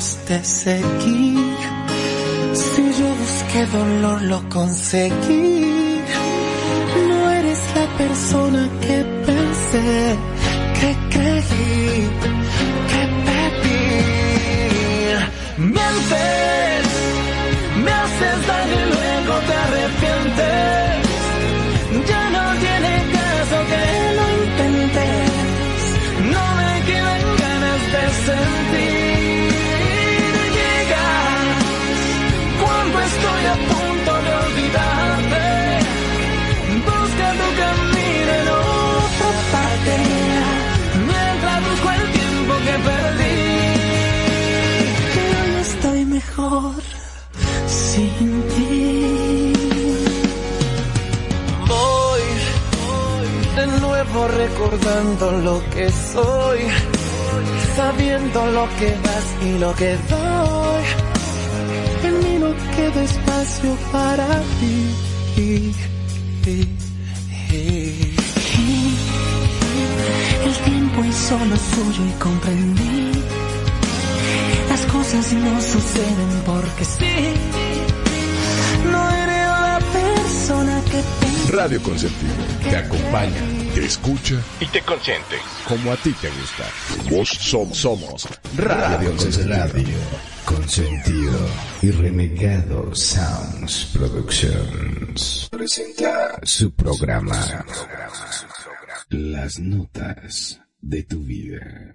te seguí. Si yo busqué dolor, lo conseguí. No eres la persona que pensé, que creí, sin ti. Voy de nuevo recordando lo que soy, sabiendo lo que das y lo que doy. En mí no queda espacio para ti. El tiempo hizo lo suyo y comprendí. Las cosas no suceden porque sí. No eres la persona que pensé. Radio Consentido te acompaña, te escucha y te consiente. como a ti te gusta. Vos somos, somos Radio Consentido. Consentido y Renegado Sounds Productions presenta su programa Las Notas de tu Vida.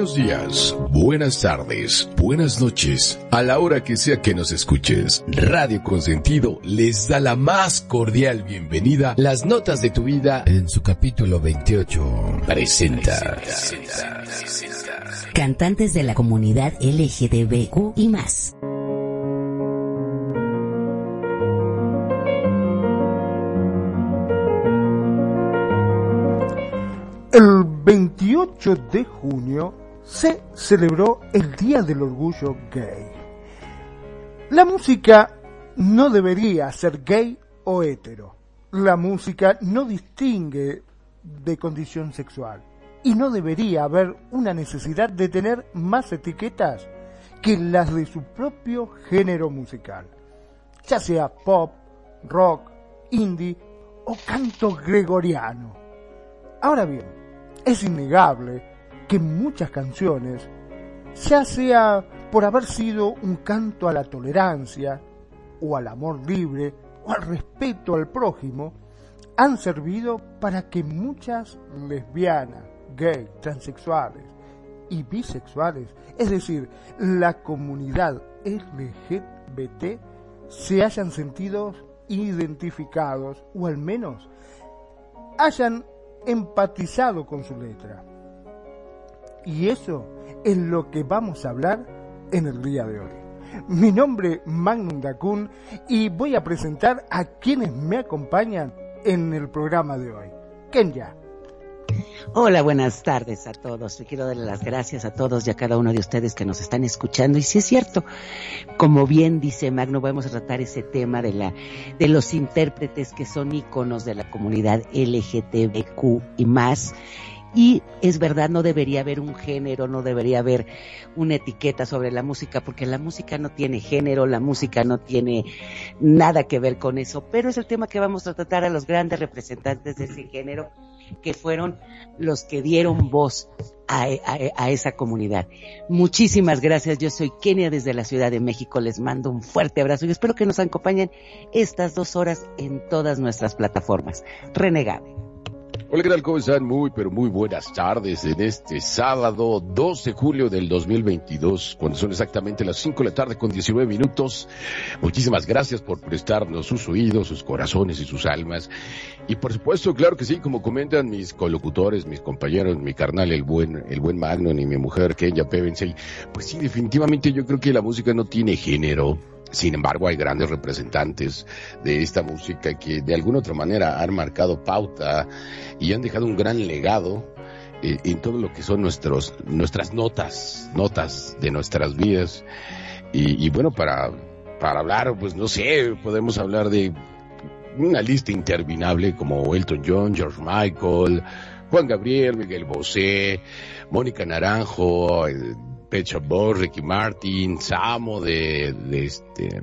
Buenos días, buenas tardes, buenas noches. A la hora que sea que nos escuches, Radio Consentido les da la más cordial bienvenida. Las notas de tu vida En su capítulo 28 presenta. Cantantes de la comunidad LGTBQ y más. El 28 de junio se celebró el Día del Orgullo Gay. La música no debería ser gay o hetero. La música no distingue de condición sexual y no debería haber una necesidad de tener más etiquetas que las de su propio género musical, ya sea pop, rock, indie o canto gregoriano. Ahora bien, es innegable que muchas canciones, ya sea por haber sido un canto a la tolerancia, o al amor libre, o al respeto al prójimo, han servido para que muchas lesbianas, gays, transexuales y bisexuales, es decir, la comunidad LGBT, se hayan sentido identificados o al menos hayan empatizado con su letra. Y eso es lo que vamos a hablar en el día de hoy. Mi nombre es Magnum Dacun y voy a presentar a quienes me acompañan en el programa de hoy. Kenya. Hola, buenas tardes a todos. Quiero darle las gracias a todos y a cada uno de ustedes que nos están escuchando. Y si es cierto, como bien dice Magno, vamos a tratar ese tema de la, de los intérpretes que son íconos de la comunidad LGTBQ y más. Y es verdad, no debería haber un género, no debería haber una etiqueta sobre la música, porque la música no tiene género, la música no tiene nada que ver con eso, pero es el tema que vamos a tratar a los grandes representantes de ese género, que fueron los que dieron voz a, esa comunidad. Muchísimas gracias, yo soy Kenia desde la Ciudad de México, les mando un fuerte abrazo y espero que nos acompañen estas dos horas en todas nuestras plataformas. Renegade. Hola, ¿qué tal? ¿Cómo están? Muy, pero muy buenas tardes en este sábado 2 de julio del 2022, cuando son exactamente las 5 de la tarde con 19 minutos. Muchísimas gracias por prestarnos sus oídos, sus corazones y sus almas. Y por supuesto, claro que sí, como comentan mis colocutores, mis compañeros, mi carnal, el buen, el buen Magnon y mi mujer, Kenya Pevensey, pues sí, definitivamente yo creo que la música no tiene género sin embargo, hay grandes representantes de esta música que de alguna otra manera han marcado pauta y han dejado un gran legado eh, en todo lo que son nuestros, nuestras notas, notas de nuestras vidas. Y, bueno, para, para hablar, pues no sé, podemos hablar de una lista interminable como Elton John, George Michael, Juan Gabriel, Miguel Bosé, Mónica Naranjo, Pecho Boy, Ricky Martin, Samo de, de este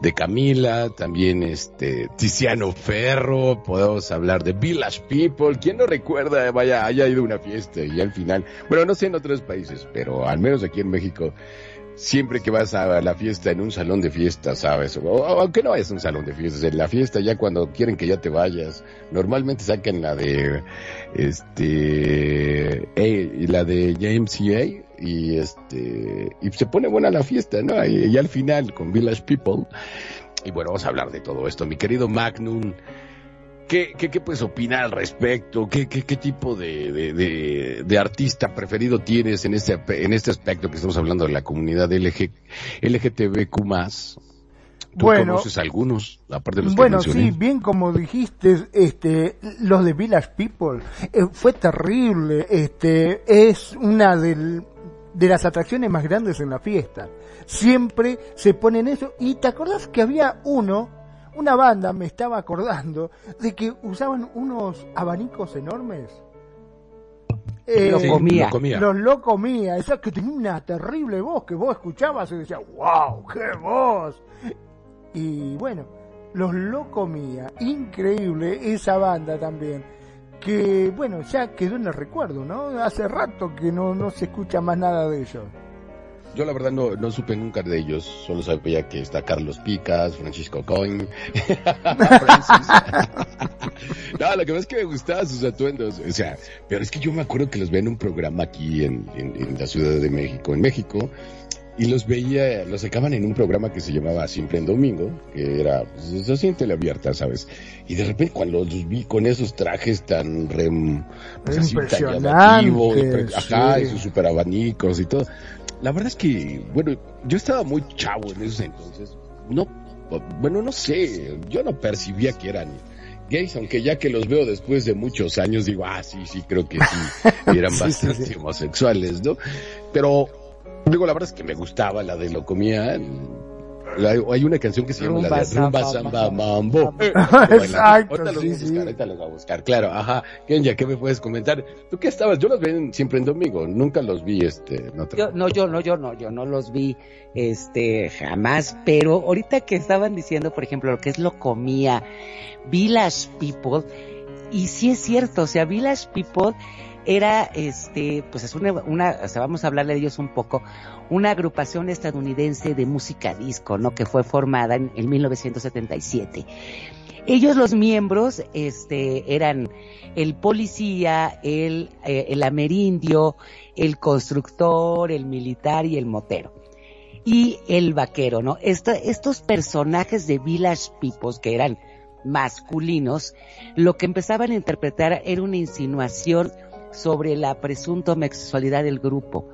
de Camila, también este Tiziano Ferro, podemos hablar de Village People, ¿quién no recuerda, vaya, haya ido a una fiesta y al final, bueno, no sé en otros países, pero al menos aquí en México siempre que vas a la fiesta en un salón de fiestas, ¿sabes? O, aunque no es un salón de fiestas, en la fiesta ya cuando quieren que ya te vayas, normalmente sacan la de, este, eh, la de JMCA y este, y se pone buena la fiesta, ¿no? Y, al final con Village People, y bueno, vamos a hablar de todo esto. Mi querido Magnum, ¿Qué, qué, qué puedes opinar al respecto? ¿Qué, qué, qué tipo de, de, de, artista preferido tienes en este, en este aspecto que estamos hablando de la comunidad LG, LGTBQ+. ¿Tú bueno, conoces algunos, aparte de los Bueno, sí, bien como dijiste, este, los de Village People, eh, fue terrible, este, es una del, de las atracciones más grandes en la fiesta. Siempre se ponen eso, y te acordás que había uno, una banda me estaba acordando de que usaban unos abanicos enormes. Eh, lo, comía. Los lo comía. Esa que tenía una terrible voz que vos escuchabas y decías, wow, qué voz. Y bueno, los lo comía. Increíble esa banda también. Que bueno, ya quedó en el recuerdo, ¿no? Hace rato que no, no se escucha más nada de ellos. Yo la verdad no, no supe nunca de ellos, solo sabía que está Carlos Picas, Francisco Coin, no, lo que más que me gustaban sus atuendos, o sea, pero es que yo me acuerdo que los veía en un programa aquí en, en, la Ciudad de México, en México, y los veía, los sacaban en un programa que se llamaba Siempre en Domingo, que era, pues, así en teleabierta, ¿sabes? Y de repente cuando los vi con esos trajes tan, rem, pues, así, tan ajá, y sus super abanicos y todo, la verdad es que, bueno, yo estaba muy chavo en esos entonces. No, bueno, no sé, yo no percibía que eran gays, aunque ya que los veo después de muchos años digo, ah, sí, sí, creo que sí, eran bastante homosexuales, ¿no? Pero, digo, la verdad es que me gustaba la de lo comía, hay una canción que se llama la de Rumba Samba Mambo. Exacto, ahorita los sí, voy a buscar, ahorita los voy a buscar, claro, ajá. Kenya, ¿qué me puedes comentar? ¿Tú qué estabas? Yo los vi siempre en domingo, nunca los vi, este, no, yo, no, yo no, yo no, yo no los vi, este, jamás, pero ahorita que estaban diciendo, por ejemplo, lo que es lo comía, Village People, y sí es cierto, o sea, Village People era, este, pues es una, o sea, vamos a hablarle de ellos un poco, una agrupación estadounidense de música disco, ¿no? Que fue formada en, 1977. Ellos los miembros, este, eran el policía, el, eh, el amerindio, el constructor, el militar y el motero. Y el vaquero, ¿no? estos personajes de Village Peoples que eran masculinos, lo que empezaban a interpretar era una insinuación sobre la presunta homosexualidad del grupo.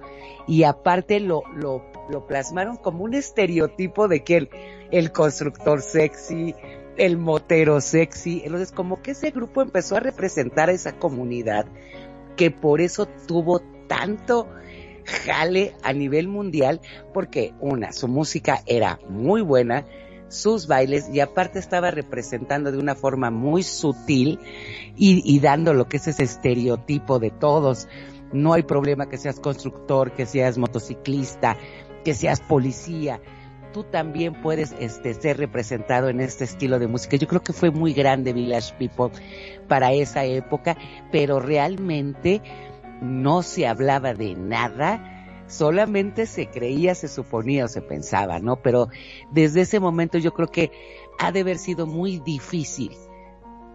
Y aparte lo, lo, plasmaron como un estereotipo de que el, el constructor sexy, el motero sexy. Entonces, como que ese grupo empezó a representar a esa comunidad que por eso tuvo tanto jale a nivel mundial, porque una, su música era muy buena, sus bailes y aparte estaba representando de una forma muy sutil y, dando lo que es ese estereotipo de todos. No hay problema que seas constructor, que seas motociclista, que seas policía. Tú también puedes este, ser representado en este estilo de música. Yo creo que fue muy grande Village People para esa época, pero realmente no se hablaba de nada solamente se creía, se suponía o se pensaba, ¿no? Pero desde ese momento yo creo que ha de haber sido muy difícil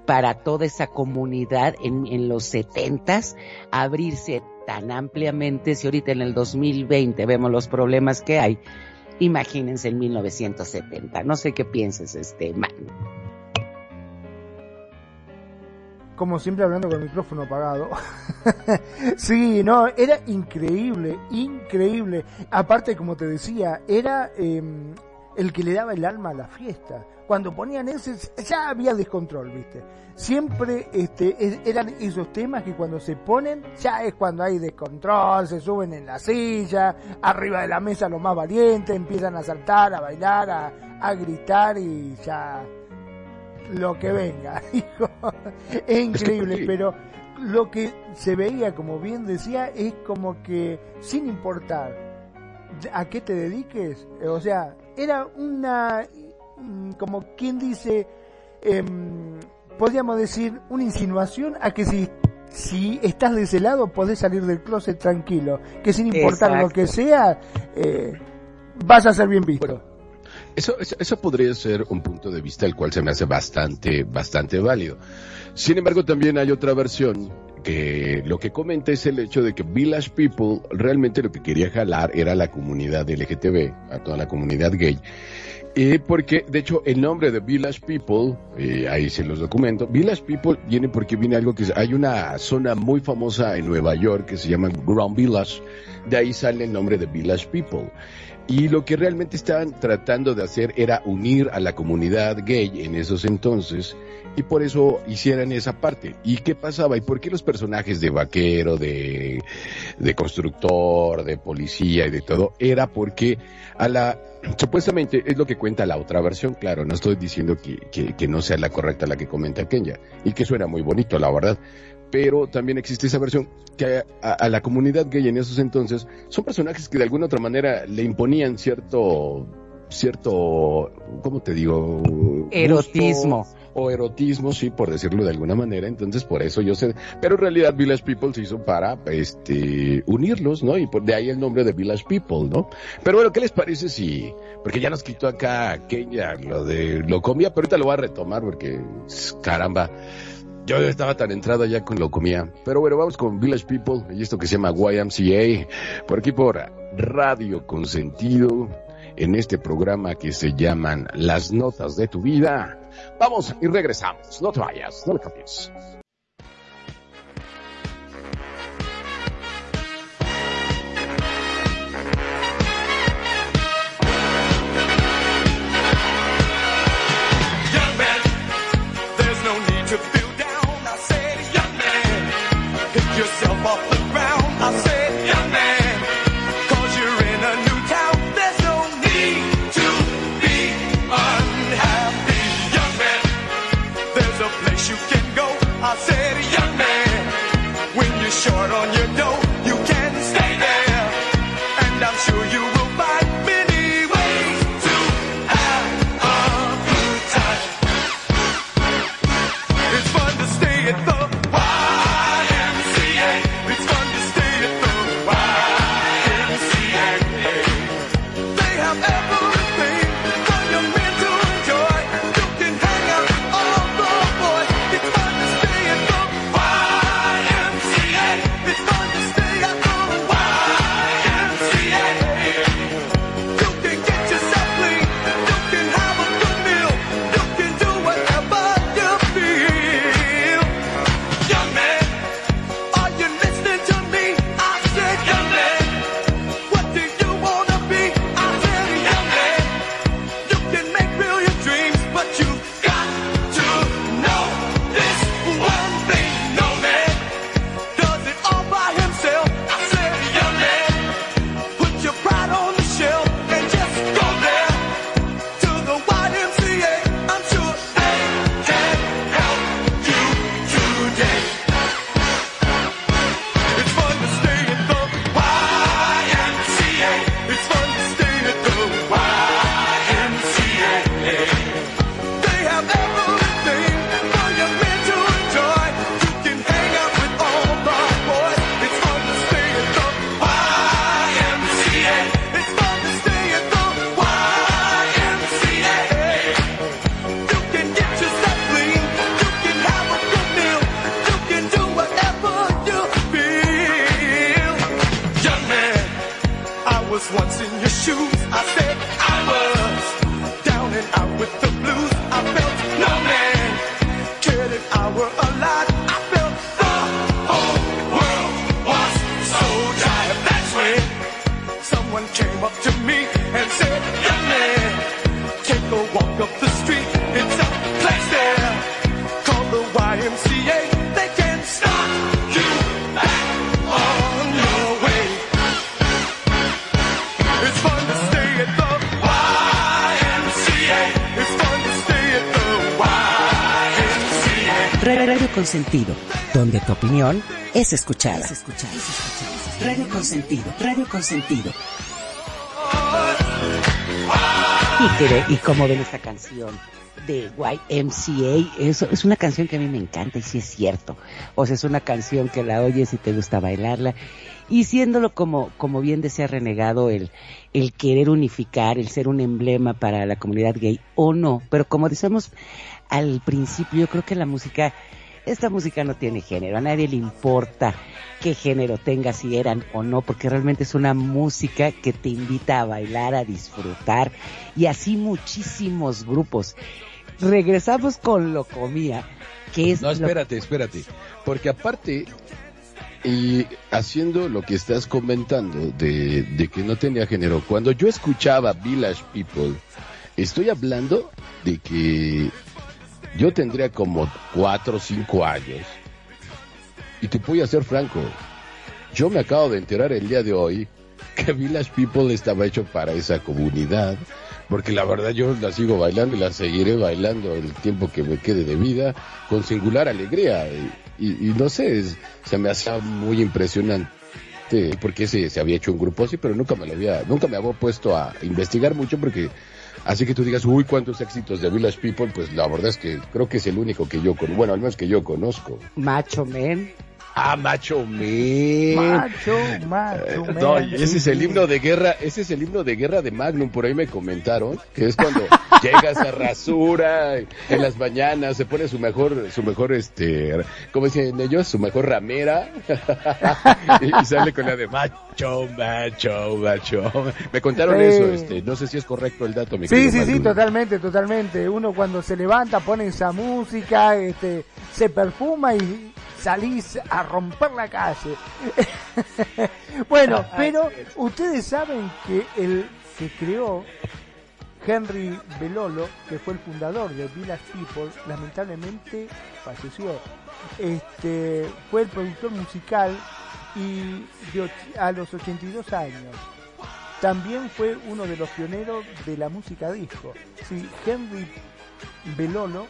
para toda esa comunidad en, los setentas abrirse tan ampliamente si ahorita en el 2020 vemos los problemas que hay. Imagínense en 1970. No sé qué pienses, este man como siempre hablando con el micrófono apagado. sí, no, era increíble, increíble. Aparte, como te decía, era em, el que le daba el alma a la fiesta. Cuando ponían ese, ya había descontrol, ¿viste? Siempre este, eran esos temas que cuando se ponen, ya es cuando hay descontrol, se suben en la silla, arriba de la mesa los más valientes, empiezan a saltar, a bailar, a, a gritar y ya lo que venga, hijo. Es increíble, pero lo que se veía, como bien decía, es como que sin importar a qué te dediques, o sea, era una, mm, como quien dice, em, podríamos decir, una insinuación a que si, si estás de ese lado podés salir del closet tranquilo, que sin importar lo que sea, eh, vas a ser bien visto. Eso, eso, podría ser un punto de vista el cual se me hace bastante, bastante válido. Sin embargo, también hay otra versión que lo que comenta es el hecho de que Village People realmente lo que quería jalar era la comunidad LGTB, a toda la comunidad gay. Eh, porque, de hecho, el nombre de Village People, eh, ahí se los documento, Village People viene porque viene algo que hay una zona muy famosa en Nueva York que se llama Ground Village, de ahí sale el nombre de Village People. Y lo que realmente estaban tratando de hacer era unir a la comunidad gay en esos entonces y por eso hicieran esa parte. ¿Y qué pasaba? ¿Y por qué los personajes de vaquero, de, de constructor, de policía y de todo? Era porque a la, supuestamente es lo que cuenta la otra versión, claro, no estoy diciendo que, que, no sea la correcta la que comenta Kenya y que suena muy bonito, la verdad pero también existe esa versión que a, la comunidad gay en esos entonces son personajes que de alguna otra manera le imponían cierto cierto cómo te digo erotismo. o erotismo sí por decirlo de alguna manera entonces por eso yo sé pero en realidad Village People se hizo para este unirlos no y por de ahí el nombre de Village People no pero bueno qué les parece si porque ya nos quitó acá Kenya lo de lo comía pero ahorita lo voy a retomar porque caramba yo estaba tan entrado ya con lo comía. Pero bueno, vamos con Village People y esto que se llama YMCA. Por aquí por Radio Consentido. En este programa que se llaman Las Notas de tu Vida. Vamos y regresamos. No te vayas, no le cambies. up off the Consentido, donde tu opinión es escuchada. Radio Consentido, Radio Consentido. Y, y como ven esta canción de YMCA, eso es una canción que a mí me encanta y sí es cierto. O sea, es una canción que la oyes y te gusta bailarla. Y siéndolo como, como bien decía Renegado, el, el querer unificar, el ser un emblema para la comunidad gay o no. Pero como decíamos al principio, yo creo que la música, esta música no tiene género, a nadie le importa qué género tenga, si eran o no, porque realmente es una música que te invita a bailar, a disfrutar, y así muchísimos grupos. Regresamos con Locomía, que es... No, espérate, espérate, porque aparte, y haciendo lo que estás comentando de, de que no tenía género, cuando yo escuchaba Village People, estoy hablando de que yo tendría como cuatro o cinco años. Y te voy a ser franco, yo me acabo de enterar el día de hoy que Village People estaba hecho para esa comunidad, porque la verdad yo la sigo bailando y la seguiré bailando el tiempo que me quede de vida, con singular alegría. Y, no sé, se me hace muy impresionante porque se, se había hecho un grupo así, pero nunca me lo había, nunca me había puesto a investigar mucho porque Así que tú digas, uy, cuántos éxitos de Village People, pues la verdad es que creo que es el único que yo conozco, bueno, al menos que yo conozco. Macho Men. Ah, Macho Men. Macho, Macho Men. No, ese es el himno de guerra, ese es el himno de guerra de Magnum, por ahí me comentaron, que es cuando llega esa rasura en las mañanas, se pone su mejor, su mejor, este, ¿cómo dicen ellos? Su mejor ramera, y, sale con la de macho, macho, macho. Me contaron eso, este, no sé si es correcto el dato, mi Sí, sí, sí, totalmente, totalmente. Uno cuando se levanta pone esa música, este, se perfuma y salís a romper la calle. bueno, pero ustedes saben que el que creó Henry Belolo, que fue el fundador de Village People, lamentablemente falleció. Este, fue el productor musical y a los 82 años. También fue uno de los pioneros de la música disco. Sí, Henry Belolo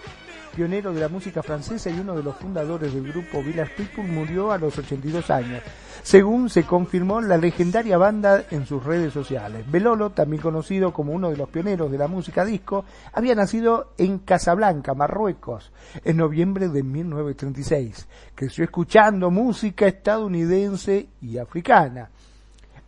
pionero de la música francesa y uno de los fundadores del grupo Village People, murió a los 82 años, según se confirmó la legendaria banda en sus redes sociales. Belolo, también conocido como uno de los pioneros de la música disco, había nacido en Casablanca, Marruecos, en noviembre de 1936. Creció escuchando música estadounidense y africana.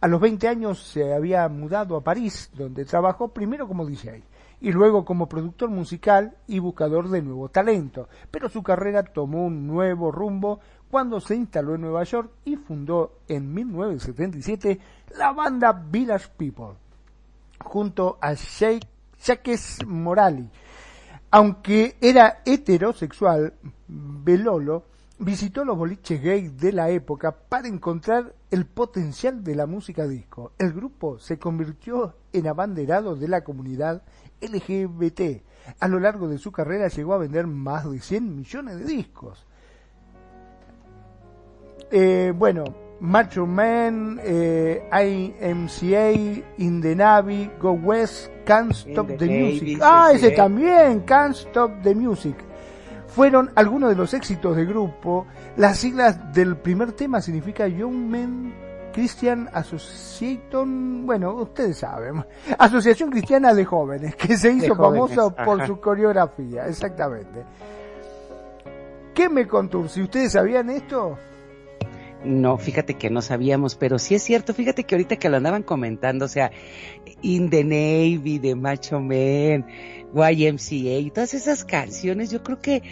A los 20 años se había mudado a París, donde trabajó primero como DJ y luego como productor musical y buscador de nuevo talento. Pero su carrera tomó un nuevo rumbo cuando se instaló en Nueva York y fundó en 1977 la banda Village People, junto a Jacques Morali. Aunque era heterosexual, Belolo visitó los boliches gays de la época para encontrar el potencial de la música disco. El grupo se convirtió en abanderado de la comunidad LGBT. A lo largo de su carrera llegó a vender más de 100 millones de discos. Eh, bueno, Macho Man, eh, IMCA, In the Navy, Go West, Can't Stop the, Music. Ah, ese también, Can't Stop the Music. Fueron algunos de los éxitos del grupo. Las siglas del primer tema significa Young Men Christian Association, bueno, ustedes saben, Asociación Cristiana de Jóvenes, que se hizo famoso por su coreografía, exactamente. ¿Qué me si ¿Ustedes sabían esto? No, fíjate que no sabíamos, pero sí es cierto, fíjate que ahorita que lo andaban comentando, o sea, In the Navy, de Macho Man, YMCA y todas esas canciones, yo creo que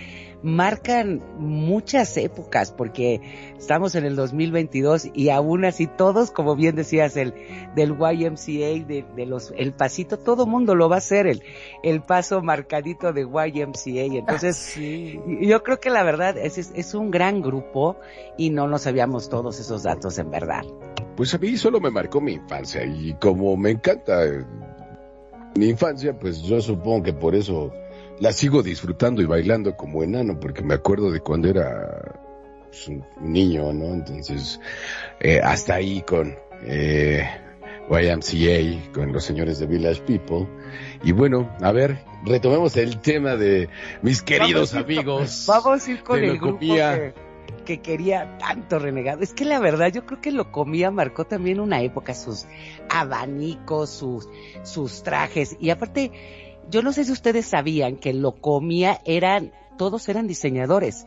marcan muchas épocas porque estamos en el 2022 y aún así todos, como bien decías, el del YMCA, de, de los, el pasito, todo mundo lo va a hacer, el, el paso marcadito de YMCA. Entonces, yo creo que la verdad es, es, un gran grupo y no nos sabíamos todos esos datos en verdad. Pues a mí solo me marcó mi infancia y como me encanta mi infancia, pues yo supongo que por eso la sigo disfrutando y bailando como enano, porque me acuerdo de cuando era pues, un niño, ¿no? Entonces, eh, hasta ahí con eh, YMCA con los señores de Village People. Y bueno, a ver, retomemos el tema de mis queridos amigos. vamos a ir con el grupo que, quería tanto renegado. Es que la verdad, yo creo que lo comía marcó también una época, sus abanicos, sus, sus trajes. Y aparte, yo no sé si ustedes sabían que lo comía eran, todos eran diseñadores.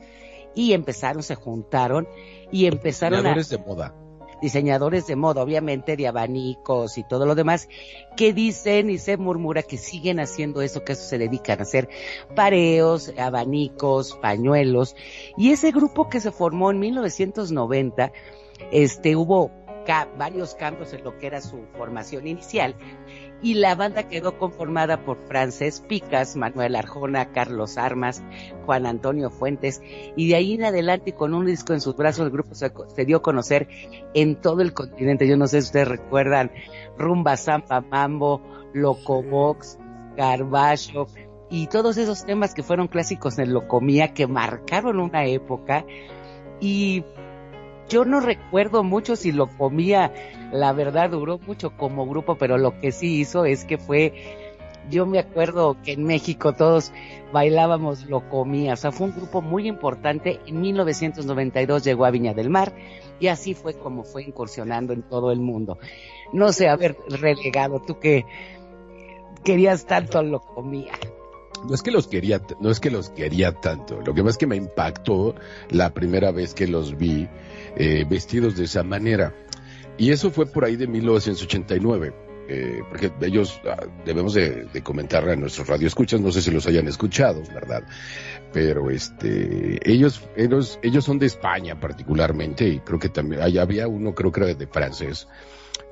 Y empezaron, se juntaron y empezaron diseñadores de moda diseñadores de moda, obviamente de abanicos y todo lo demás, que dicen y se murmura que siguen haciendo eso, que eso se dedican a hacer pareos, abanicos, pañuelos. Y ese grupo que se formó en 1990, este, hubo varios cambios en lo que era su formación inicial y la banda quedó conformada por Frances Picas, Manuel Arjona, Carlos Armas, Juan Antonio Fuentes y de ahí en adelante con un disco en sus brazos el grupo se, dio a conocer en todo el continente. Yo no sé si ustedes recuerdan Rumba Zampa Mambo, Locobox, Carballo y todos esos temas que fueron clásicos en Locomía que marcaron una época y yo no recuerdo mucho si lo comía, la verdad duró mucho como grupo, pero lo que sí hizo es que fue, yo me acuerdo que en México todos bailábamos lo comía, o sea, fue un grupo muy importante, en 1992 llegó a Viña del Mar y así fue como fue incursionando en todo el mundo. No sé, haber relegado, tú que querías tanto lo comía no es que los quería, no es que los quería tanto. Lo que más que me impactó la primera vez que los vi eh, vestidos de esa manera. Y eso fue por ahí de 1989. Eh, porque ellos ah, debemos de, comentar a nuestros radioescuchas, no sé si los hayan escuchado, ¿verdad? Pero este, ellos, ellos, ellos son de España particularmente y creo que también, ahí había uno creo que era de francés.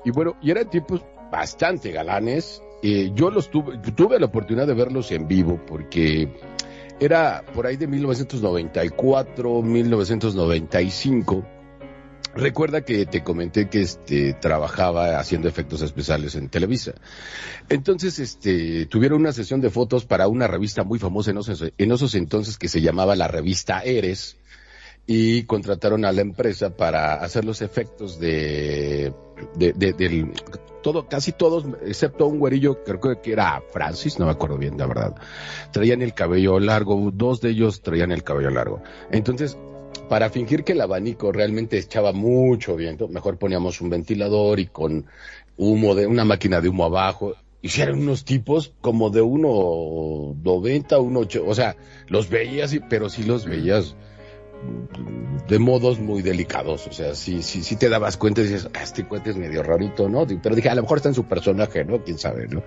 Y bueno, y eran tipos bastante galanes. Eh, yo los tuve, tuve la oportunidad de verlos en vivo porque era por ahí de 1994, 1995 Recuerda que te comenté que este trabajaba haciendo efectos especiales en Televisa. Entonces, este, tuvieron una sesión de fotos para una revista muy famosa en esos, en esos entonces que se llamaba la revista Eres y contrataron a la empresa para hacer los efectos de, de, de, del, todo, casi todos, excepto un güerillo, creo que era Francis, no me acuerdo bien, la verdad, traían el cabello largo, dos de ellos traían el cabello largo. Entonces, para fingir que el abanico realmente echaba mucho viento, mejor poníamos un ventilador y con humo de una máquina de humo abajo. Eran unos tipos como de 1.90, 1.8, o sea, los veías, pero sí los veías de modos muy delicados, o sea, sí, sí, sí te dabas cuenta y dices, ah, este cuate es medio rarito, ¿no? Pero dije, a lo mejor está en su personaje, ¿no? Quién sabe, ¿no?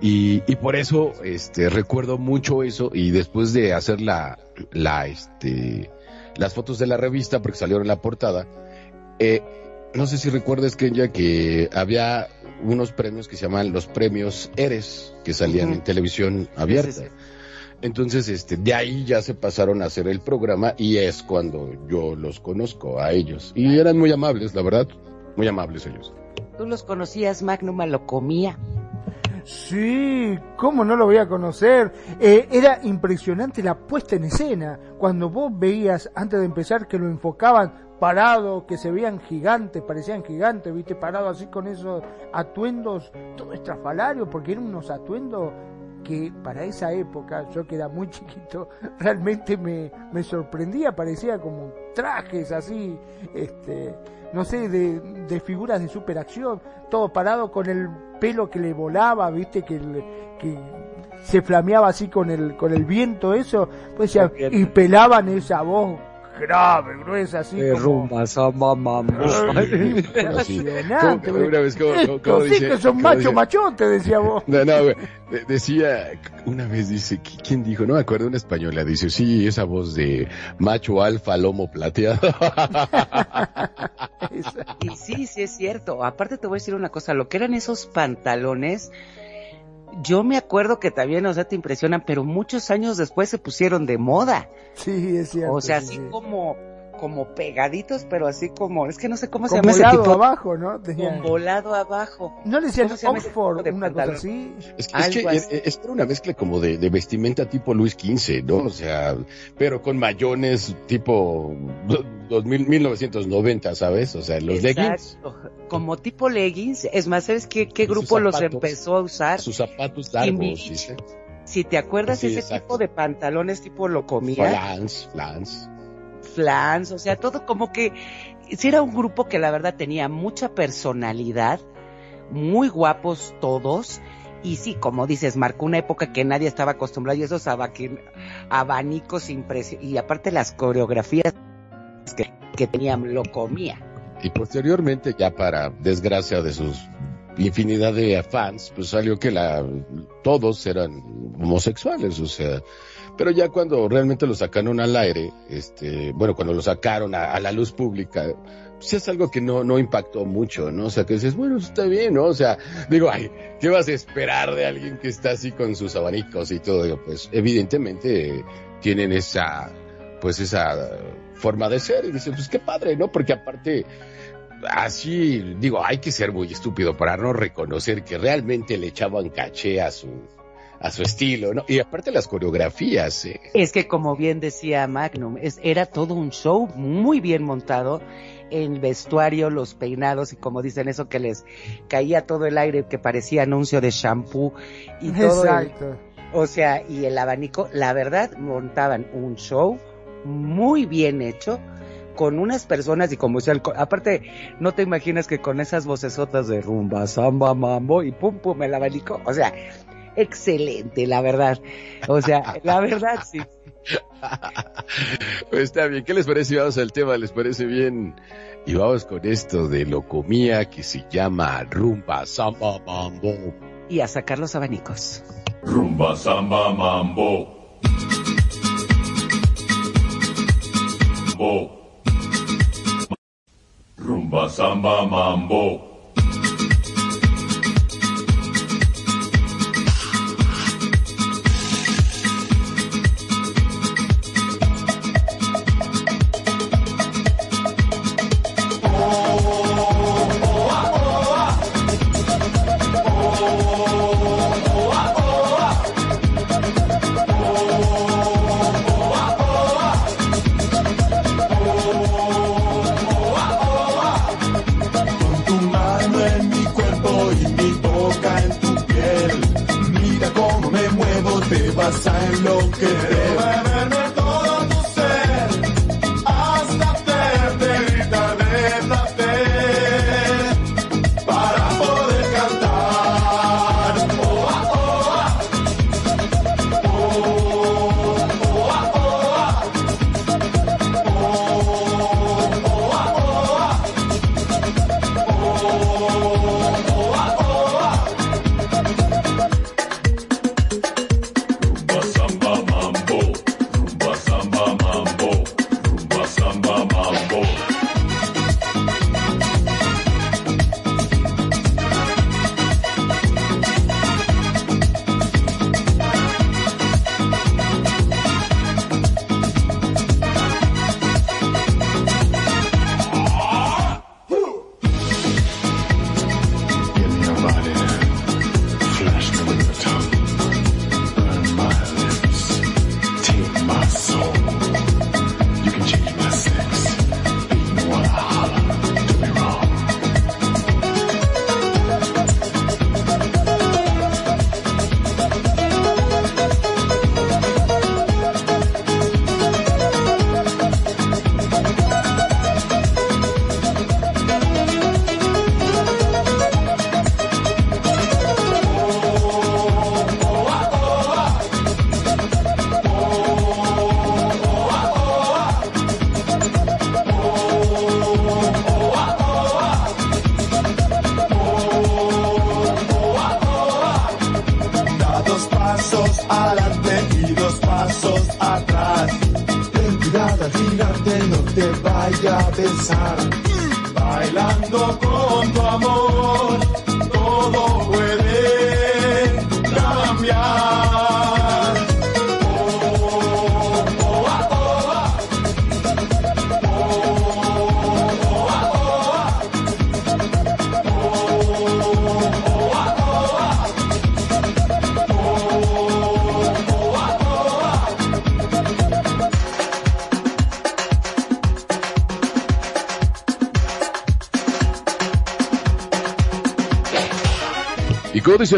Y, y por eso, este, recuerdo mucho eso y después de hacer la, la, este, las fotos de la revista porque salieron en la portada. Eh, no sé si recuerdas, Kenya, que había unos premios que se llaman los premios Eres, que salían en televisión abierta. Entonces, este, de ahí ya se pasaron a hacer el programa y es cuando yo los conozco a ellos. Y eran muy amables, la verdad, muy amables ellos. ¿Tú los conocías, Magnum, lo comía? Sí, ¿cómo no lo voy a conocer? Eh, era impresionante la puesta en escena. Cuando vos veías, antes de empezar, que lo enfocaban parado, que se veían gigantes, parecían gigantes, viste, parado así con esos atuendos, todo estrafalario, porque eran unos atuendos que para esa época, yo que era muy chiquito, realmente me, me sorprendía, parecía como trajes así, este, no sé, de, de figuras de superacción, todo parado con el pelo que le volaba, viste, que, que se flameaba así con el, con el viento, eso, pues y pelaban esa voz grave, gruesa, así de como... rumba, samba, mambo. Impresionante, Una vez, como, sí que son macho machote, decía vos. No, no, güey. Decía, una vez dice, ¿quién dijo? No me acuerdo, una española dice, sí, esa voz de macho alfa, lomo plateado. y sí, sí es cierto. Aparte te voy a decir una cosa, lo que eran esos pantalones, yo me acuerdo que también, o sea, te impresionan, pero muchos años después se pusieron de moda. Sí, es cierto. O sea, así como como pegaditos, pero así como, es que no sé cómo se llama ese tipo. abajo, ¿no? Con volado abajo. ¿No le decían Oxford, una cosa así? Es, que es, una mezcla como de, vestimenta tipo Luis XV, ¿no? O sea, pero con mayones tipo, 2000, 1990, ¿sabes? O sea, los leggings. Como tipo leggings. Es más, ¿sabes qué, qué grupo los empezó a usar? Sus zapatos largos. Si te acuerdas, ese tipo de pantalones tipo lo comía. Flans, flans. Flans, o sea, todo como que si era un grupo que la verdad tenía mucha personalidad, muy guapos todos, y sí, como dices, marcó una época que nadie estaba acostumbrado y esos abanicos impresionantes, y aparte las coreografías que, que tenían, lo comía. Y posteriormente, ya para desgracia de sus infinidad de fans, pues salió que la, todos eran homosexuales, o sea, pero ya cuando realmente lo sacaron al aire, este, bueno, cuando lo sacaron a, la luz pública, pues es algo que no, no impactó mucho, ¿no? O sea, que dices, bueno, está bien, ¿no? O sea, digo, ay, ¿qué vas a esperar de alguien que está así con sus abanicos y todo? Pues evidentemente tienen esa, pues esa forma de ser y dices, pues qué padre, ¿no? Porque aparte, así, digo, hay que ser muy estúpido para no reconocer que realmente le echaban caché a su, a su estilo, ¿no? Y aparte las coreografías. Eh. Es que como bien decía Magnum, es, era todo un show muy bien montado. El vestuario, los peinados y como dicen eso que les caía todo el aire que parecía anuncio de shampoo y todo. Exacto. o sea, y el abanico, la verdad, montaban un show muy bien hecho con unas personas y como decía, aparte, no te imaginas que con esas vocesotas de rumba, samba, mambo y pum pum el abanico, o sea, excelente, la verdad. O sea, la verdad sí. Pues está bien, ¿qué les parece? Vamos al tema, ¿les parece bien? Y vamos con esto de locomía que se llama Rumba Samba Mambo. Y a sacar los abanicos. Rumba Samba Mambo. Rumba Samba Mambo.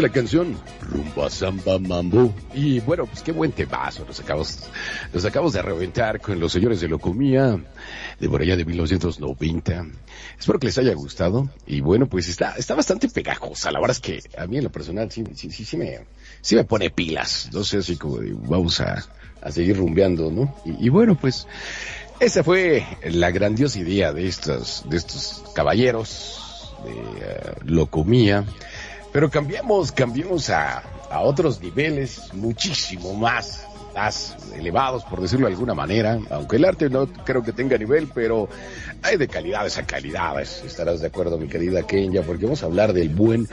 La canción? Rumba Samba Mambo. Y bueno, pues qué buen temazo. Nos acabamos, nos acabamos de reventar con los señores de Locomía de por allá de 1990. Espero que les haya gustado. Y bueno, pues está, está bastante pegajosa. La verdad es que a mí en lo personal sí, sí, sí, me, sí me pone pilas. No sé, así como vamos a, a seguir rumbeando, ¿no? Y, y bueno, pues esa fue la grandiosa idea de estos, de estos caballeros de uh, Locomía. Pero cambiamos, cambiamos a, a otros niveles muchísimo más, más elevados, por decirlo de alguna manera. Aunque el arte no creo que tenga nivel, pero hay de calidades a calidades. Estarás de acuerdo, mi querida Kenya, porque vamos a hablar del buen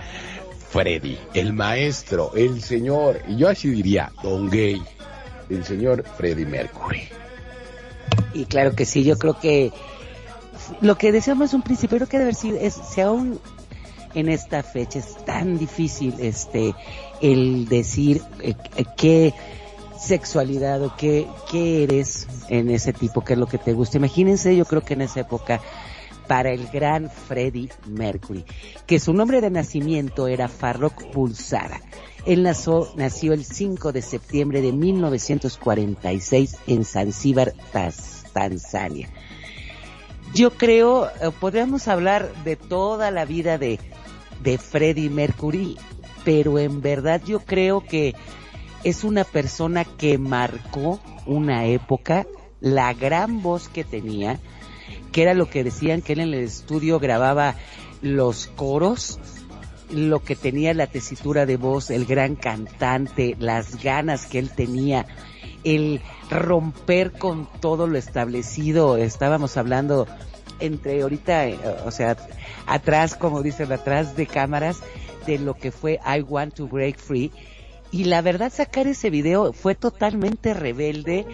Freddy, el maestro, el señor, y yo así diría, Don Gay, el señor Freddy Mercury. Y claro que sí, yo creo que lo que decíamos un principio, creo que debe ser, es, si aún en esta fecha es tan difícil este el decir eh, qué sexualidad o qué, qué eres en ese tipo, qué es lo que te gusta. Imagínense, yo creo que en esa época para el gran Freddie Mercury, que su nombre de nacimiento era Farrokh Pulsara. Él nació, nació el 5 de septiembre de 1946 en Zanzíbar, Tanzania. Yo creo, eh, podríamos hablar de toda la vida de, de Freddie Mercury, pero en verdad yo creo que es una persona que marcó una época, la gran voz que tenía, que era lo que decían que él en el estudio grababa los coros, lo que tenía la tesitura de voz, el gran cantante, las ganas que él tenía, el romper con todo lo establecido, estábamos hablando entre ahorita, o sea, atrás, como dicen, atrás de cámaras, de lo que fue I Want to Break Free. Y la verdad, sacar ese video fue totalmente rebelde.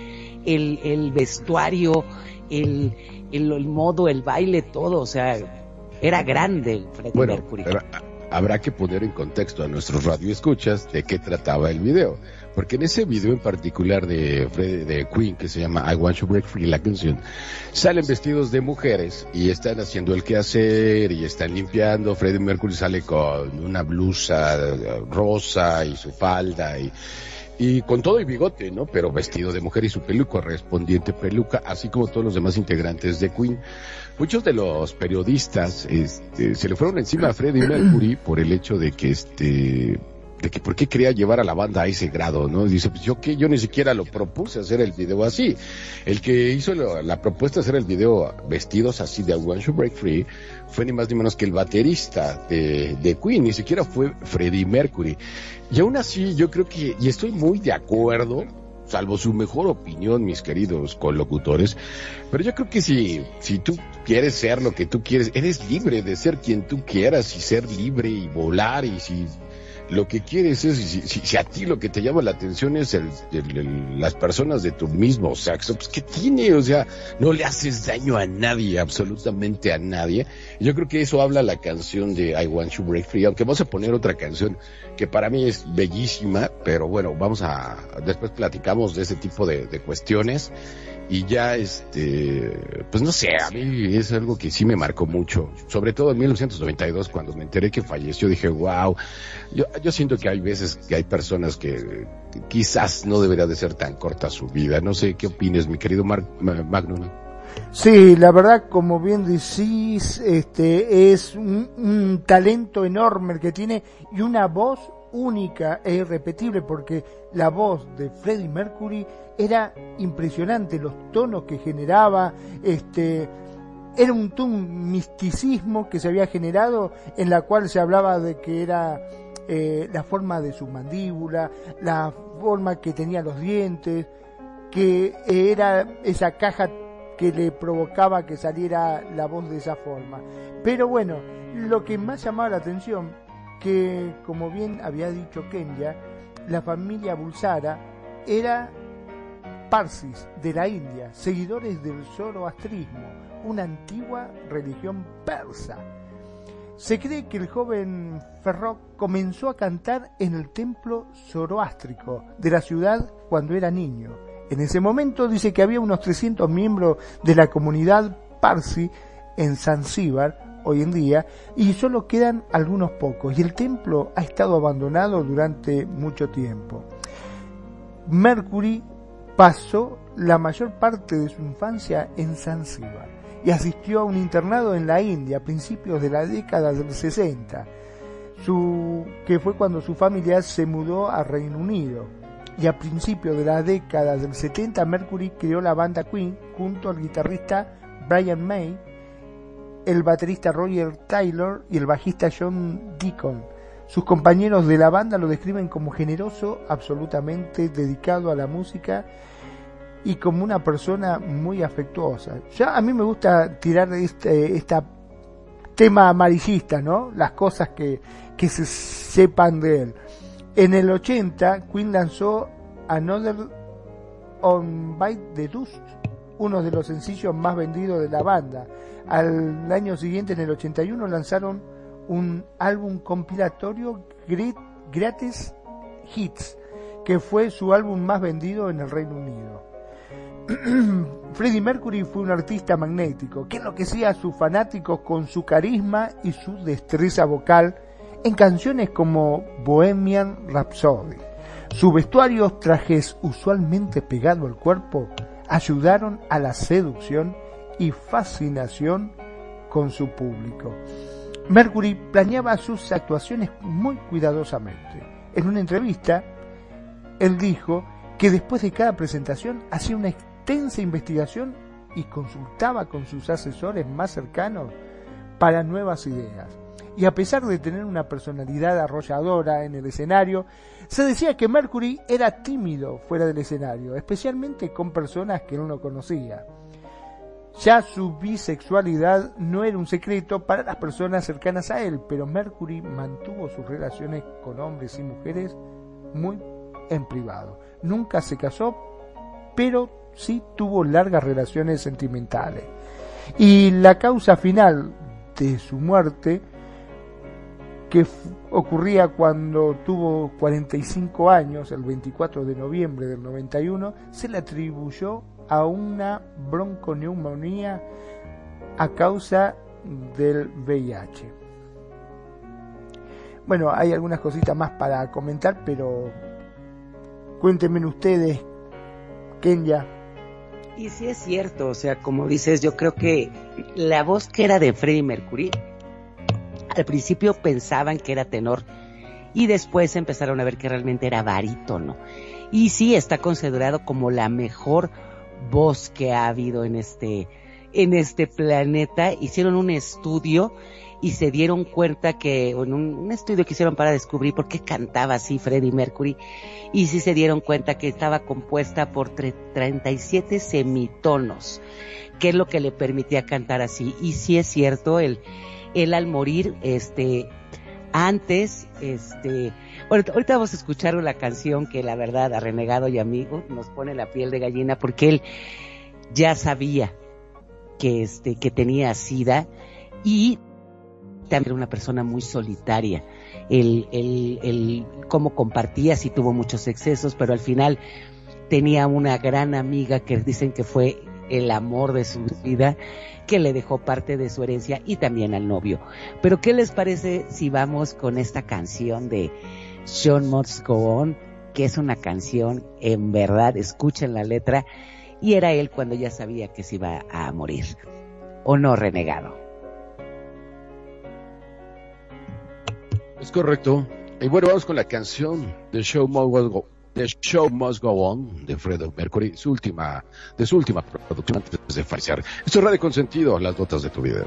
El, el vestuario, el, el, el, modo, el baile, todo, o sea, era grande Freddie bueno, Mercury. Habrá que poner en contexto a nuestros radioescuchas de qué trataba el video. Porque en ese video en particular de, Fred, de Queen, que se llama I Want to Break Free, la canción, salen vestidos de mujeres y están haciendo el quehacer y están limpiando. Freddie Mercury sale con una blusa rosa y su falda y, y con todo y bigote, ¿no? Pero vestido de mujer y su peluca, correspondiente peluca, así como todos los demás integrantes de Queen. Muchos de los periodistas este, se le fueron encima a Freddie Mercury por el hecho de que este de que por qué quería llevar a la banda a ese grado, ¿no? Dice, pues yo que yo ni siquiera lo propuse hacer el video así. El que hizo lo, la propuesta de hacer el video vestidos así de I Want to Break Free fue ni más ni menos que el baterista de, de Queen, ni siquiera fue Freddie Mercury. Y aún así yo creo que, y estoy muy de acuerdo, salvo su mejor opinión, mis queridos colocutores, pero yo creo que si, si tú quieres ser lo que tú quieres, eres libre de ser quien tú quieras y ser libre y volar y si lo que quieres es, si, si, si, a ti lo que te llama la atención es el, el, el, las personas de tu mismo sexo, pues ¿qué tiene? O sea, no le haces daño a nadie, absolutamente a nadie. Yo creo que eso habla la canción de I Want to Break Free, aunque vamos a poner otra canción que para mí es bellísima, pero bueno, vamos a, después platicamos de ese tipo de, de cuestiones y ya este pues no sé a mí es algo que sí me marcó mucho sobre todo en 1992 cuando me enteré que falleció dije wow yo, yo siento que hay veces que hay personas que, quizás no debería de ser tan corta su vida. No sé qué opines mi querido Mar Magnum Sí, la verdad, como bien decís, este es un, un talento enorme el que tiene y una voz única e irrepetible porque la voz de Freddie Mercury era impresionante, los tonos que generaba, este, era un, un misticismo que se había generado en la cual se hablaba de que era eh, la forma de su mandíbula, la forma que tenía los dientes, que era esa caja que le provocaba que saliera la voz de esa forma. Pero bueno, lo que más llamaba la atención, que como bien había dicho Kenya, la familia Bulsara era Parsis de la India, seguidores del zoroastrismo, una antigua religión persa. Se cree que el joven Ferroc comenzó a cantar en el templo zoroástrico de la ciudad cuando era niño. En ese momento dice que había unos 300 miembros de la comunidad Parsi en Zanzíbar, hoy en día y solo quedan algunos pocos y el templo ha estado abandonado durante mucho tiempo. Mercury pasó la mayor parte de su infancia en Zanzíbar y asistió a un internado en la India a principios de la década del 60, su, que fue cuando su familia se mudó a Reino Unido. Y a principios de la década del 70 Mercury creó la banda Queen junto al guitarrista Brian May, el baterista Roger Taylor y el bajista John Deacon. Sus compañeros de la banda lo describen como generoso, absolutamente dedicado a la música y como una persona muy afectuosa. Ya a mí me gusta tirar este esta tema amarillista, ¿no? Las cosas que, que se sepan de él. En el 80, Queen lanzó Another on Bite the Dust, uno de los sencillos más vendidos de la banda. Al año siguiente, en el 81, lanzaron un álbum compilatorio Gratis Hits, que fue su álbum más vendido en el Reino Unido. Freddie Mercury fue un artista magnético que enloquecía a sus fanáticos con su carisma y su destreza vocal en canciones como Bohemian Rhapsody. Su vestuario, trajes usualmente pegado al cuerpo, ayudaron a la seducción y fascinación con su público. Mercury planeaba sus actuaciones muy cuidadosamente. En una entrevista, él dijo que después de cada presentación hacía una extensa investigación y consultaba con sus asesores más cercanos para nuevas ideas. Y a pesar de tener una personalidad arrolladora en el escenario, se decía que Mercury era tímido fuera del escenario, especialmente con personas que no lo conocía. Ya su bisexualidad no era un secreto para las personas cercanas a él, pero Mercury mantuvo sus relaciones con hombres y mujeres muy en privado. Nunca se casó, pero sí tuvo largas relaciones sentimentales. Y la causa final de su muerte, que ocurría cuando tuvo 45 años, el 24 de noviembre del 91, se le atribuyó a una bronconeumonía a causa del VIH. Bueno, hay algunas cositas más para comentar, pero cuéntenme ustedes, Kenya, y sí es cierto, o sea, como dices, yo creo que la voz que era de Freddie Mercury, al principio pensaban que era tenor y después empezaron a ver que realmente era barítono. Y sí está considerado como la mejor voz que ha habido en este en este planeta. Hicieron un estudio y se dieron cuenta que en un, estudio que hicieron para descubrir por qué cantaba así Freddie Mercury y sí se dieron cuenta que estaba compuesta por 37 semitonos, que es lo que le permitía cantar así. Y sí es cierto, él, él al morir, este, antes, este, bueno, ahorita vamos a escuchar una canción que la verdad a Renegado y amigo nos pone la piel de gallina porque él ya sabía que este, que tenía sida y también era una persona muy solitaria. El, el, el cómo compartía, sí tuvo muchos excesos, pero al final tenía una gran amiga que dicen que fue el amor de su vida, que le dejó parte de su herencia y también al novio. Pero ¿qué les parece si vamos con esta canción de Sean Must que es una canción, en verdad, escuchen la letra, y era él cuando ya sabía que se iba a morir, o no renegado. Es correcto. Y bueno, vamos con la canción The Show Must Go, The Show Must Go On de Fredo Mercury, su última, de su última producción antes de fallecer. Esto es Radio Consentido, las notas de tu vida.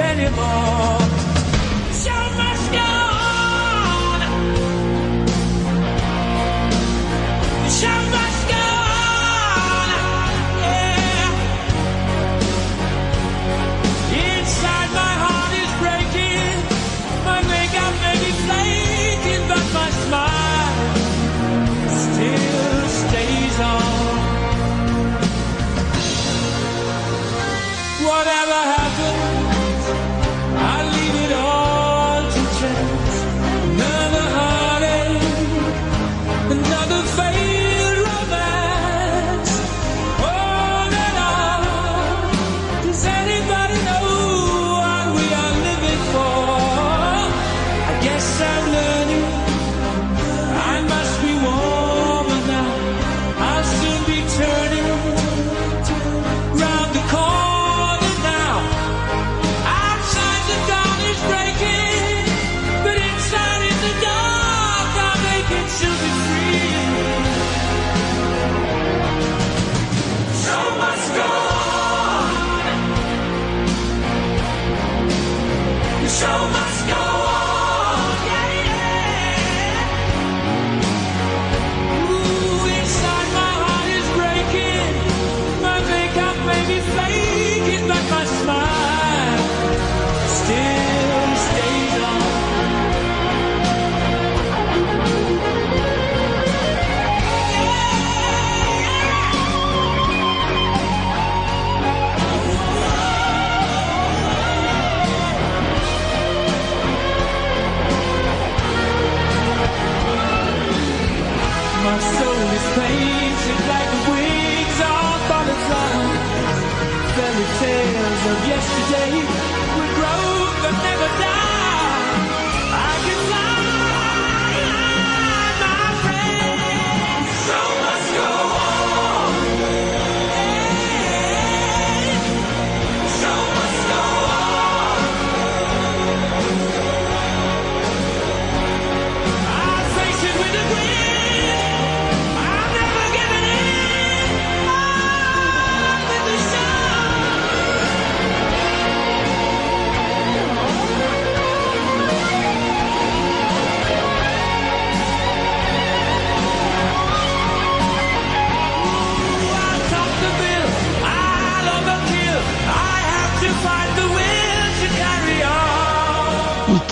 anymore? ocean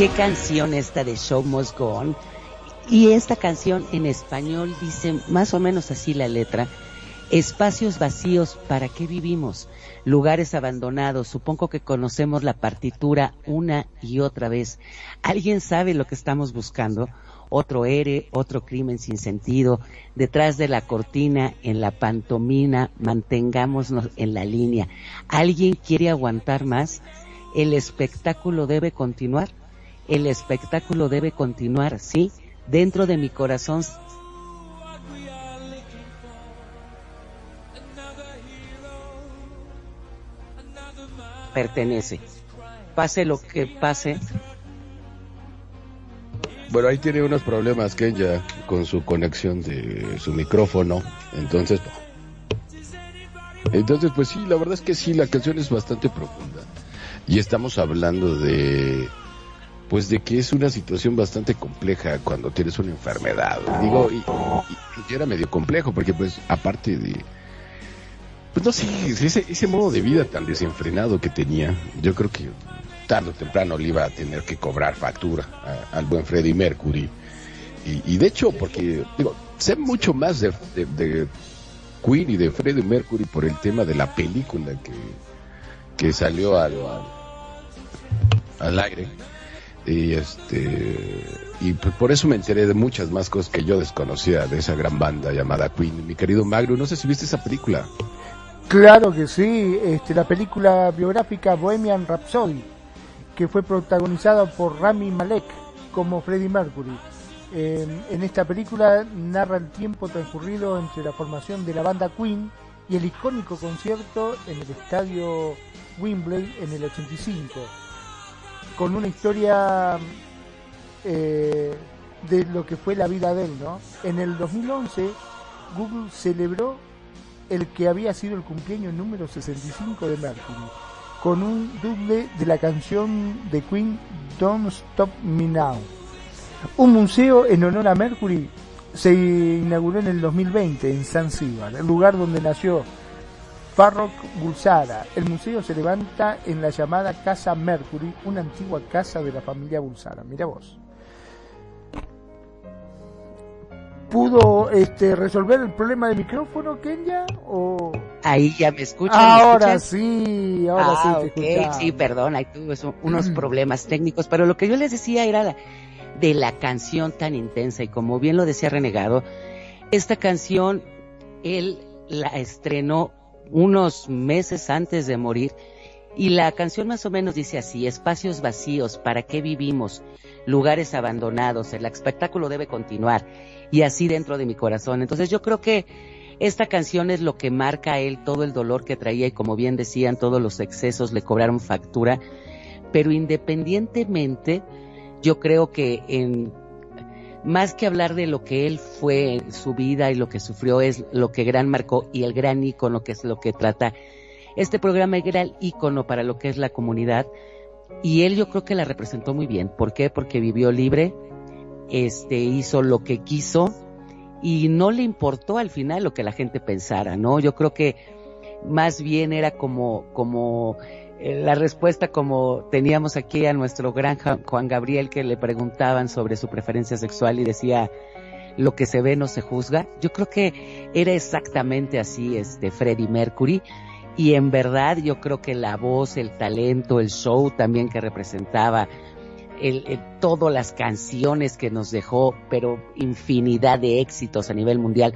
qué canción esta de Show Must Go On? Y esta canción en español dice más o menos así la letra. Espacios vacíos, ¿para qué vivimos? Lugares abandonados, supongo que conocemos la partitura una y otra vez. ¿Alguien sabe lo que estamos buscando? Otro ere, otro crimen sin sentido, detrás de la cortina, en la pantomina, mantengámonos en la línea. ¿Alguien quiere aguantar más? El espectáculo debe continuar. El espectáculo debe continuar, sí. Dentro de mi corazón pertenece. Pase lo que pase, Bueno, ahí tiene unos problemas Kenya con su conexión de su micrófono. Entonces, entonces pues sí, la verdad es que sí, la canción es bastante profunda. Y estamos hablando de pues de que es una situación bastante compleja cuando tienes una enfermedad. Digo, y, era medio complejo porque pues aparte de pues no sé, ese, ese modo de vida tan desenfrenado que tenía, yo creo que tarde o temprano le iba a tener que cobrar factura al buen Freddie Mercury. Y, y de hecho, porque, digo, sé mucho más de, de, de Queen y de Freddie Mercury por el tema de la película que, que salió al, al, al aire. Y este, y por eso me enteré de muchas más cosas que yo desconocía de esa gran banda llamada Queen. Mi querido Magro, no sé si viste esa película. Claro que sí, este, la película biográfica Bohemian Rhapsody, que fue protagonizada por Rami Malek como Freddie Mercury. En esta película narra el tiempo transcurrido entre la formación de la banda Queen y el icónico concierto en el estadio Wembley en el 85, con una historia eh, de lo que fue la vida de él. ¿no? En el 2011 Google celebró el que había sido el cumpleaños número 65 de Mercury, con un doble de la canción de Queen Don't Stop Me Now. Un museo en honor a Mercury se inauguró en el 2020 en Zanzíbar, el lugar donde nació Farrokh Bulsara. El museo se levanta en la llamada Casa Mercury, una antigua casa de la familia Bulsara. Mira vos. ¿Pudo este, resolver el problema del micrófono, Kenya? O... Ahí ya me escuchan. Ahora sí, ahora ah, sí te ok, escuchamos. sí, perdón, ahí tuve unos problemas técnicos, pero lo que yo les decía era la- de la canción tan intensa y como bien lo decía Renegado, esta canción él la estrenó unos meses antes de morir y la canción más o menos dice así, espacios vacíos, ¿para qué vivimos? Lugares abandonados, el espectáculo debe continuar y así dentro de mi corazón. Entonces yo creo que esta canción es lo que marca a él todo el dolor que traía y como bien decían, todos los excesos le cobraron factura, pero independientemente, yo creo que en más que hablar de lo que él fue en su vida y lo que sufrió es lo que gran marcó y el gran ícono que es lo que trata este programa el gran ícono para lo que es la comunidad y él yo creo que la representó muy bien. ¿Por qué? Porque vivió libre, este hizo lo que quiso y no le importó al final lo que la gente pensara, ¿no? Yo creo que más bien era como como la respuesta como teníamos aquí a nuestro gran Juan Gabriel que le preguntaban sobre su preferencia sexual y decía lo que se ve no se juzga. Yo creo que era exactamente así este Freddie Mercury y en verdad yo creo que la voz, el talento, el show también que representaba, el, el- todas las canciones que nos dejó, pero infinidad de éxitos a nivel mundial.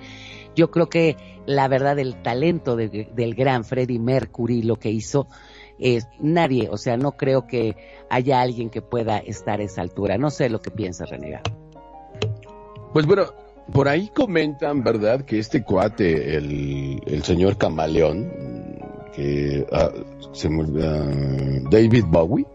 Yo creo que la verdad el talento de- del gran Freddie Mercury, lo que hizo, es nadie, o sea, no creo que haya alguien que pueda estar a esa altura. No sé lo que piensa Renegado. Pues bueno, por ahí comentan, ¿verdad? Que este cuate, el, el señor Camaleón, que ah, se olvida, David Bowie,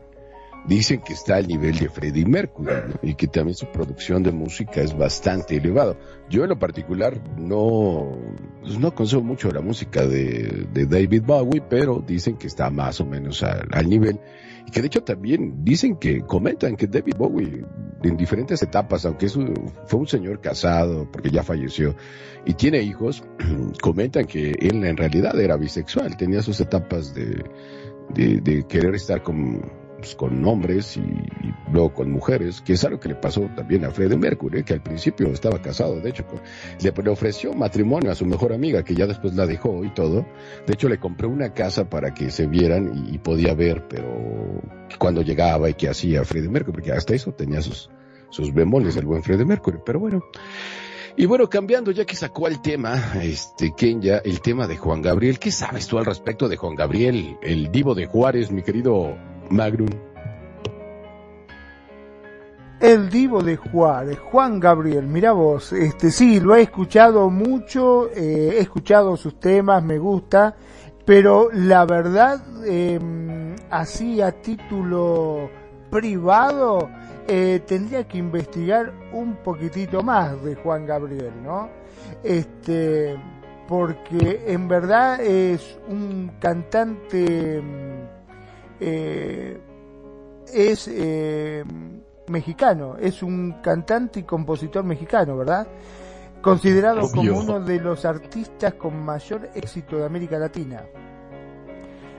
dicen que está al nivel de Freddie Mercury y que también su producción de música es bastante elevado. Yo en lo particular no, pues no consumo mucho la música de, de David Bowie, pero dicen que está más o menos al, al nivel. Y que de hecho también dicen que comentan que David Bowie en diferentes etapas, aunque es un- fue un señor casado porque ya falleció y tiene hijos, comentan que él en realidad era bisexual, tenía sus etapas de, de, de querer estar con, pues, con hombres y, luego con mujeres, que es algo que le pasó también a Freddie Mercury, que al principio estaba casado, de hecho, le, ofreció matrimonio a su mejor amiga, que ya después la dejó y todo. De hecho, le compré una casa para que se vieran y, y podía ver, pero cuando llegaba y qué hacía Freddie Mercury, porque hasta eso tenía sus, sus bemoles el buen Freddie Mercury, pero bueno. Y bueno, cambiando, ya que sacó el tema, este, Kenya, el tema de Juan Gabriel, ¿qué sabes tú al respecto de Juan Gabriel, el divo de Juárez, mi querido Magnum? El divo de Juárez, Juan Gabriel, mira vos, este sí, lo he escuchado mucho, eh, he escuchado sus temas, me gusta, pero la verdad, eh, así a título privado, eh, tendría que investigar un poquitito más de Juan Gabriel, ¿no? Este, porque en verdad es un cantante, mm, eh, es eh, mexicano, es un cantante y compositor mexicano, ¿verdad? Considerado Obvio. como uno de los artistas con mayor éxito de América Latina.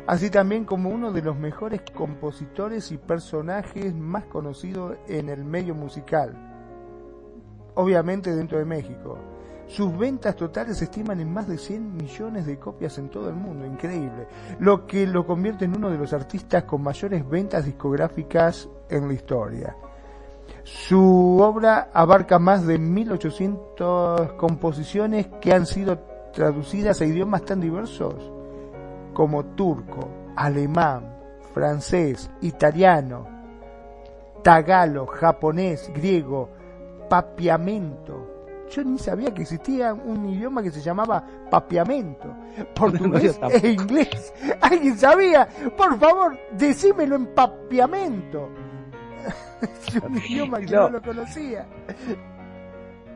Así también como uno de los mejores compositores y personajes más conocidos en el medio musical. Obviamente dentro de México. Sus ventas totales se estiman en más de 100 millones de copias en todo el mundo, increíble, lo que lo convierte en uno de los artistas con mayores ventas discográficas en la historia. Su obra abarca más de 1800 composiciones que han sido traducidas a idiomas tan diversos como turco, alemán, francés, italiano, tagalo, japonés, griego, papiamento. Yo ni sabía que existía un idioma que se llamaba papiamento, portugués yo tampoco. e inglés. ¿Alguien sabía? Por favor, decímelo en papiamento. es un idioma que no No. lo conocía.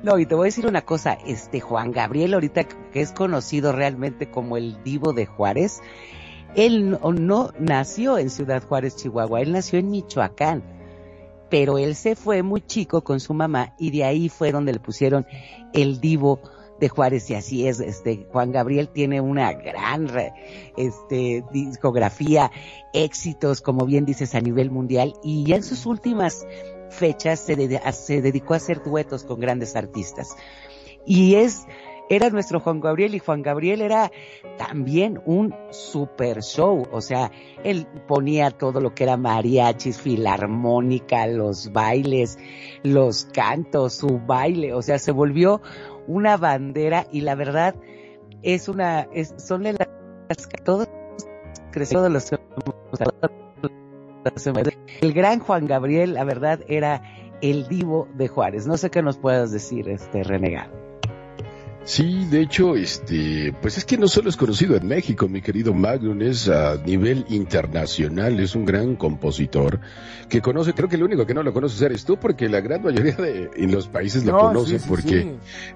No, y te voy a decir una cosa, este Juan Gabriel ahorita que es conocido realmente como el divo de Juárez, él no, no nació en Ciudad Juárez, Chihuahua, él nació en Michoacán, pero él se fue muy chico con su mamá y de ahí fue donde le pusieron el divo de Juárez y así es, este Juan Gabriel tiene una gran este discografía, éxitos, como bien dices, a nivel mundial y ya en sus últimas fechas se dedicó a hacer duetos con grandes artistas. Y es era nuestro Juan Gabriel y Juan Gabriel era también un super show, o sea, él ponía todo lo que era mariachis, filarmónica, los bailes, los cantos, su baile, o sea, se volvió una bandera y la verdad es una, es, son de las que todos crecieron los el gran Juan Gabriel, la verdad, era el divo de Juárez. No sé qué nos puedas decir, este renegado. Sí, de hecho, este, pues es que no solo es conocido en México, mi querido Magnum, es a nivel internacional, es un gran compositor que conoce, creo que el único que no lo conoces eres tú, porque la gran mayoría de en los países lo No, conocen sí, sí, porque sí.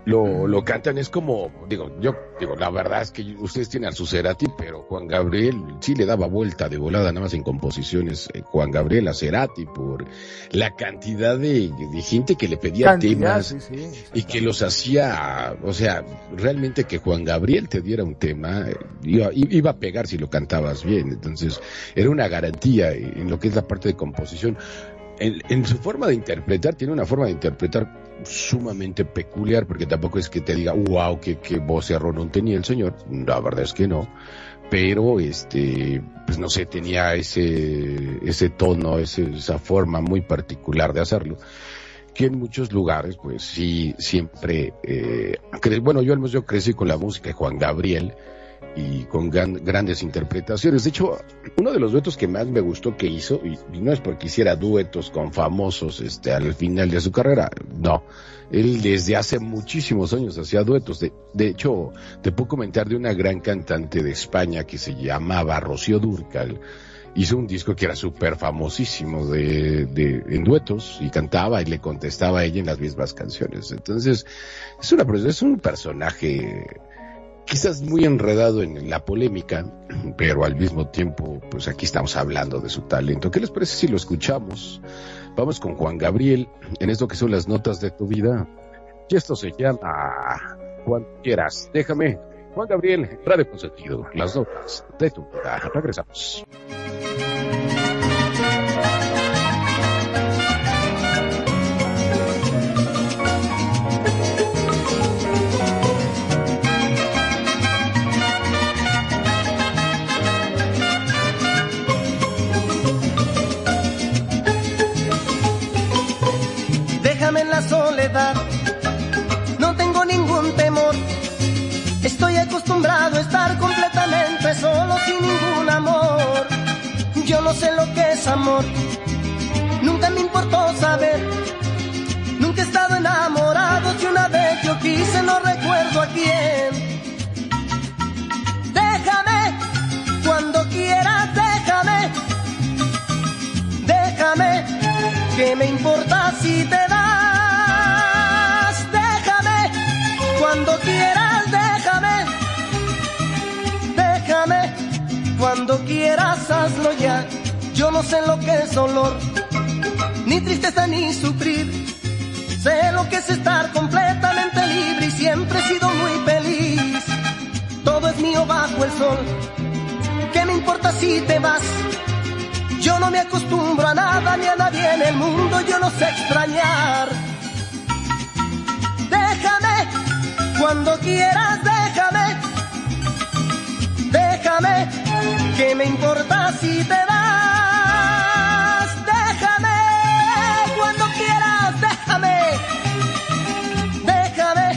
lo, lo cantan, es como, digo, yo, digo, la verdad es que ustedes tienen a su Cerati, pero Juan Gabriel sí le daba vuelta de volada nada más en composiciones, eh, Juan Gabriel a Cerati, por la cantidad de, de gente que le pedía Cantidad, temas y que los hacía, o sea, realmente que Juan Gabriel te diera un tema, iba, iba a pegar si lo cantabas bien, entonces era una garantía en lo que es la parte de composición. En, su forma de interpretar, tiene una forma de interpretar sumamente peculiar, porque tampoco es que te diga, wow, qué, qué voz no tenía el señor, la verdad es que no, pero este, pues no sé, tenía ese, ese tono, ese, esa forma muy particular de hacerlo que en muchos lugares, pues sí, siempre, eh, bueno, yo al menos yo crecí con la música de Juan Gabriel y con gran- grandes interpretaciones. De hecho, uno de los duetos que más me gustó que hizo, y, y no es porque hiciera duetos con famosos este, al final de su carrera, no. Él desde hace muchísimos años hacía duetos. De, de hecho, te puedo comentar de una gran cantante de España que se llamaba Rocío Durcal, hizo un disco que era súper famosísimo de, de, en duetos y cantaba y le contestaba a ella en las mismas canciones. Entonces, es una, es un personaje quizás muy enredado en la polémica, pero al mismo tiempo, pues aquí estamos hablando de su talento. ¿Qué les parece si lo escuchamos? Vamos con Juan Gabriel en esto que son las notas de tu vida. Y esto se llama Cuando quieras. Déjame. Juan Gabriel, Radio Consentido, las notas de tu vida. Regresamos. Déjame en la soledad, estar completamente solo sin ningún amor. Yo no sé lo que es amor, nunca me importó saber. Nunca he estado enamorado, si una vez yo quise, no hazlo ya. Yo no sé lo que es dolor, ni tristeza ni sufrir. Sé lo que es estar completamente libre y siempre he sido muy feliz. Todo es mío bajo el sol. ¿Qué me importa si te vas? Yo no me acostumbro a nada ni a nadie en el mundo, yo no sé extrañar. Déjame, cuando quieras, déjame. Déjame, que me importa si te vas. Déjame, cuando quieras, déjame. Déjame,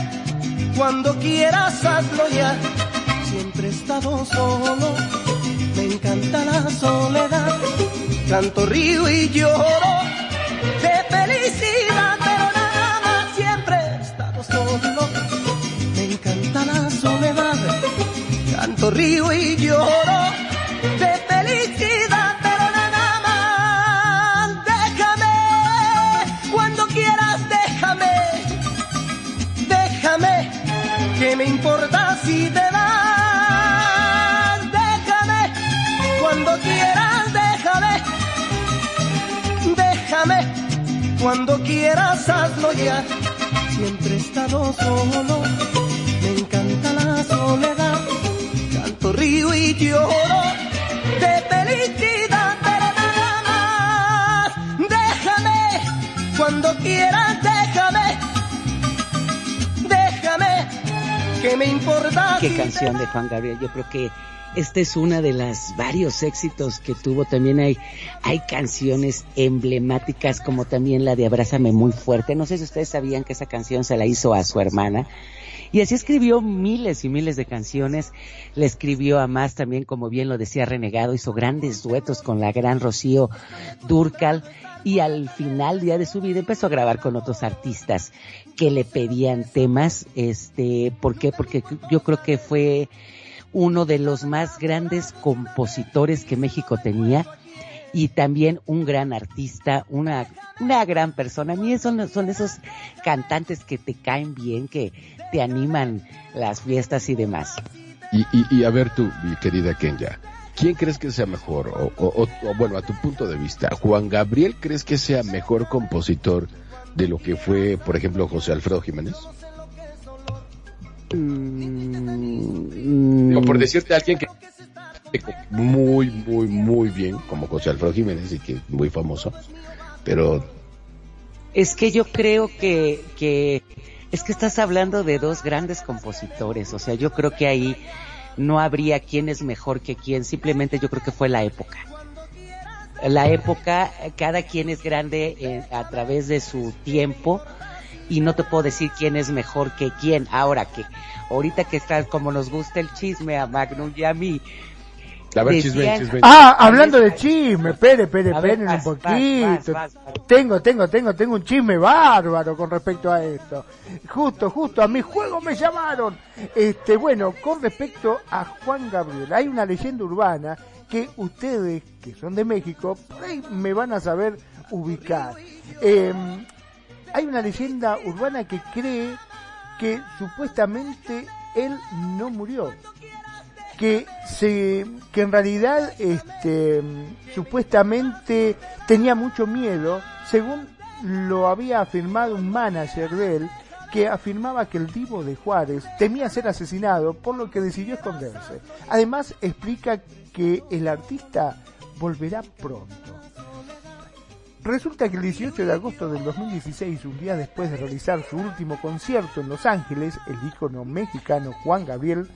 cuando quieras, hazlo ya. Siempre he estado solo, me encanta la soledad. Canto, río y lloro de felicidad, pero nada más siempre he estado solo. Me encanta la soledad. Canto, río y lloro cuando quieras, hazlo ya. Siempre he estado solo, me encanta la soledad. Canto, río y lloro de felicidad, pero nada más. Déjame cuando quieras, déjame. Déjame, que me importa. Qué canción de Juan Gabriel. Yo creo que esta es una de las varios éxitos que tuvo. También hay, hay canciones emblemáticas como también la de Abrázame muy fuerte. No sé si ustedes sabían que esa canción se la hizo a su hermana. Y así escribió miles y miles de canciones. Le escribió a más también, como bien lo decía Renegado, hizo grandes duetos con la gran Rocío Durcal. Y al final día de su vida empezó a grabar con otros artistas que le pedían temas. Este, ¿por qué? Porque yo creo que fue uno de los más grandes compositores que México tenía y también un gran artista, una, una gran persona. A mí son, son esos cantantes que te caen bien, que te animan las fiestas y demás. Y, y, y a ver tú, mi querida Kenya, ¿quién crees que sea mejor? O, o- o- bueno, a tu punto de vista, ¿Juan Gabriel crees que sea mejor compositor de lo que fue, por ejemplo, José Alfredo Jiménez? Mm, O por decirte a alguien que muy, muy, muy bien, como José Alfredo Jiménez, y que es muy famoso, pero Es que yo creo que, que es que estás hablando de dos grandes compositores, o sea, yo creo que ahí no habría quién es mejor que quién, simplemente yo creo que fue la época. La época, cada quien es grande eh, a través de su tiempo y no te puedo decir quién es mejor que quién. Ahora que, ahorita que está como nos gusta el chisme a Magnum y a mí. A ver, decían- chisme, chisme. Ah, hablando de chisme, espere, espere, esperen un poquito. vas, vas, vas. Tengo, tengo, tengo, tengo un chisme bárbaro con respecto a esto. Justo, justo, a mi juego me llamaron. Este, bueno, con respecto a Juan Gabriel, hay una leyenda urbana que ustedes, que son de México, por ahí me van a saber ubicar. Eh, hay una leyenda urbana que cree que supuestamente él no murió que se que en realidad este supuestamente tenía mucho miedo según lo había afirmado un manager de él que afirmaba que el divo de Juárez temía ser asesinado por lo que decidió esconderse. Además explica que el artista volverá pronto Resulta que el 18 de agosto del 2016, un día después de realizar su último concierto en Los Ángeles, el ícono mexicano Juan Gabriel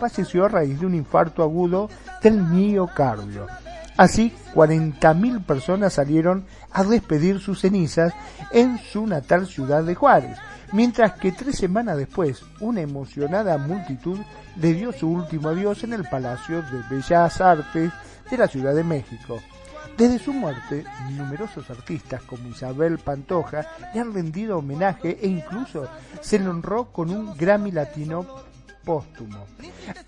falleció a raíz de un infarto agudo del miocardio. Así, 40.000 personas salieron a despedir sus cenizas en su natal ciudad de Juárez, mientras que tres semanas después, una emocionada multitud le dio su último adiós en el Palacio de Bellas Artes de la Ciudad de México. Desde su muerte, numerosos artistas como Isabel Pantoja le han rendido homenaje e incluso se le honró con un Grammy Latino póstumo.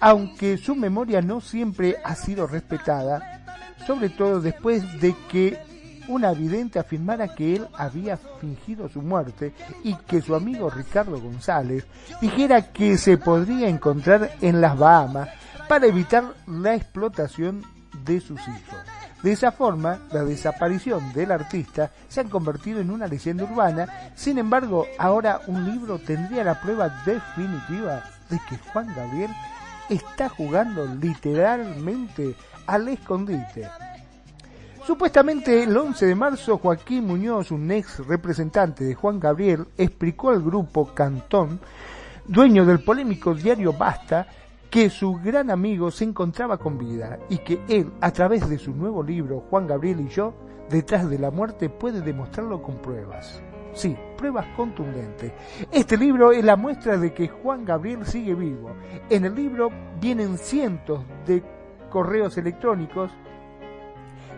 Aunque su memoria no siempre ha sido respetada, sobre todo después de que una vidente afirmara que él había fingido su muerte y que su amigo Ricardo González dijera que se podría encontrar en las Bahamas para evitar la explotación de sus hijos. De esa forma, la desaparición del artista se ha convertido en una leyenda urbana, sin embargo, ahora un libro tendría la prueba definitiva de que Juan Gabriel está jugando literalmente al escondite. Supuestamente el 11 de marzo Joaquín Muñoz, un ex representante de Juan Gabriel, explicó al grupo Cantón, dueño del polémico diario Basta, que su gran amigo se encontraba con vida y que él, a través de su nuevo libro Juan Gabriel y yo, detrás de la muerte, puede demostrarlo con pruebas. Sí, pruebas contundentes. Este libro es la muestra de que Juan Gabriel sigue vivo. En el libro vienen cientos de correos electrónicos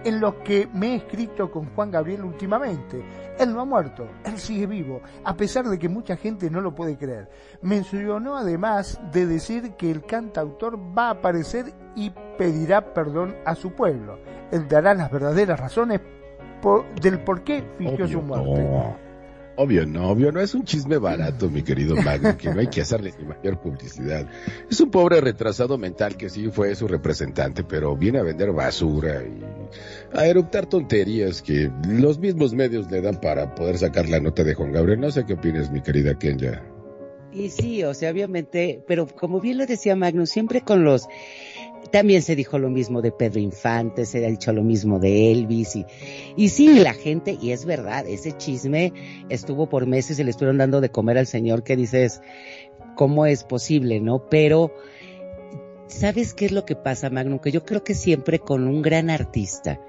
en los que me he escrito con Juan Gabriel últimamente. Él no ha muerto, él sigue vivo, a pesar de que mucha gente no lo puede creer. Mencionó además de decir que el cantautor va a aparecer y pedirá perdón a su pueblo. Él dará las verdaderas razones por- del por qué fingió su muerte. Obvio no, obvio no, es un chisme barato, mi querido Mago, que no hay que hacerle ni mayor publicidad. Es un pobre retrasado mental que sí fue su representante, pero viene a vender basura y a eruptar tonterías que los mismos medios le dan para poder sacar la nota de Juan Gabriel. No sé qué opinas, mi querida Kenya. Y sí, o sea, obviamente, pero como bien lo decía Magnus, siempre con los también se dijo lo mismo de Pedro Infante, se ha dicho lo mismo de Elvis y, y sí, la gente, y es verdad, ese chisme estuvo por meses y le estuvieron dando de comer al señor que dices, ¿cómo es posible, no? Pero, ¿sabes qué es lo que pasa, Magnum? Que yo creo que siempre con un gran artista,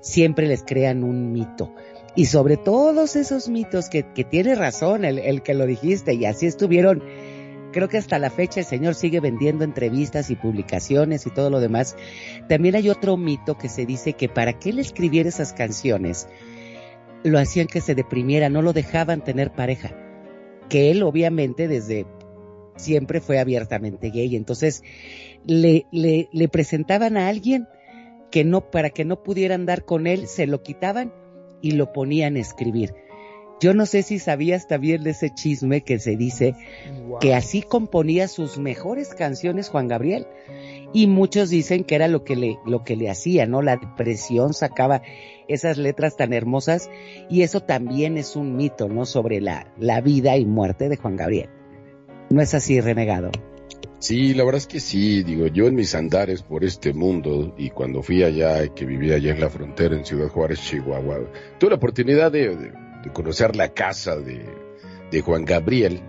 siempre les crean un mito. Y sobre todos esos mitos que, que tiene razón el, el que lo dijiste, y así estuvieron creo que hasta la fecha el señor sigue vendiendo entrevistas y publicaciones y todo lo demás. También hay otro mito que se dice que para que él escribiera esas canciones, lo hacían que se deprimiera, no lo dejaban tener pareja. Que él obviamente desde siempre fue abiertamente gay, entonces le, presentaban a alguien que no, para que no pudiera andar con él, se lo quitaban y lo ponían a escribir. Yo no sé si sabías también de ese chisme que se dice wow. que así componía sus mejores canciones Juan Gabriel. Y muchos dicen que era lo que le, lo que le hacía, ¿no? La depresión sacaba esas letras tan hermosas y eso también es un mito, ¿no? Sobre la, la vida y muerte de Juan Gabriel. ¿No es así, renegado? Sí, la verdad es que sí, digo, yo en mis andares por este mundo y cuando fui allá, que vivía allá en la frontera en Ciudad Juárez, Chihuahua, tuve la oportunidad de, de de conocer la casa de, de, Juan Gabriel.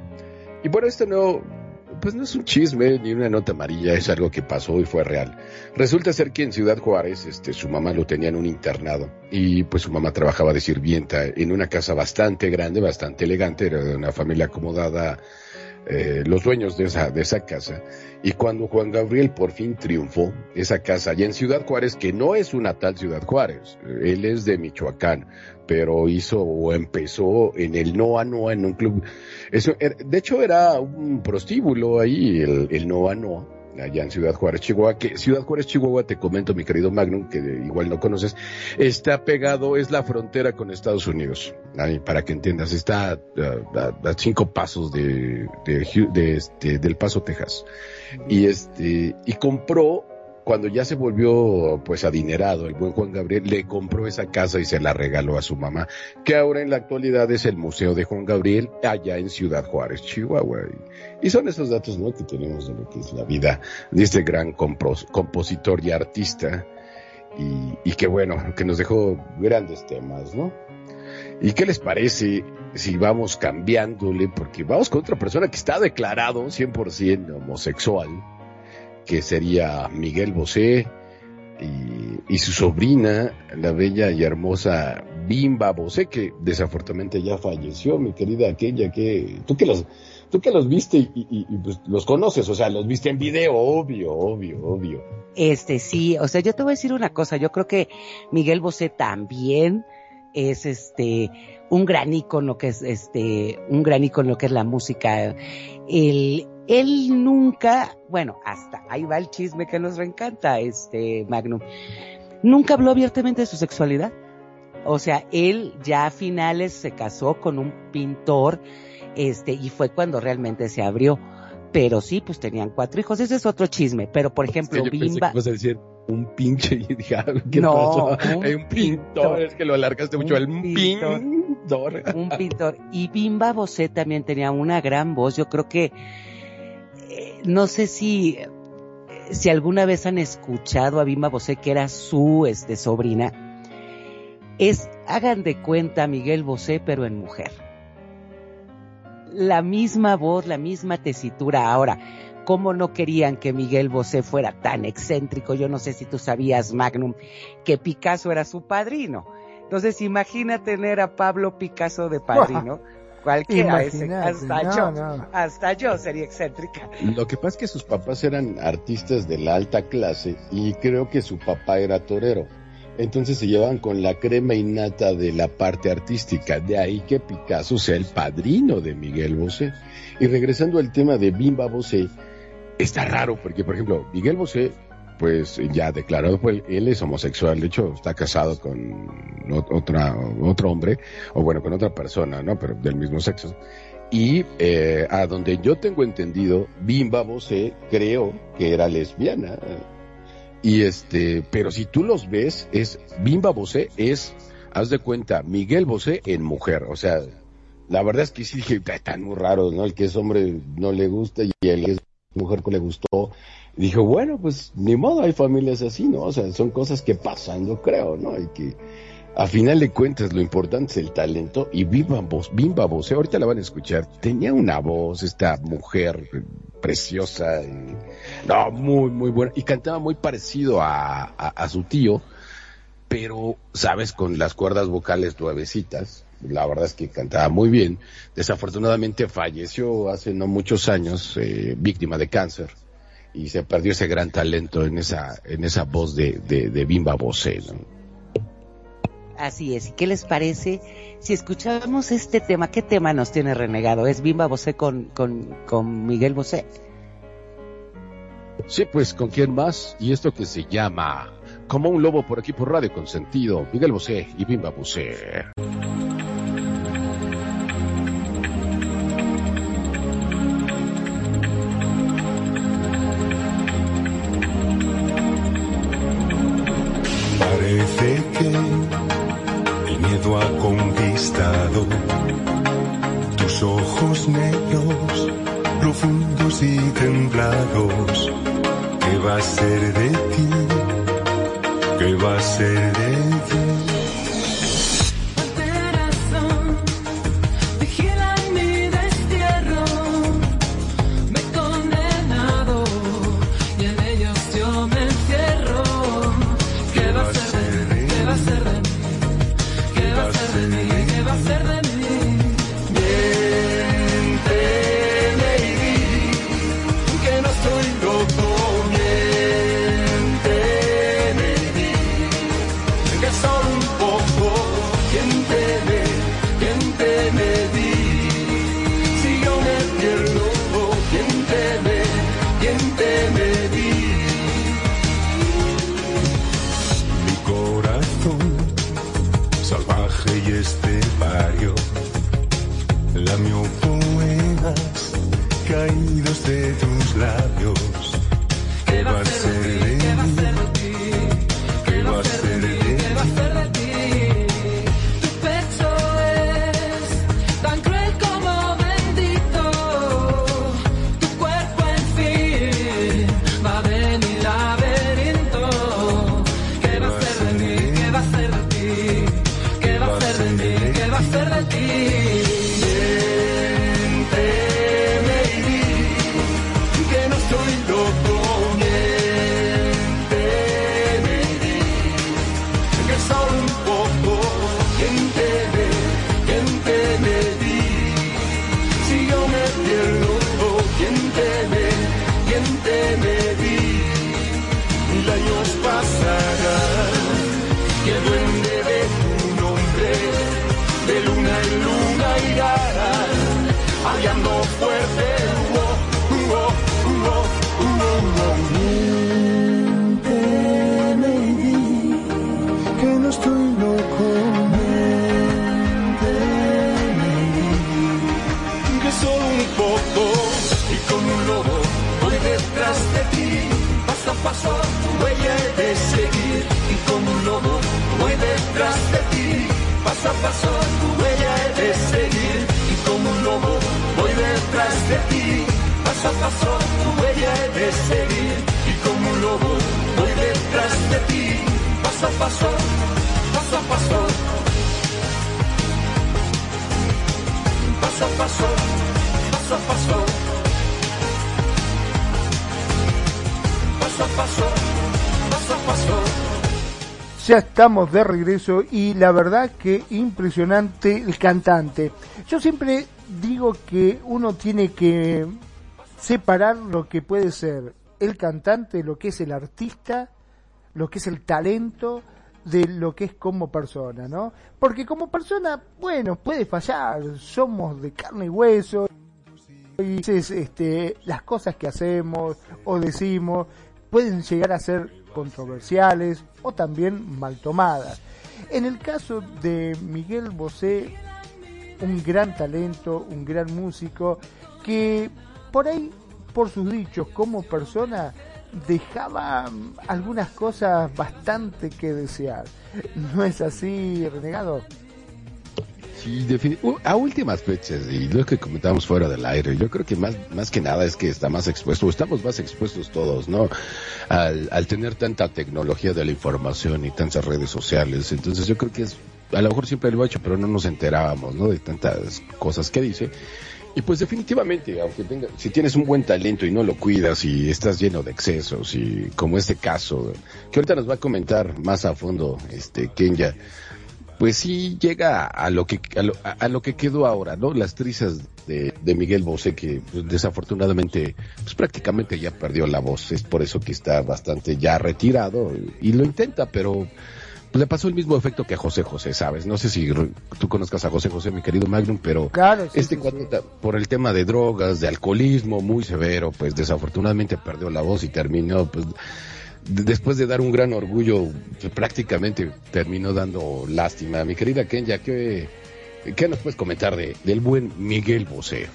Y bueno, esto no, pues no es un chisme ni una nota amarilla, es algo que pasó y fue real. Resulta ser que en Ciudad Juárez, este, su mamá lo tenía en un internado y pues su mamá trabajaba de sirvienta en una casa bastante grande, bastante elegante, era de una familia acomodada, eh, los dueños de esa, de esa casa. Y cuando Juan Gabriel por fin triunfó, esa casa allá en Ciudad Juárez, que no es una tal Ciudad Juárez, él es de Michoacán, pero hizo o empezó en el Noa Noa, en un club. Eso, de hecho era un prostíbulo ahí, el, el Noa Noa allá en Ciudad Juárez, Chihuahua, que Ciudad Juárez, Chihuahua, te comento, mi querido Magnum, que igual no conoces, está pegado, es la frontera con Estados Unidos, para que entiendas, está a, cinco pasos de, este, del Paso, Texas. Y este, y compró cuando ya se volvió pues adinerado el buen Juan Gabriel, le compró esa casa y se la regaló a su mamá, que ahora en la actualidad es el Museo de Juan Gabriel allá en Ciudad Juárez, Chihuahua. Y son esos datos ¿no? que tenemos de lo que es la vida de este gran compos compositor y artista. Y, y que bueno, que nos dejó grandes temas, ¿no? ¿Y qué les parece si vamos cambiándole? Porque vamos con otra persona que está declarado 100% homosexual que sería Miguel Bosé y, y, su sobrina, la bella y hermosa Bimba Bosé, que desafortunadamente ya falleció, mi querida aquella que tú que los tú que los viste y, y, pues, los conoces, o sea, los viste en video, obvio, obvio, obvio. Este sí, o sea, yo te voy a decir una cosa, yo creo que Miguel Bosé también es este un gran ícono que es este un gran ícono que es la música el él nunca, bueno, hasta ahí va el chisme que nos reencanta, este Magnum, nunca habló abiertamente de su sexualidad. O sea, él ya a finales se casó con un pintor, este, y fue cuando realmente se abrió. Pero sí, pues tenían cuatro hijos, ese es otro chisme. Pero por ejemplo, es que yo Bimba. Pensé que ibas a decir un pinche y dije, ah, ¿qué no, un Hay un pintor, pintor. es que lo alargaste mucho, el pintor. pintor. Un pintor. Y Bimba Bosé también tenía una gran voz. Yo creo que no sé si, si alguna vez han escuchado a Bimba Bosé, que era su este, sobrina. Es, hagan de cuenta Miguel Bosé, pero en mujer. La misma voz, la misma tesitura. Ahora, ¿cómo no querían que Miguel Bosé fuera tan excéntrico? Yo no sé si tú sabías, Magnum, que Picasso era su padrino. Entonces, imagina tener a Pablo Picasso de padrino. Cualquiera, ese, hasta no, yo, no. hasta yo sería excéntrica. Lo que pasa es que sus papás eran artistas de la alta clase y creo que su papá era torero. Entonces se llevan con la crema innata de la parte artística. De ahí que Picasso sea el padrino de Miguel Bosé. Y regresando al tema de Bimba Bosé, está raro porque, por ejemplo, Miguel Bosé pues ya declarado, pues él es homosexual, de hecho está casado con otra, otro hombre, o bueno, con otra persona, ¿no? Pero del mismo sexo. Y eh, a donde yo tengo entendido, Bimba Bosé creo que era lesbiana. Y este, pero si tú los ves, es Bimba Bosé es, haz de cuenta, Miguel Bosé en mujer. O sea, la verdad es que sí dije, están muy raros, ¿no? El que es hombre no le gusta y el que es mujer que le gustó. Dijo, bueno, pues ni modo, hay familias así, ¿no? O sea, son cosas que pasan, yo creo, ¿no? Y que a final de cuentas lo importante es el talento y Bimba, Bimba Bosé, ahorita la van a escuchar, tenía una voz, esta mujer preciosa, y, no, muy, muy buena, y cantaba muy parecido a, a, a su tío, pero, sabes, con las cuerdas vocales nuevecitas, la verdad es que cantaba muy bien. Desafortunadamente falleció hace no muchos años, eh, víctima de cáncer, y se perdió ese gran talento en esa, en esa voz de, de, de Bimba Bosé, ¿no? Así es. ¿Y qué les parece si escuchamos este tema? ¿Qué tema nos tiene renegado? ¿Es Bimba Bosé con, con, con Miguel Bosé? Sí, pues con quién más. Y esto que se llama Como un lobo por aquí por Radio Consentido, Miguel Bosé y Bimba Bosé. Estamos de regreso y la verdad que impresionante el cantante. Yo siempre digo que uno tiene que separar lo que puede ser el cantante, lo que es el artista, lo que es el talento de lo que es como persona, ¿no? Porque como persona, bueno, puede fallar, somos de carne y hueso, y es, este, las cosas que hacemos o decimos, pueden llegar a ser controversiales o también mal tomadas. En el caso de Miguel Bosé, un gran talento, un gran músico, que por ahí, por sus dichos como persona, dejaba mm, algunas cosas bastante que desear. ¿No es así, renegado? Sí, a últimas fechas, y lo que comentábamos fuera del aire, yo creo que más, más que nada es que está más expuesto, estamos más expuestos todos, ¿no? Al, al tener tanta tecnología de la información y tantas redes sociales. Entonces yo creo que es, a lo mejor siempre lo ha hecho, pero no nos enterábamos, ¿no? De tantas cosas que dice. Y pues definitivamente, aunque tenga, si tienes un buen talento y no lo cuidas y estás lleno de excesos y como este caso, que ahorita nos va a comentar más a fondo, este, Kenya, pues sí llega a lo que a lo, a- lo que quedó ahora, ¿no? Las trizas de, de Miguel Bosé que pues, desafortunadamente pues prácticamente ya perdió la voz, es por eso que está bastante ya retirado y, y lo intenta, pero pues, le pasó el mismo efecto que a José José, ¿sabes? No sé si tú conozcas a José José, mi querido Magnum, pero Claro, sí, este sí, cuate sí. ta- por el tema de drogas, de alcoholismo muy severo, pues desafortunadamente perdió la voz y terminó pues después de dar un gran orgullo, pues, prácticamente terminó dando lástima. Mi querida Kenya, ¿qué, qué nos puedes comentar de, del buen Miguel Bosé?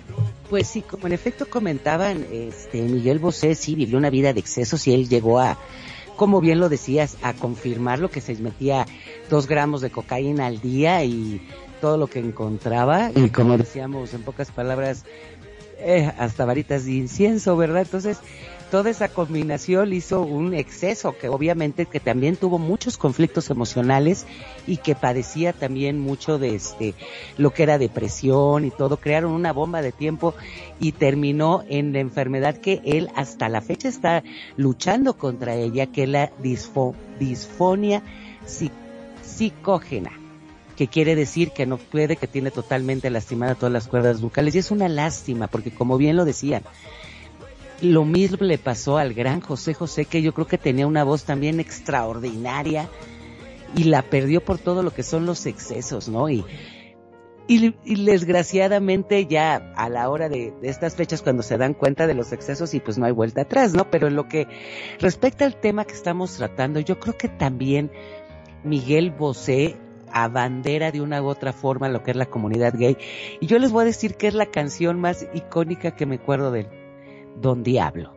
Pues sí, como en efecto comentaban, este Miguel Bosé sí vivió una vida de excesos y él llegó a, como bien lo decías, a confirmar lo que se metía dos gramos de cocaína al día y todo lo que encontraba y como decíamos en pocas palabras, eh, hasta varitas de incienso, ¿verdad? Entonces, toda esa combinación hizo un exceso que obviamente que también tuvo muchos conflictos emocionales y que padecía también mucho de este lo que era depresión y todo crearon una bomba de tiempo y terminó en la enfermedad que él hasta la fecha está luchando contra ella que es la disfo- disfonia psi- psicógena que quiere decir que no puede, que tiene totalmente lastimada todas las cuerdas vocales. Y es una lástima, porque como bien lo decían, lo mismo le pasó al gran José José, que yo creo que tenía una voz también extraordinaria y la perdió por todo lo que son los excesos, ¿no? Y, y, desgraciadamente ya a la hora de, de estas fechas cuando se dan cuenta de los excesos y pues no hay vuelta atrás, ¿no? Pero en lo que respecta al tema que estamos tratando, yo creo que también Miguel Bosé abandera de una u otra forma lo que es la comunidad gay. Y yo les voy a decir que es la canción más icónica que me acuerdo de él, Don Diablo.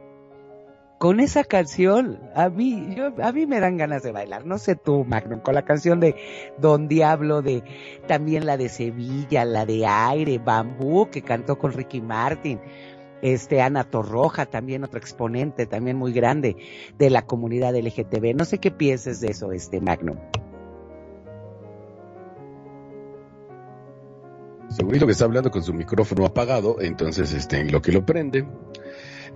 Con esa canción, a mí, yo, a mí me dan ganas de bailar. No sé tú, Magnum, con la canción de Don Diablo, de también la de Sevilla, la de Aire, Bambú, que cantó con Ricky Martin. Este, Ana Torroja, también otro exponente, también muy grande de la comunidad LGTB. No sé qué pienses de eso, este Magnum. Segurito que está hablando con su micrófono apagado, entonces este, en lo que lo prende.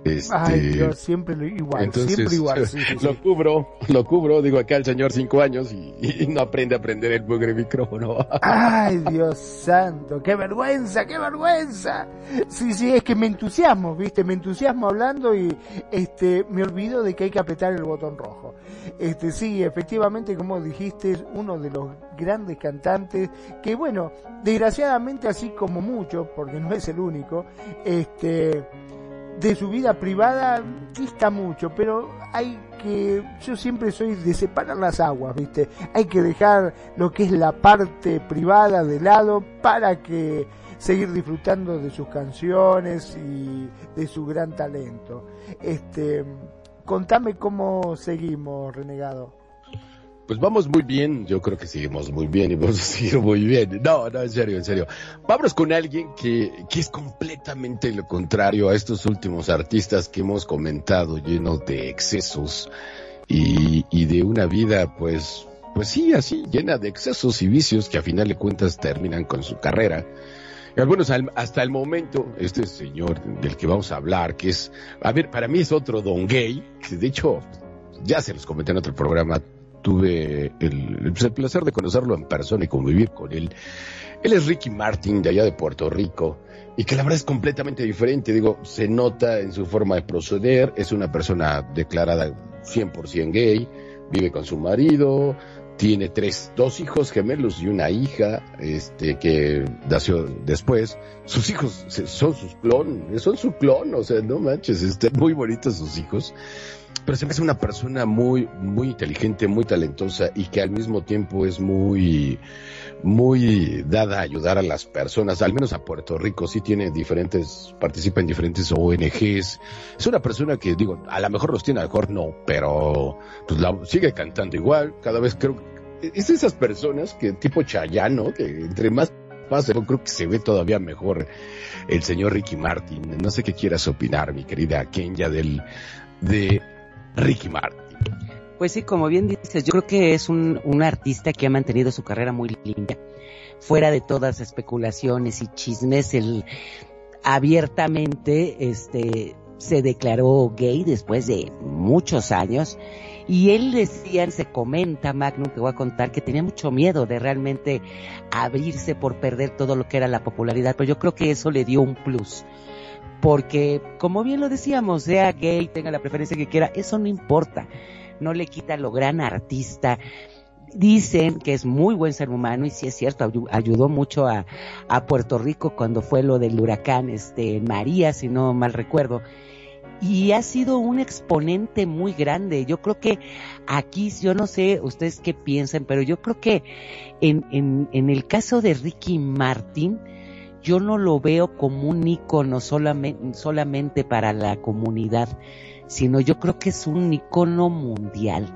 Este, Ay, Dios, siempre lo- igual, Entonces, siempre igual. sí, sí, sí. lo cubro, lo cubro, digo acá el señor cinco años y, y no aprende a prender el bugre micrófono. Ay, Dios santo, qué vergüenza, qué vergüenza. Sí, sí, es que me entusiasmo, viste, me entusiasmo hablando y este me olvido de que hay que apretar el botón rojo. Este sí, efectivamente, como dijiste, es uno de los grandes cantantes que bueno, desgraciadamente así como muchos, porque no es el único, este de su vida privada dista mucho, pero hay que, yo siempre soy de separar las aguas, ¿viste? Hay que dejar lo que es la parte privada de lado para que seguir disfrutando de sus canciones y de su gran talento. Este, contame cómo seguimos, renegado. Pues vamos muy bien, yo creo que seguimos muy bien y vamos a seguir muy bien. No, no, en serio, en serio. Vámonos con alguien que, que es completamente lo contrario a estos últimos artistas que hemos comentado, llenos de excesos y, y de una vida, pues, pues sí, así, llena de excesos y vicios que a final de cuentas terminan con su carrera. Y algunos al- hasta el momento, este señor del que vamos a hablar, que es, a ver, para mí es otro don gay, que de hecho, ya se los comenté en otro programa, tuve el, pues, el placer de conocerlo en persona y convivir con él. Él es Ricky Martin, de allá de Puerto Rico, y que la verdad es completamente diferente. Digo, se nota en su forma de proceder, es una persona declarada 100% gay, vive con su marido, tiene tres, dos hijos gemelos y una hija, este, que nació después. Sus hijos son sus clon, son su clon, o sea, no manches, están muy bonitos sus hijos. Pero se me hace una persona muy, muy inteligente, muy talentosa y que al mismo tiempo es muy, muy dada a ayudar a las personas, al menos a Puerto Rico, sí tiene diferentes, participa en diferentes ONGs. Es una persona que, digo, a lo mejor los tiene, a lo mejor no, pero pues la, sigue cantando igual, cada vez creo es esas personas que tipo Chayano, que entre más pasa, yo creo que se ve todavía mejor el señor Ricky Martin. No sé qué quieras opinar, mi querida Kenya, del, de Ricky Martin. Pues sí, como bien dices, yo creo que es un, un artista que ha mantenido su carrera muy limpia, fuera de todas especulaciones y chismes, él abiertamente este, se declaró gay después de muchos años y él decía, se comenta, Magnum, te voy a contar, que tenía mucho miedo de realmente abrirse por perder todo lo que era la popularidad, pero yo creo que eso le dio un plus. Porque, como bien lo decíamos, sea gay, tenga la preferencia que quiera, eso no importa. No le quita lo gran artista. Dicen que es muy buen ser humano y sí es cierto, ayudó mucho a, Puerto Rico cuando fue lo del huracán este, María, si no mal recuerdo y ha sido un exponente muy grande. Yo creo que aquí, yo no sé ustedes qué piensan, pero yo creo que en, en, en el caso de Ricky Martin, yo no lo veo como un ícono solamente, solamente para la comunidad, sino yo creo que es un ícono mundial.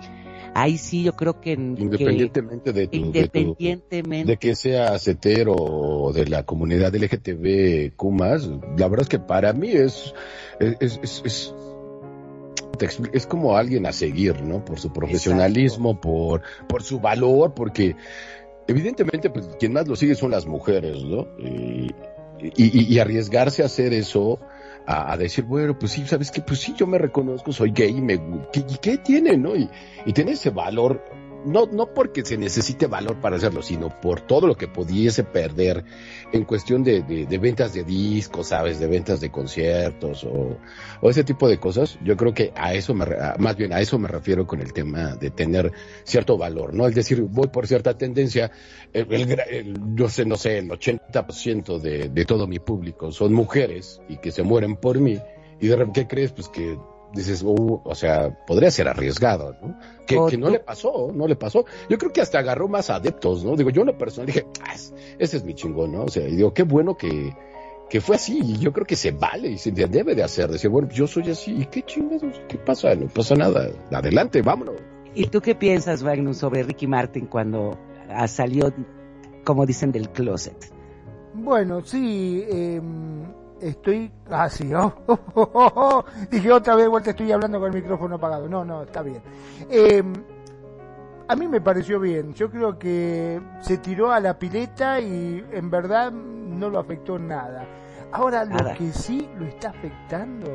Ahí sí yo creo que... Independientemente que, de tu, Independientemente. De, tu, de, que sea setero o de la comunidad LGTB Kumas, la verdad es que para mí es... es, es, es es como alguien a seguir, ¿no? Por su profesionalismo, por, por su valor, porque evidentemente, pues, quien más lo sigue son las mujeres, ¿no? Y, y, arriesgarse a hacer eso, a, decir, bueno, pues sí, ¿sabes qué? Pues sí, yo me reconozco, soy gay y me... ¿Qué, y qué tiene, no? Y, y tiene ese valor, no, no porque se necesite valor para hacerlo, sino por todo lo que pudiese perder en cuestión de, de, ventas de discos, ¿sabes? De ventas de conciertos o, o, ese tipo de cosas. Yo creo que a eso me, más bien a eso me refiero con el tema de tener cierto valor, ¿no? Es decir, voy por cierta tendencia, el, el, el yo sé, no sé, el 80% de, de todo mi público son mujeres y que se mueren por mí. Y de repente, ¿qué crees? Pues que dices, uh, o sea, podría ser arriesgado, ¿no? Que, que, no le pasó, no le pasó. Yo creo que hasta agarró más adeptos, ¿no? Digo, yo una persona dije, ah, ese es mi chingón, ¿no? O sea, y digo, qué bueno que, que fue así, y yo creo que se vale y se debe de hacer, decir, bueno, yo soy así, ¿y qué chingados? ¿Qué pasa? No pasa nada, adelante, vámonos. ¿Y tú qué piensas, Wagner, sobre Ricky Martin cuando salió, como dicen, del closet? Bueno, sí, eh, estoy así, ah, oh, oh, oh, oh, dije otra vez vuelta estoy hablando con el micrófono apagado. No, no, está bien. Eh, a mí me pareció bien. Yo creo que se tiró a la pileta y en verdad no lo afectó nada. Ahora nada. lo que sí lo está afectando,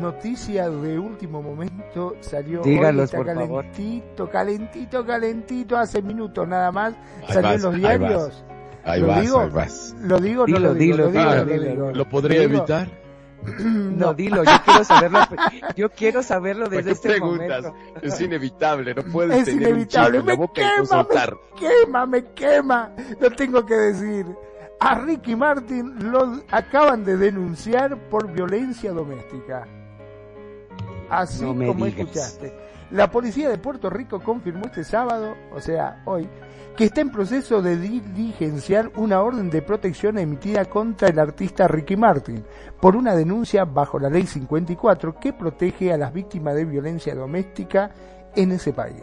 noticia de último momento, salió Dígalos, hoy, está por calentito, favor. calentito, calentito, hace minutos nada más, ahí salió vas, en los diarios. Ahí ¿Lo vas, digo? ahí vas. ¿Lo digo o no Dilo, lo digo? dilo, ¿Lo podría evitar? No, dilo, yo quiero saberlo, yo quiero saberlo ¿Para desde qué este preguntas? momento. Es inevitable, no puedes Es tener inevitable, un chiste en la me boca y no quema, me quema, me quema. Lo tengo que decir. A Ricky Martin lo acaban de denunciar por violencia doméstica. Así No como digas. escuchaste. La policía de Puerto Rico confirmó este sábado, o sea, hoy, que está en proceso de diligenciar una orden de protección emitida contra el artista Ricky Martin por una denuncia bajo la ley 54 que protege a las víctimas de violencia doméstica en ese país.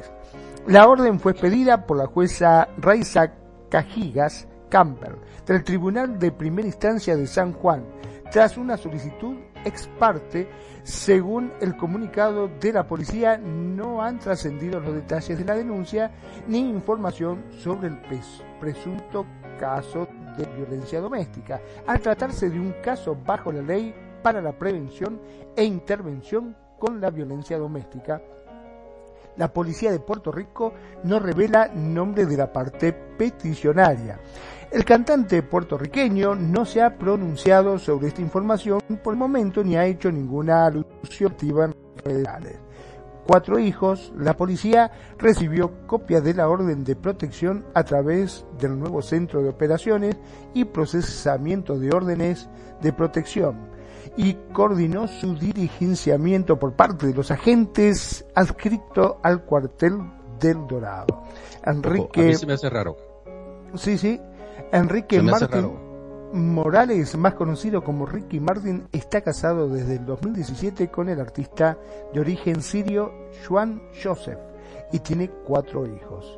La orden fue expedida por la jueza Raiza Cajigas Camper del Tribunal de Primera Instancia de San Juan tras una solicitud ex parte según el comunicado de la policía, no han trascendido los detalles de la denuncia ni información sobre el presunto caso de violencia doméstica, al tratarse de un caso bajo la ley para la prevención e intervención con la violencia doméstica. La policía de Puerto Rico no revela nombre de la parte peticionaria. El cantante puertorriqueño no se ha pronunciado sobre esta información por el momento ni ha hecho ninguna alusión activa en redes sociales. Cuatro hijos, la policía recibió copia de la orden de protección a través del nuevo centro de operaciones y procesamiento de órdenes de protección. y coordinó su dirigenciamiento por parte de los agentes adscritos al cuartel del Dorado. Enrique... A mí se me hace raro. Sí, sí. Enrique Martin. Morales, más conocido como Ricky Martin, está casado desde el 2017 con el artista de origen sirio Juan Joseph y tiene cuatro hijos.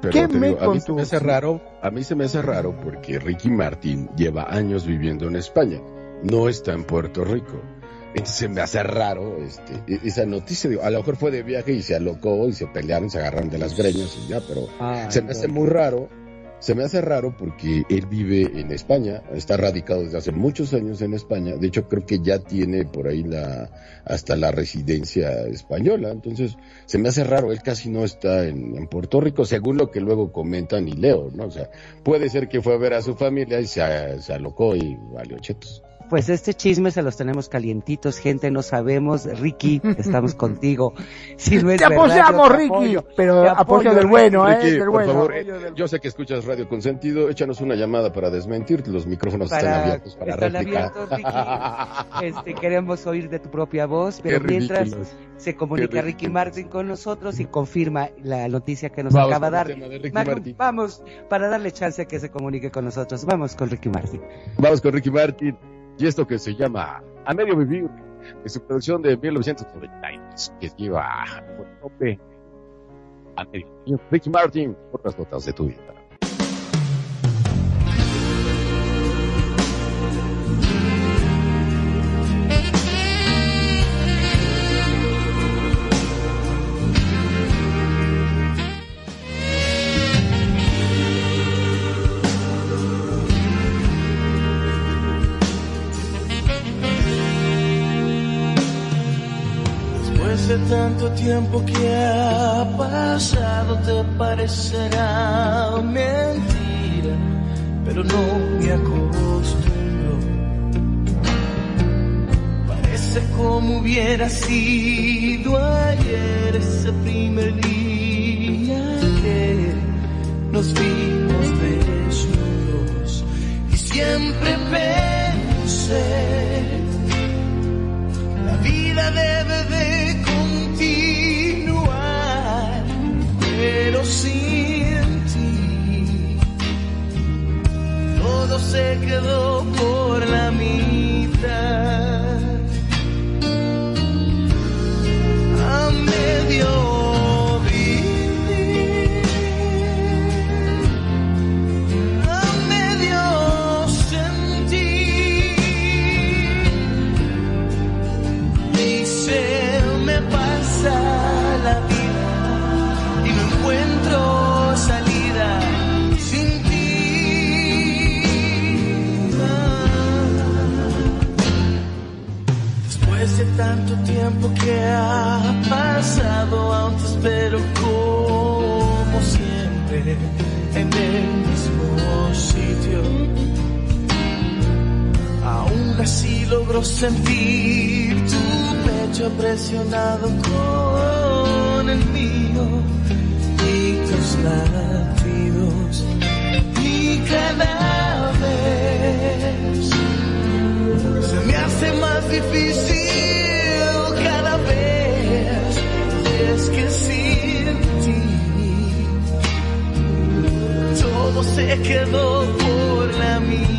Pero ¿Qué me digo, a mí se me hace raro, a mí se me hace raro porque Ricky Martin lleva años viviendo en España, no está en Puerto Rico. Entonces se me hace raro este, e- esa noticia. Digo, a lo mejor fue de viaje y se alocó y se pelearon, se agarraron de las greñas y ya, pero Ay, se me hace muy raro. Se me hace raro porque él vive en España, está radicado desde hace muchos años en España. De hecho, creo que ya tiene por ahí la hasta la residencia española. Entonces, se me hace raro. Él casi no está en, en Puerto Rico, según lo que luego comentan y leo, ¿no? O sea, puede ser que fue a ver a su familia y se, se alocó y valió chetos. Pues este chisme se los tenemos calientitos, gente, no sabemos. Ricky, estamos contigo. Si no es Te verdad, apoyamos, Ricky, apoyo. pero apoyo del Ricky. bueno, ¿eh? Del por bueno. favor, yo sé que escuchas Radio Consentido, échanos una llamada para desmentir, los micrófonos están Para- abiertos para están réplica. abiertos, Ricky. Este, queremos oír de tu propia voz, pero Qué mientras se comunica Ricky Martin con nosotros y confirma la noticia que nos Vamos acaba de dar. de vamos, para darle chance a que se comunique con nosotros. Vamos con Ricky Martin. Vamos con Ricky Martin y esto que se llama A Medio Vivir, de su producción de 1992, que lleva por nombre A Medio Vivir. Ricky Martin, por las notas de tu vida. Tiempo que ha pasado te parecerá mentira, pero no me acostumbro. Parece como hubiera sido ayer ese primer día que nos vimos desnudos y siempre pensé la vida debe de pero sin ti todo se quedó por la mitad. Que ha pasado, aún te espero como siempre en el mismo sitio. Aún así logro sentir tu pecho presionado con el mío y tus latidos. Y cada vez se me hace más difícil se quedó por la mitad.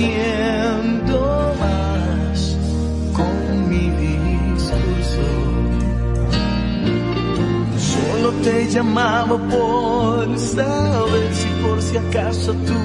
Aburriendo más con mi discurso. Solo te llamaba por saber si por si acaso tú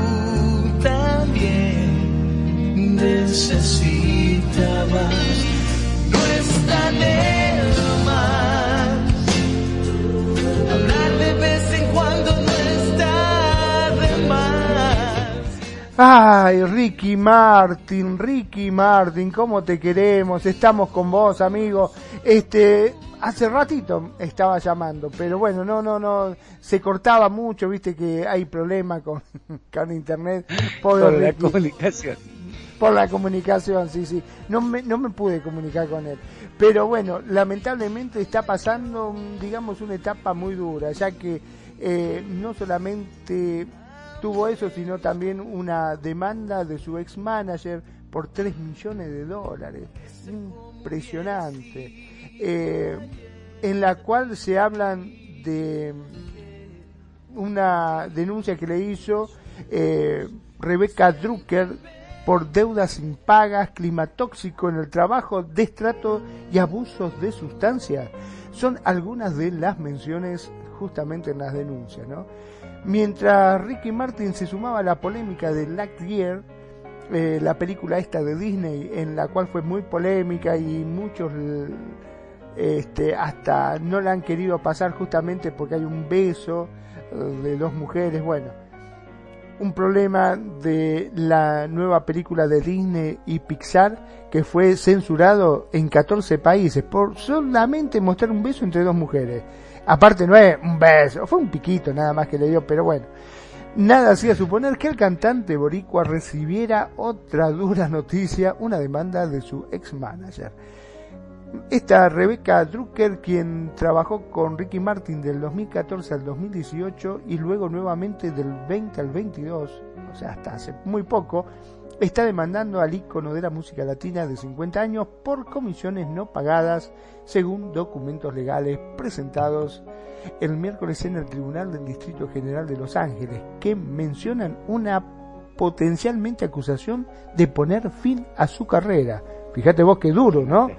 Ay, Ricky Martin, Ricky Martin, cómo te queremos, estamos con vos, amigo. Este, hace ratito estaba llamando, pero bueno, no, no, no, se cortaba mucho, viste que hay problema con, con internet. Pobre Con la Ricky. comunicación. Por la comunicación, sí, sí. No me, no me pude comunicar con él. Pero bueno, lamentablemente está pasando, digamos, una etapa muy dura, ya que eh, no solamente tuvo eso, sino también una demanda de su ex manager por 3 millones de dólares. Impresionante. Eh, en la cual se hablan de una denuncia que le hizo eh, Rebeca Drucker por deudas impagas, clima tóxico en el trabajo, destrato y abusos de sustancias. Son algunas de las menciones justamente en las denuncias, ¿no? Mientras Ricky Martin se sumaba a la polémica de Lightyear, eh, la película esta de Disney, en la cual fue muy polémica y muchos este, hasta no la han querido pasar justamente porque hay un beso eh, de dos mujeres, bueno, un problema de la nueva película de Disney y Pixar que fue censurado en 14 países por solamente mostrar un beso entre dos mujeres. Aparte no es un beso, fue un piquito nada más que le dio, pero bueno. Nada hacía suponer que el cantante boricua recibiera otra dura noticia, una demanda de su ex manager. Esta Rebeca Drucker, quien trabajó con Ricky Martin del 2014 al 2018 y luego nuevamente del 20 al 22, o sea, hasta hace muy poco, está demandando al ícono de la música latina de 50 años por comisiones no pagadas, según documentos legales presentados el miércoles en el Tribunal del Distrito General de Los Ángeles, que mencionan una potencialmente acusación de poner fin a su carrera. Fíjate vos qué duro, ¿no?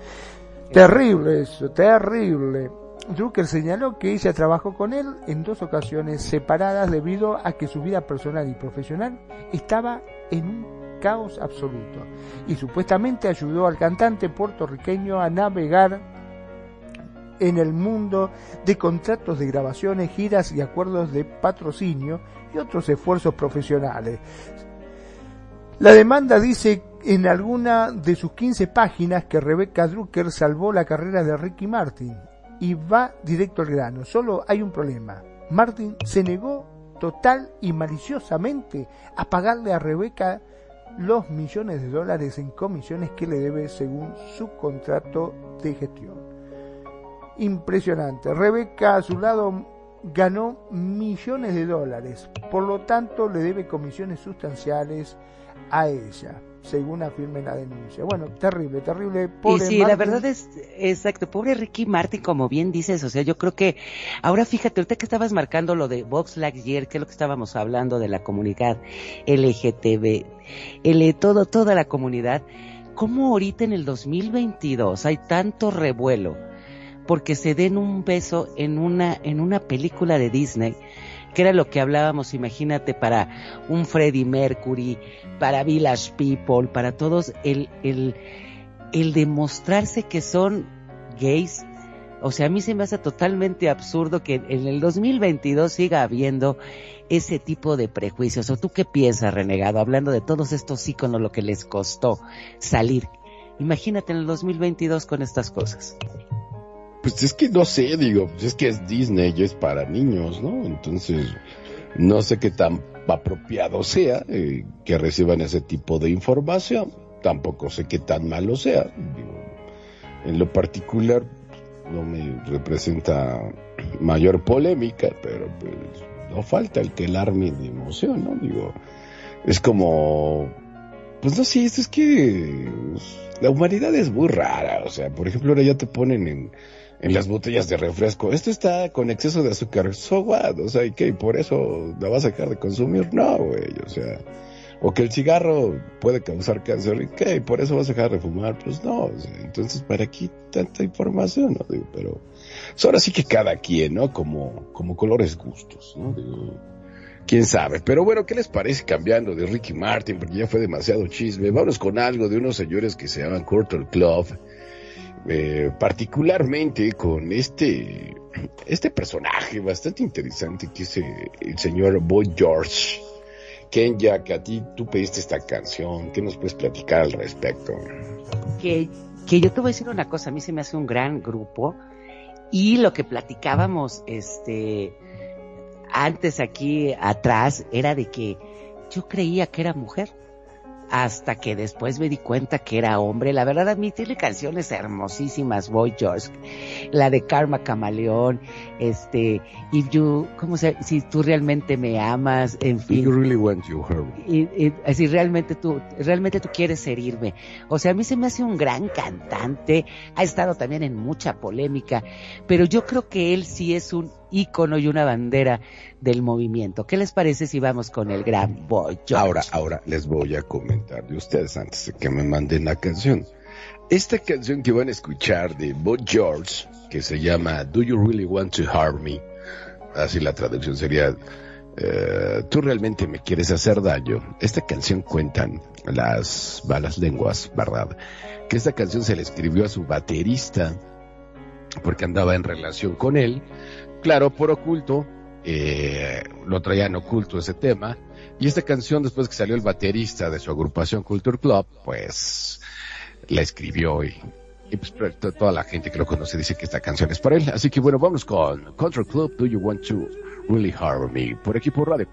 Terrible eso, terrible. Drucker señaló que ella trabajó con él en dos ocasiones separadas debido a que su vida personal y profesional estaba en un caos absoluto y supuestamente ayudó al cantante puertorriqueño a navegar en el mundo de contratos de grabaciones, giras y acuerdos de patrocinio y otros esfuerzos profesionales. La demanda dice en alguna de sus 15 páginas que Rebecca Drucker salvó la carrera de Ricky Martin y va directo al grano. Solo hay un problema. Martin se negó total y maliciosamente a pagarle a Rebecca los millones de dólares en comisiones que le debe según su contrato de gestión. Impresionante. Rebeca a su lado ganó millones de dólares, por lo tanto le debe comisiones sustanciales a ella, según afirma la denuncia. Bueno, terrible, terrible. Y Pobre sí, la verdad es, exacto, pobre Ricky Martin, como bien dices, o sea, yo creo que, ahora fíjate, ahorita que estabas marcando lo de Vox Lightyear, que es lo que estábamos hablando de la comunidad LGTB, L, todo, toda la comunidad, ¿cómo ahorita en el 2022 hay tanto revuelo? Porque se den un beso en una, en una película de Disney, que era lo que hablábamos, imagínate, para un Freddie Mercury, para Village People, para todos, el, el, el demostrarse que son gays, o sea, a mí se me hace totalmente absurdo que en el 2022 siga habiendo ese tipo de prejuicios. ¿O tú qué piensas, renegado? Hablando de todos estos íconos, lo que les costó salir. Imagínate en el 2022 con estas cosas. Pues es que no sé, digo, pues es que es Disney y es para niños, ¿no? Entonces, no sé qué tan apropiado sea eh, que reciban ese tipo de información. Tampoco sé qué tan malo sea. En lo particular, no me representa mayor polémica, pero pues no falta el que el arme de emoción, ¿no? Digo, es como pues no sé, es que pues, la humanidad es muy rara. O sea, por ejemplo, ahora ya te ponen en, en las botellas de refresco. Esto está con exceso de azúcar. So what? O sea, ¿y qué? ¿Por eso la vas a dejar de consumir? No, güey. O sea, o que el cigarro puede causar cáncer. ¿Y qué? ¿Por eso vas a dejar de fumar? Pues no. O sea, entonces, ¿para aquí tanta información? No pero pues ahora sí que cada quien, ¿no? Como, como colores gustos, ¿no? Quién sabe. Pero bueno, ¿qué les parece cambiando de Ricky Martin? Porque ya fue demasiado chisme. Vámonos con algo de unos señores que se llaman Culture Club. Eh, particularmente con este, este personaje bastante interesante que es eh, el señor Boy George. Kenya, que a ti tú pediste esta canción, ¿qué nos puedes platicar al respecto? Que, que yo te voy a decir una cosa, a mí se me hace un gran grupo y lo que platicábamos este antes aquí atrás era de que yo creía que era mujer hasta que después me di cuenta que era hombre. La verdad a mí tiene canciones hermosísimas, Boy George, la de Karma Camaleón, este, If You, ¿cómo se, si tú realmente me amas, en fin. You really want you. Y, y, si realmente tú, realmente tú quieres herirme. O sea, a mí se me hace un gran cantante, ha estado también en mucha polémica, pero yo creo que él sí es un ícono y una bandera del movimiento. ¿Qué les parece si vamos con el gran Boy George? Ahora, ahora les voy a comentar de ustedes antes de que me manden la canción. Esta canción que van a escuchar de Boy George, que se llama Do You Really Want to Harm Me? Así la traducción sería eh, Tú realmente me quieres hacer daño. Esta canción cuentan las malas lenguas, ¿verdad? Que esta canción se le escribió a su baterista porque andaba en relación con él. Claro, por oculto, eh, lo traían oculto ese tema. Y esta canción, después que salió el baterista de su agrupación Culture Club, pues la escribió y, y pues toda la gente que lo conoce dice que esta canción es para él. Así que bueno, vamos con Culture Club, Do You Want to Really Harm Me? Por aquí por Radio.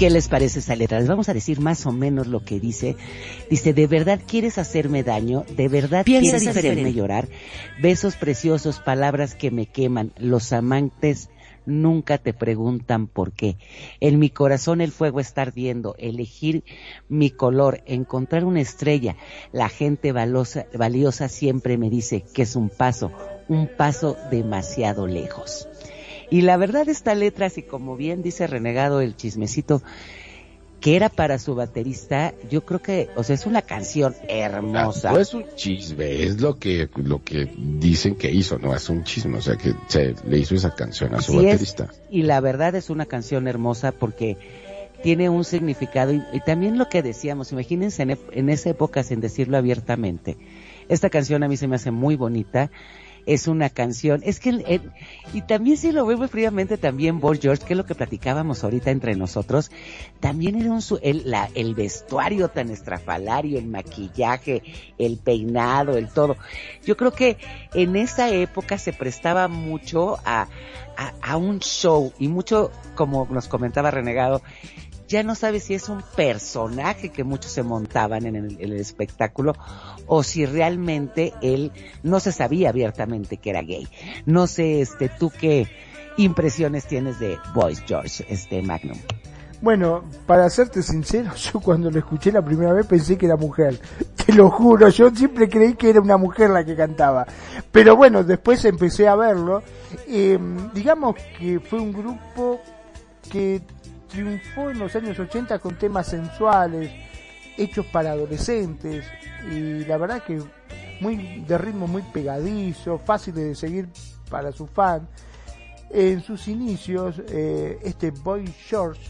Qué les parece esa letra? Les vamos a decir más o menos lo que dice. Dice, ¿de verdad quieres hacerme daño? ¿De verdad Piensas quieres hacerme llorar? Besos preciosos, palabras que me queman. Los amantes nunca te preguntan por qué. En mi corazón el fuego está ardiendo. Elegir mi color, encontrar una estrella. La gente valosa- valiosa siempre me dice que es un paso, un paso demasiado lejos. Y la verdad esta letra, así como bien dice Renegado el chismecito, que era para su baterista, yo creo que, o sea, es una canción hermosa. No es un chisme, es lo que, lo que dicen que hizo, no es un chisme, o sea que se le hizo esa canción a su Así es, baterista. y la verdad es una canción hermosa porque tiene un significado y, y también lo que decíamos, imagínense en, en esa época sin decirlo abiertamente. Esta canción a mí se me hace muy bonita. Es una canción, es que, el- y también si lo vemos fríamente, también Boy George, que es lo que platicábamos ahorita entre nosotros, también era un, el, la- el vestuario tan estrafalario, el maquillaje, el peinado, el todo. Yo creo que en esa época se prestaba mucho a, a un show y mucho, como nos comentaba Renegado, ya no sabes si es un personaje que muchos se montaban en el, espectáculo o si realmente él no se sabía abiertamente que era gay. No sé, este, tú qué impresiones tienes de Boys George, este Magnum. Bueno, para serte sincero, yo cuando lo escuché la primera vez pensé que era mujer. Te lo juro, yo siempre creí que era una mujer la que cantaba. Pero bueno, después empecé a verlo. Eh, digamos que fue un grupo que triunfó en los años 80 con temas sensuales, hechos para adolescentes. Y la verdad que muy de ritmo muy pegadizo, fácil de seguir para su fan. En sus inicios, eh, este Boy George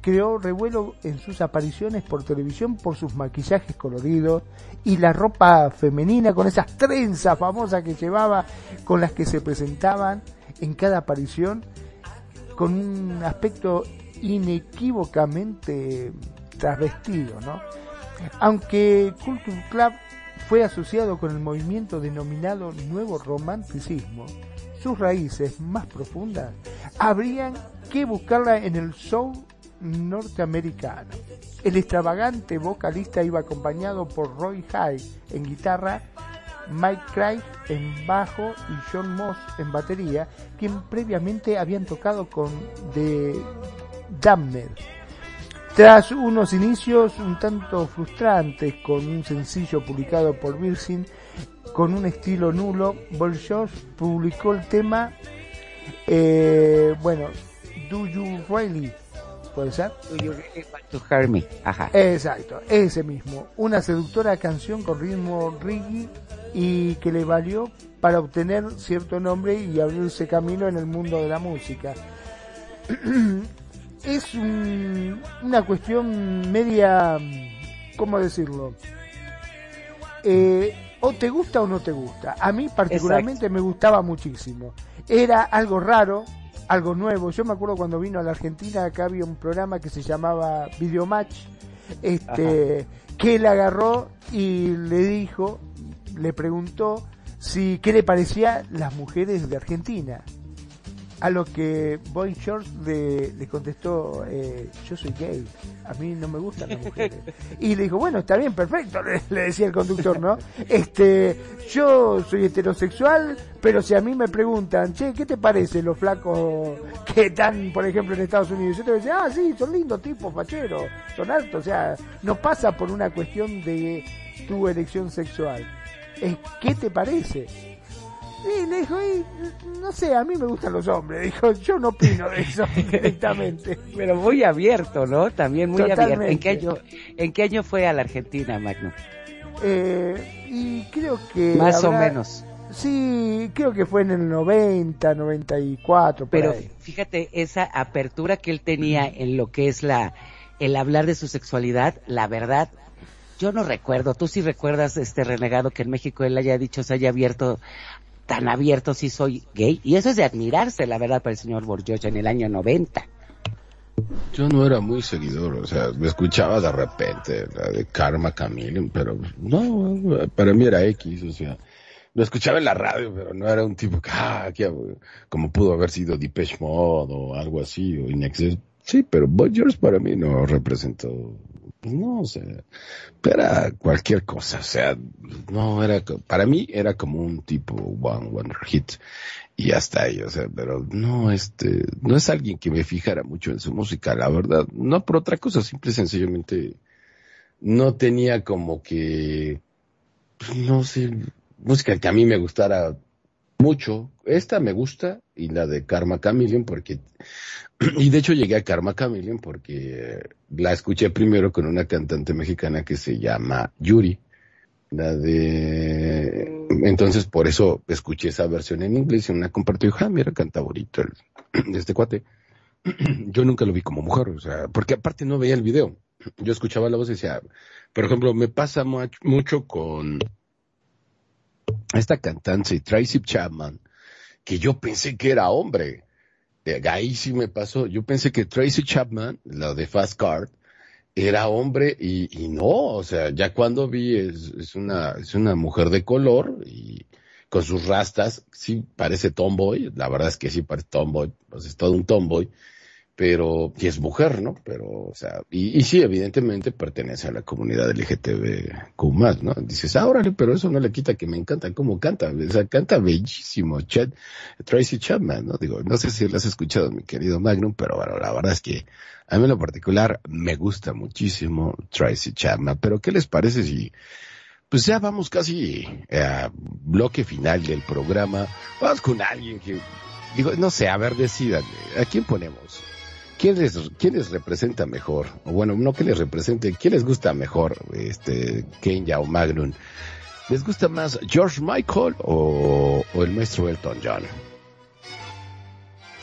creó revuelo en sus apariciones por televisión por sus maquillajes coloridos y la ropa femenina con esas trenzas famosas que llevaba con las que se presentaban en cada aparición con un aspecto inequívocamente trasvestido, ¿no? Aunque Culture Club fue asociado con el movimiento denominado Nuevo Romanticismo, sus raíces más profundas habrían que buscarla en el soul norteamericano. El extravagante vocalista iba acompañado por Roy Hyde en guitarra, Mike Craig en bajo y John Moss en batería, quien previamente habían tocado con The Damned. Tras unos inicios un tanto frustrantes con un sencillo publicado por Virgin con un estilo nulo, George publicó el tema, eh, bueno, Do You Really, ¿puede ser? Do you really want to hurt me? Ajá. Exacto, ese mismo. Una seductora canción con ritmo reggae y que le valió para obtener cierto nombre y abrirse camino en el mundo de la música. es un- una cuestión media, ¿cómo decirlo? Eh, o te gusta o no te gusta. A mí particularmente me gustaba muchísimo. Era algo raro, algo nuevo. Yo me acuerdo cuando vino a la Argentina, acá había un programa que se llamaba Videomatch, este, que él agarró y le dijo, le preguntó si qué le parecía las mujeres de Argentina. A lo que Boy George le, le contestó, eh, yo soy gay, a mí no me gustan las mujeres. Y le dijo, bueno, está bien, perfecto, le, le decía el conductor, ¿no? Este, yo soy heterosexual, pero si a mí me preguntan, che, ¿qué te parece los flacos que están, por ejemplo, en Estados Unidos? Yo te voy a decir, ah, sí, son lindos tipos, facheros, son altos, o sea, no pasa por una cuestión de tu elección sexual. Es, ¿qué te parece? Y le dijo, y, no sé, a mí me gustan los hombres. Dijo, yo no opino de eso directamente. Pero muy abierto, ¿no? También muy abierto. ¿En qué, Totalmente. año, ¿En qué año fue a la Argentina, Magnum? Eh, y creo que... Más o menos. Sí, creo que fue en el 90, 94, por Pero ahí. fíjate, esa apertura que él tenía en lo que es la el hablar de su sexualidad, la verdad, yo no recuerdo, tú sí recuerdas este renegado que en México él haya dicho, se haya abierto, tan abierto si soy gay, y eso es de admirarse, la verdad, para el señor Borgiocha en el año 90. Yo no era muy seguidor, o sea, me escuchaba de repente la de Karma Camille, pero no, para mí era X, o sea, lo escuchaba en la radio, pero no era un tipo que, ah, que, como pudo haber sido Depeche Mode o algo así, o In Excess. Sí, pero Boy George para mí no representó, pues no, o sea, era cualquier cosa, o sea, no era, para mí era como un tipo one wonder hit y hasta ahí, o sea, pero no, este, no es alguien que me fijara mucho en su música, la verdad, no por otra cosa, simple y sencillamente no tenía como que, pues, no sé, música que a mí me gustara mucho. Esta me gusta y la de Karma Chameleon porque, y de hecho llegué a Karma Chameleon porque la escuché primero con una cantante mexicana que se llama Yuri. La de, entonces por eso escuché esa versión en inglés y una compartió, ah, mira, canta bonito el, este cuate. Yo nunca lo vi como mujer, o sea, porque aparte no veía el video. Yo escuchaba la voz y decía, por ejemplo, me pasa much- mucho con esta cantante Tracy Chapman, que yo pensé que era hombre. Ahí sí me pasó. Yo pensé que Tracy Chapman, la de Fast Card, era hombre y, y no, o sea, ya cuando vi es, es una, es una mujer de color y con sus rastas, sí parece tomboy, la verdad es que sí parece tomboy, pues es todo un tomboy, pero, y es mujer, ¿no? Pero, o sea, y, y sí, evidentemente pertenece a la comunidad LGTBQ+, ¿no? Dices, ah, órale, pero eso no le quita que me encanta cómo canta, o sea, canta bellísimo, Chad, Tracy Chapman, ¿no? Digo, no sé si lo has escuchado, mi querido Magnum, pero bueno, la verdad es que a mí en lo particular me gusta muchísimo Tracy Chapman, pero ¿qué les parece si, pues ya vamos casi eh, a bloque final del programa, vamos con alguien que, digo, no sé, a ver, decidan, ¿a quién ponemos? ¿Quién les, quién les representa mejor? O bueno, no que les represente, ¿quién les gusta mejor? Este, Kenya o Magnum. ¿Les gusta más George Michael o, o el maestro Elton John?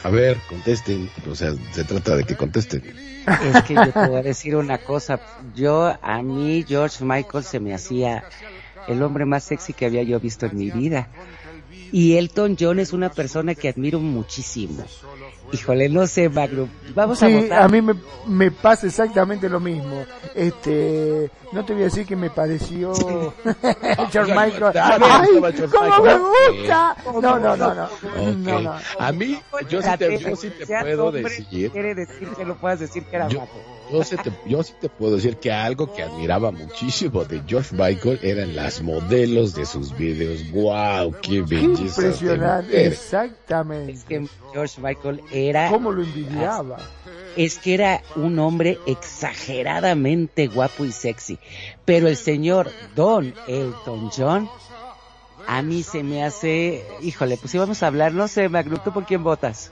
A ver, contesten. O sea, se trata de que contesten. Es que yo te voy a decir una cosa. Yo, a mí, George Michael se me hacía el hombre más sexy que había yo visto en mi vida. Y Elton John es una persona que admiro muchísimo. Híjole, no sé, Magno. Vamos a votar. a mí me, me pasa exactamente lo mismo. Este, no te voy a decir que me pareció George Michael. me ¡Ay, gustaba George cómo Michael. me gusta! No, no, no, no. Ok. No, no. A mí, yo sí te, yo sí te Seas puedo decir. Quiere decir que lo puedas decir que era Yo, guapo. Yo, sí te, yo sí te puedo decir que algo que admiraba muchísimo de George Michael eran las modelos de sus videos. ¡Wow! ¡Qué belleza! Impresionante, exactamente. Es que George Michael era... ¿Cómo lo envidiaba? es que era un hombre exageradamente guapo y sexy. Pero el señor Don Elton John, a mí se me hace, híjole, pues si vamos a hablar, no sé, Magno, ¿tú por quién votas?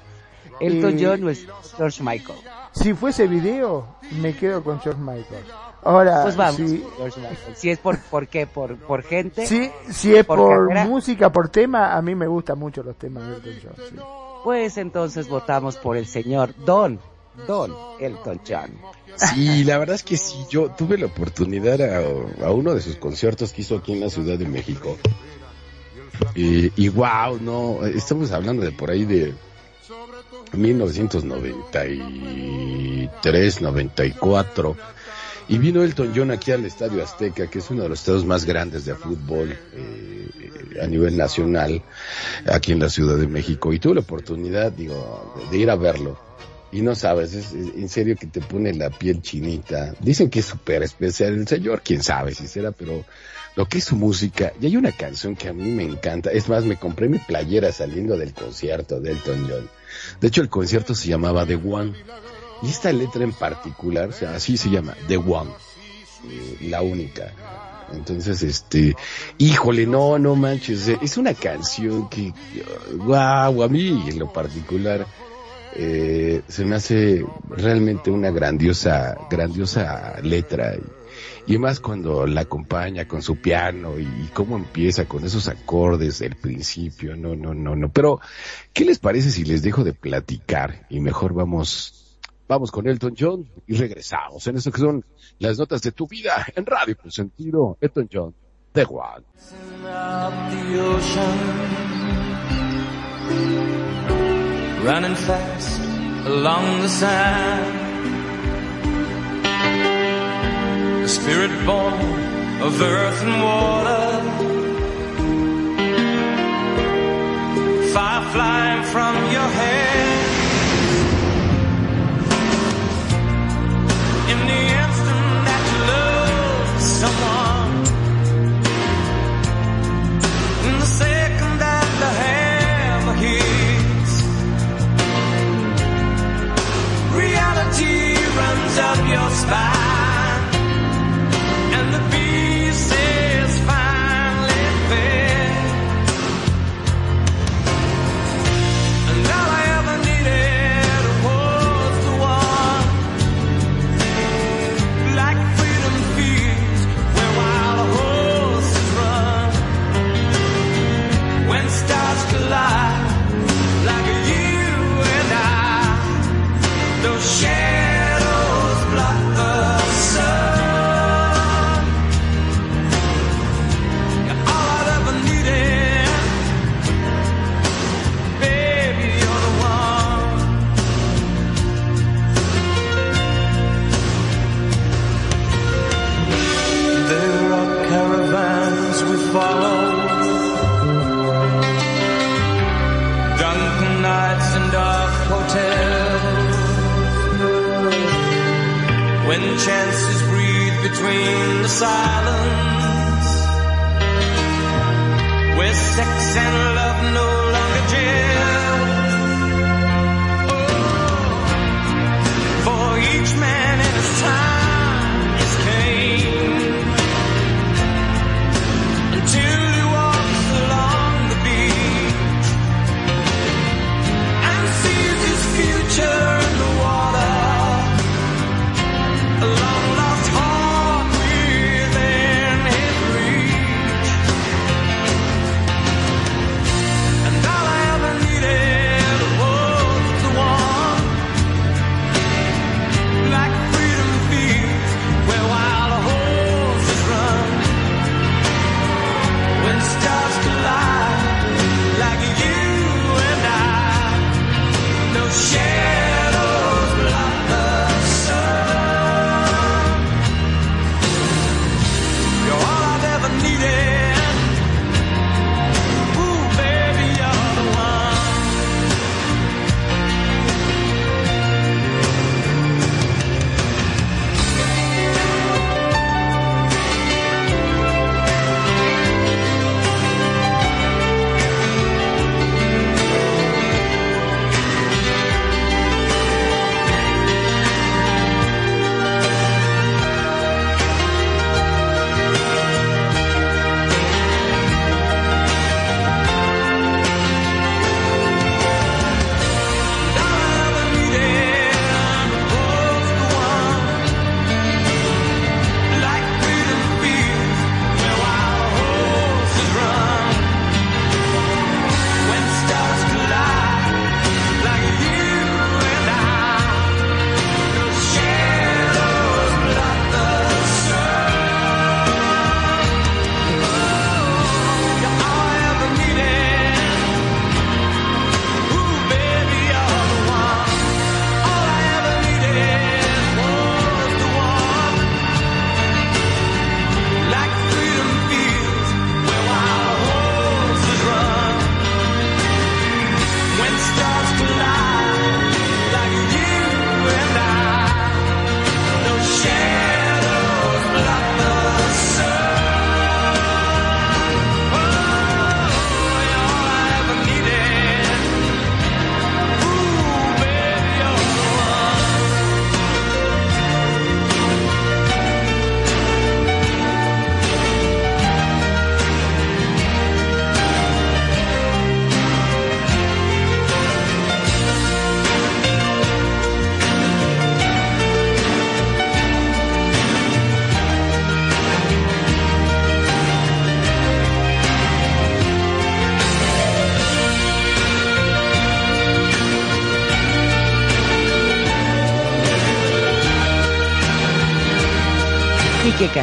¿Elton Eh, John o es George Michael? Si fuese video, me quedo con George Michael. Ahora, Pues vamos, si, George Michael. Si es por, ¿por qué? ¿Por, por gente? si, si es ¿Por música, por tema, a mí me gustan mucho los temas de Elton John. sí. Pues entonces votamos por el señor Don, Don Elton John. Sí, la verdad es que sí, yo tuve la oportunidad a, a uno de sus conciertos que hizo aquí en la Ciudad de México. Y, y wow, no, estamos hablando de por ahí de 1993, 94. Y vino Elton John aquí al Estadio Azteca, que es uno de los estadios más grandes de fútbol eh, a nivel nacional, aquí en la Ciudad de México. Y tuve la oportunidad, digo, de ir a verlo. Y no sabes, es, es- en serio que te pone la piel chinita. Dicen que es súper especial el señor, quién sabe si será, pero lo que es su música. Y hay una canción que a mí me encanta. Es más, me compré mi playera saliendo del concierto de Elton John. De hecho, el concierto se llamaba The One. Y esta letra en particular, o sea, así se llama, The One. eh, la única. Entonces, este, híjole, no, no manches, es una canción que, wow, a mí en lo particular, eh, se me hace realmente una grandiosa, grandiosa letra. Y, más cuando la acompaña con su piano y, y cómo empieza con esos acordes del principio, no, no, no, no. Pero, ¿qué les parece si les dejo de platicar y mejor vamos Vamos con Elton John y regresamos en esto que son las notas de tu vida en radio con sentido. Elton John, The sand. spirit born of earth and water, fire flying from your head. In the instant that you love someone, in the second that the hammer hits, reality runs up your spine. Chances breathe between the silence, where sex and love no longer jail. Oh, for each man in his time is came until he walks along the beach and sees his future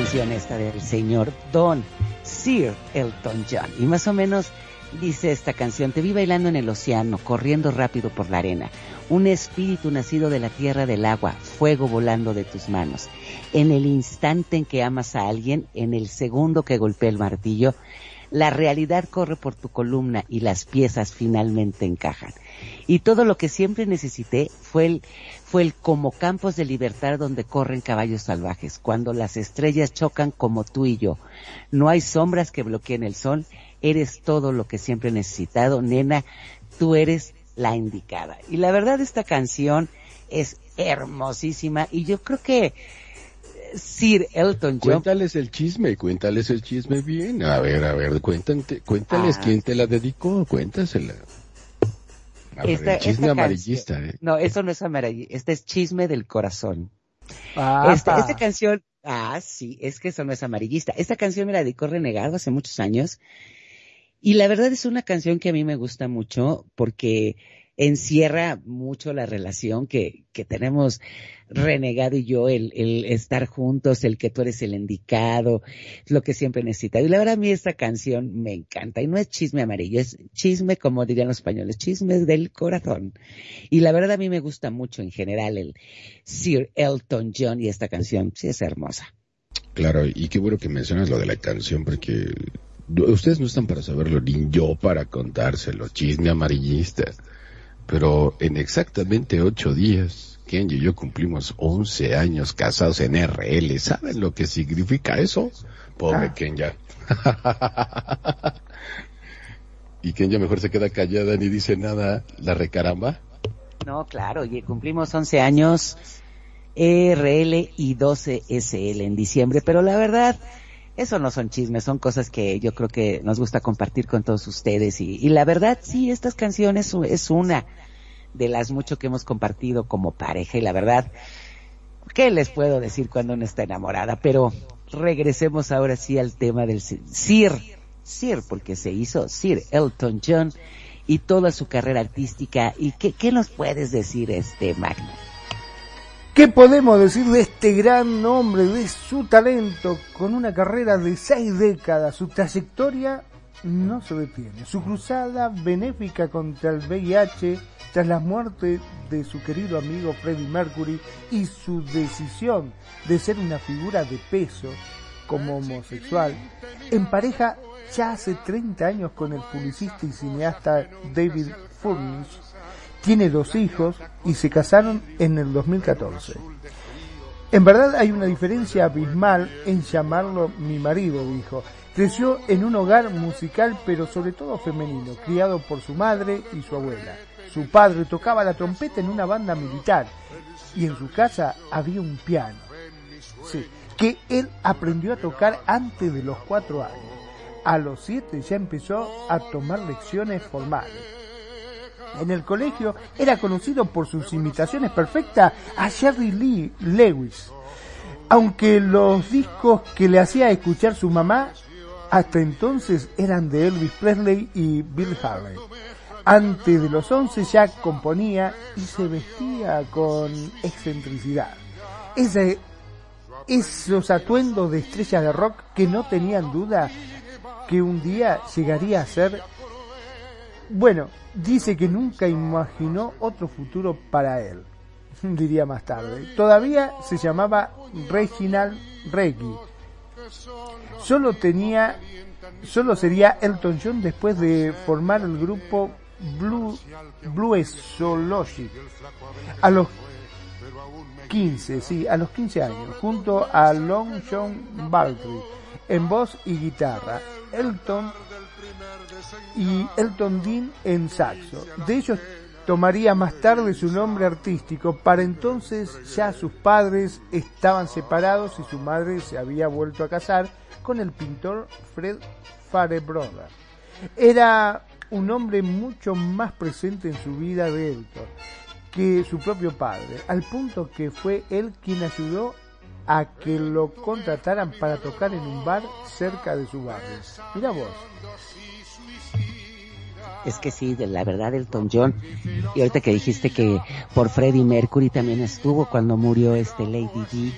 canción esta del señor Don Sir Elton John? Y más o menos dice esta canción, te vi bailando en el océano, corriendo rápido por la arena, un espíritu nacido de la tierra del agua, fuego volando de tus manos. En el instante en que amas a alguien, en el segundo que golpea el martillo, la realidad corre por tu columna y las piezas finalmente encajan. Y todo lo que siempre necesité fue el, fue el como campos de libertad donde corren caballos salvajes, cuando las estrellas chocan como tú y yo. No hay sombras que bloqueen el sol, eres todo lo que siempre he necesitado, nena, tú eres la indicada. Y la verdad esta canción es hermosísima y yo creo que Sir Elton John Cuéntales el chisme, cuéntales el chisme bien. A ver, a ver, cuéntate, cuéntales Ah. quién te la dedicó, cuéntasela. A ver, Esta- el chisme esta amarillista, canción- ¿eh? No, eso no es amarillista, este es chisme del corazón. Ah, Esta, esta canción, ah, sí, es que eso no es amarillista. Esta canción me la dedicó Renegado hace muchos años. Y la verdad es una canción que a mí me gusta mucho porque encierra mucho la relación que, que tenemos Renegado y yo, el, el estar juntos, el que tú eres el indicado, lo que siempre he necesitado. Y la verdad a mí esta canción me encanta. Y no es chisme amarillo, es chisme como dirían los españoles, chisme del corazón. Y la verdad a mí me gusta mucho en general el Sir Elton John y esta canción, sí es hermosa. Claro, y qué bueno que mencionas lo de la canción, porque ustedes no están para saberlo, ni yo para contárselo, chisme amarillista. Pero en exactamente ocho días, Kenji y yo cumplimos 11 años casados en RL. ¿Saben lo que significa eso? Pobre Ah. Kenya. y Kenya mejor se queda callada ni dice nada. La recaramba. No, claro, oye, cumplimos 11 años ERL y 12 SL en diciembre, pero la verdad, eso no son chismes, son cosas que yo creo que nos gusta compartir con todos ustedes y, la verdad, sí, estas canciones es una de las mucho que hemos compartido como pareja y la verdad, ¿qué les puedo decir cuando uno está enamorada? Pero regresemos ahora sí al tema del Sir, Sir, Sir, porque se hizo Sir Elton John y toda su carrera artística. ¿Y qué, qué nos puedes decir, este Magna? ¿Qué podemos decir de este gran hombre, de su talento, con una carrera de seis décadas? Su trayectoria no se detiene. Su cruzada benéfica contra el VIH tras la muerte de su querido amigo Freddie Mercury y su decisión de ser una figura de peso como homosexual, en pareja ya hace 30 años con el publicista y cineasta David Furnish, tiene dos hijos y se casaron en el 2014. En verdad hay una diferencia abismal en llamarlo mi marido, dijo. Creció en un hogar musical pero sobre todo femenino, criado por su madre y su abuela. Su padre tocaba la trompeta en una banda militar y en su casa había un piano. Sí, que él aprendió a tocar antes de los cuatro años. A los siete ya empezó a tomar lecciones formales. En el colegio era conocido por sus imitaciones perfectas a Jerry Lee Lewis. Aunque los discos que le hacía escuchar su mamá hasta entonces eran de Elvis Presley y Bill Haley. Antes de los 11 ya componía y se vestía con excentricidad. Ese, esos atuendos de estrella de rock que no tenían duda que un día llegaría a ser bueno, dice que nunca imaginó otro futuro para él, diría más tarde. Todavía se llamaba Reginald Reggie. Solo tenía, solo sería Elton John después de formar el grupo Blue, Bluesology. A los 15, sí, a los 15 años, junto a Long John Baldry en voz y guitarra. Elton y Elton Dean en saxo. De ellos tomaría más tarde su nombre artístico. Para entonces ya sus padres estaban separados y su madre se había vuelto a casar con el pintor Fred Farebroda. Era un hombre mucho más presente en su vida de Elton que su propio padre, al punto que fue él quien ayudó a que lo contrataran para tocar en un bar cerca de su barrio. Mira vos. Es que sí, de la verdad Elton John. Y ahorita que dijiste que por Freddie Mercury también estuvo cuando murió este Lady Di.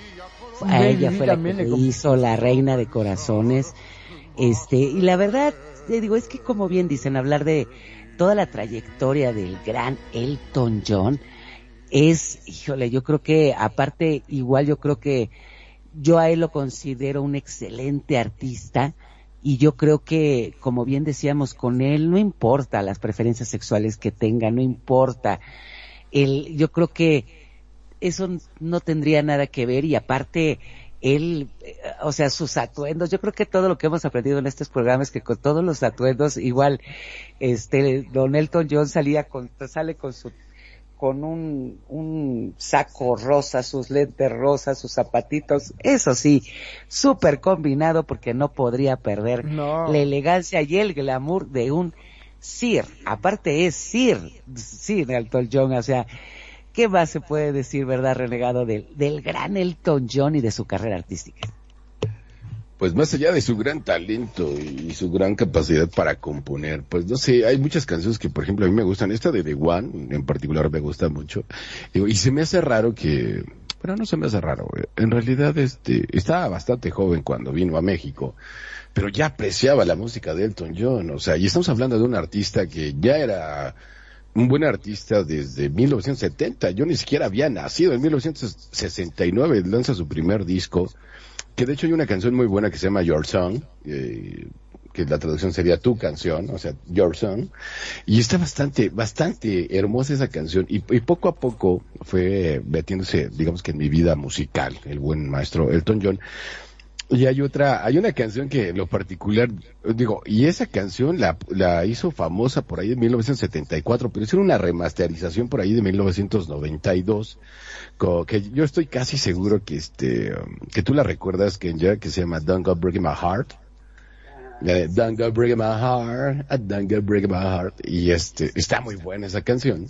A Lady ella fue la que le hizo la reina de corazones. Este, y la verdad, te digo, es que como bien dicen, hablar de toda la trayectoria del gran Elton John es, híjole, yo creo que aparte, igual yo creo que yo a él lo considero un excelente artista y yo creo que, como bien decíamos, con él no importa las preferencias sexuales que tenga, no importa. Él, yo creo que eso no tendría nada que ver y aparte él, eh, o sea, sus atuendos, yo creo que todo lo que hemos aprendido en estos programas que con todos los atuendos, igual, este, Don Elton John salía con, sale con su con un, un saco rosa, sus lentes rosas, sus zapatitos, eso sí, súper combinado porque no podría perder No. la elegancia y el glamour de un Sir. Aparte es Sir, Sir Elton John, o sea, ¿qué más se puede decir, verdad, renegado del, del gran Elton John y de su carrera artística? Pues más allá de su gran talento y su gran capacidad para componer, pues no sé, hay muchas canciones que por ejemplo a mí me gustan, esta de The One en particular me gusta mucho, y se me hace raro que, bueno no se me hace raro, eh, en realidad este, estaba bastante joven cuando vino a México, pero ya apreciaba la música de Elton John, o sea, y estamos hablando de un artista que ya era un buen artista desde 1970, yo ni siquiera había nacido, en 1969 lanza su primer disco, que de hecho hay una canción muy buena que se llama Your Song, eh, que la traducción sería tu canción, o sea, Your Song, y está bastante, bastante hermosa esa canción, y, y poco a poco fue metiéndose, digamos que en mi vida musical, el buen maestro Elton John, y hay otra, hay una canción que en lo particular, digo, y esa canción la, la hizo famosa por ahí en 1974, pero es una remasterización por ahí de 1992, co- que yo estoy casi seguro que este, que tú la recuerdas, Kenya, que se llama Don't Go Breaking My Heart. La de Don't Go Breaking My Heart, ah, Don't Go Breaking My Heart, y este, está muy buena esa canción,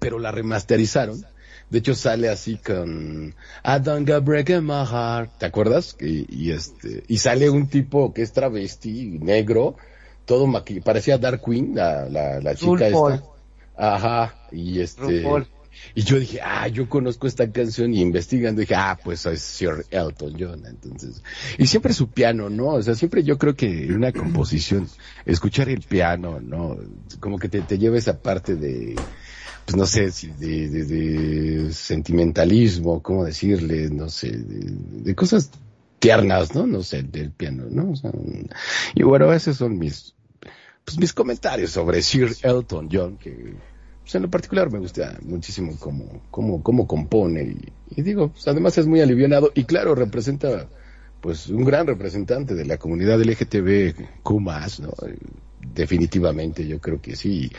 pero la remasterizaron. De hecho sale así con I don't go breaking my heart, ¿te acuerdas? Y, y este, y sale un tipo que es travesti, negro, todo maquillado, parecía Dark Queen, la, la, la chica esta. Ajá, y este, y yo dije, ah, yo conozco esta canción y investigando dije, ah, pues es Sir Elton John, entonces. Y siempre su piano, ¿no? O sea, siempre yo creo que en una composición, escuchar el piano, ¿no? Como que te, te lleva esa parte de, pues no sé, de, de, sentimentalismo, ¿cómo decirle? No sé, de, cosas tiernas, ¿no? No sé, del piano, ¿no? O sea, y bueno, esos son mis, pues mis comentarios sobre Sir Elton John, que pues en lo particular me gusta muchísimo cómo, cómo, cómo compone y, digo, pues además es muy alivianado y claro, representa pues un gran representante de la comunidad LGTBQ+, ¿no? Definitivamente, yo creo que sí.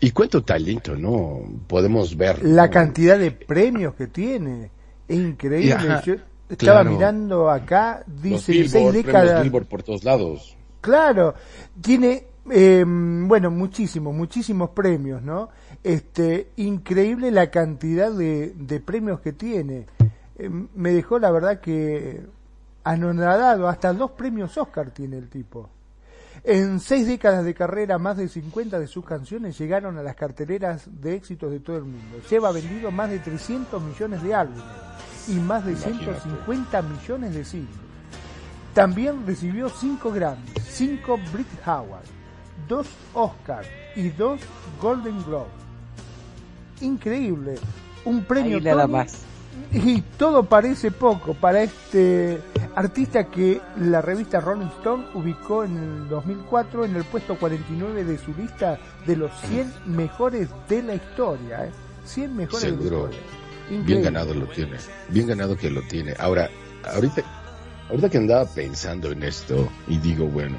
Y cuánto talento, ¿no? Podemos ver. La ¿no? cantidad de premios que tiene es increíble. Ajá, Yo estaba claro. mirando acá, Los dice Billboard, premios décadas. Billboard por todos lados. Claro, tiene, eh, bueno, muchísimos, muchísimos premios, ¿no? Este, increíble la cantidad de, de premios que tiene. Eh, me dejó la verdad que anonadado, hasta dos premios Oscar tiene el tipo. En seis décadas de carrera, más de 50 de sus canciones llegaron a las carteleras de éxitos de todo el mundo. Lleva vendido más de 300 millones de álbumes y más de Imagínate. 150 millones de singles. También recibió 5 Grammys, 5 Brit Howard, 2 Oscars y 2 Golden Globe. Increíble. Un premio Tony más. Y todo parece poco para este artista que la revista Rolling Stone ubicó en el 2004 en el puesto 49 de su lista de los 100 mejores de la historia. ¿eh? 100 mejores de Seguro. la historia. Bien ganado lo tiene. Bien ganado que lo tiene. Ahora, ahorita, ahorita que andaba pensando en esto y digo, bueno,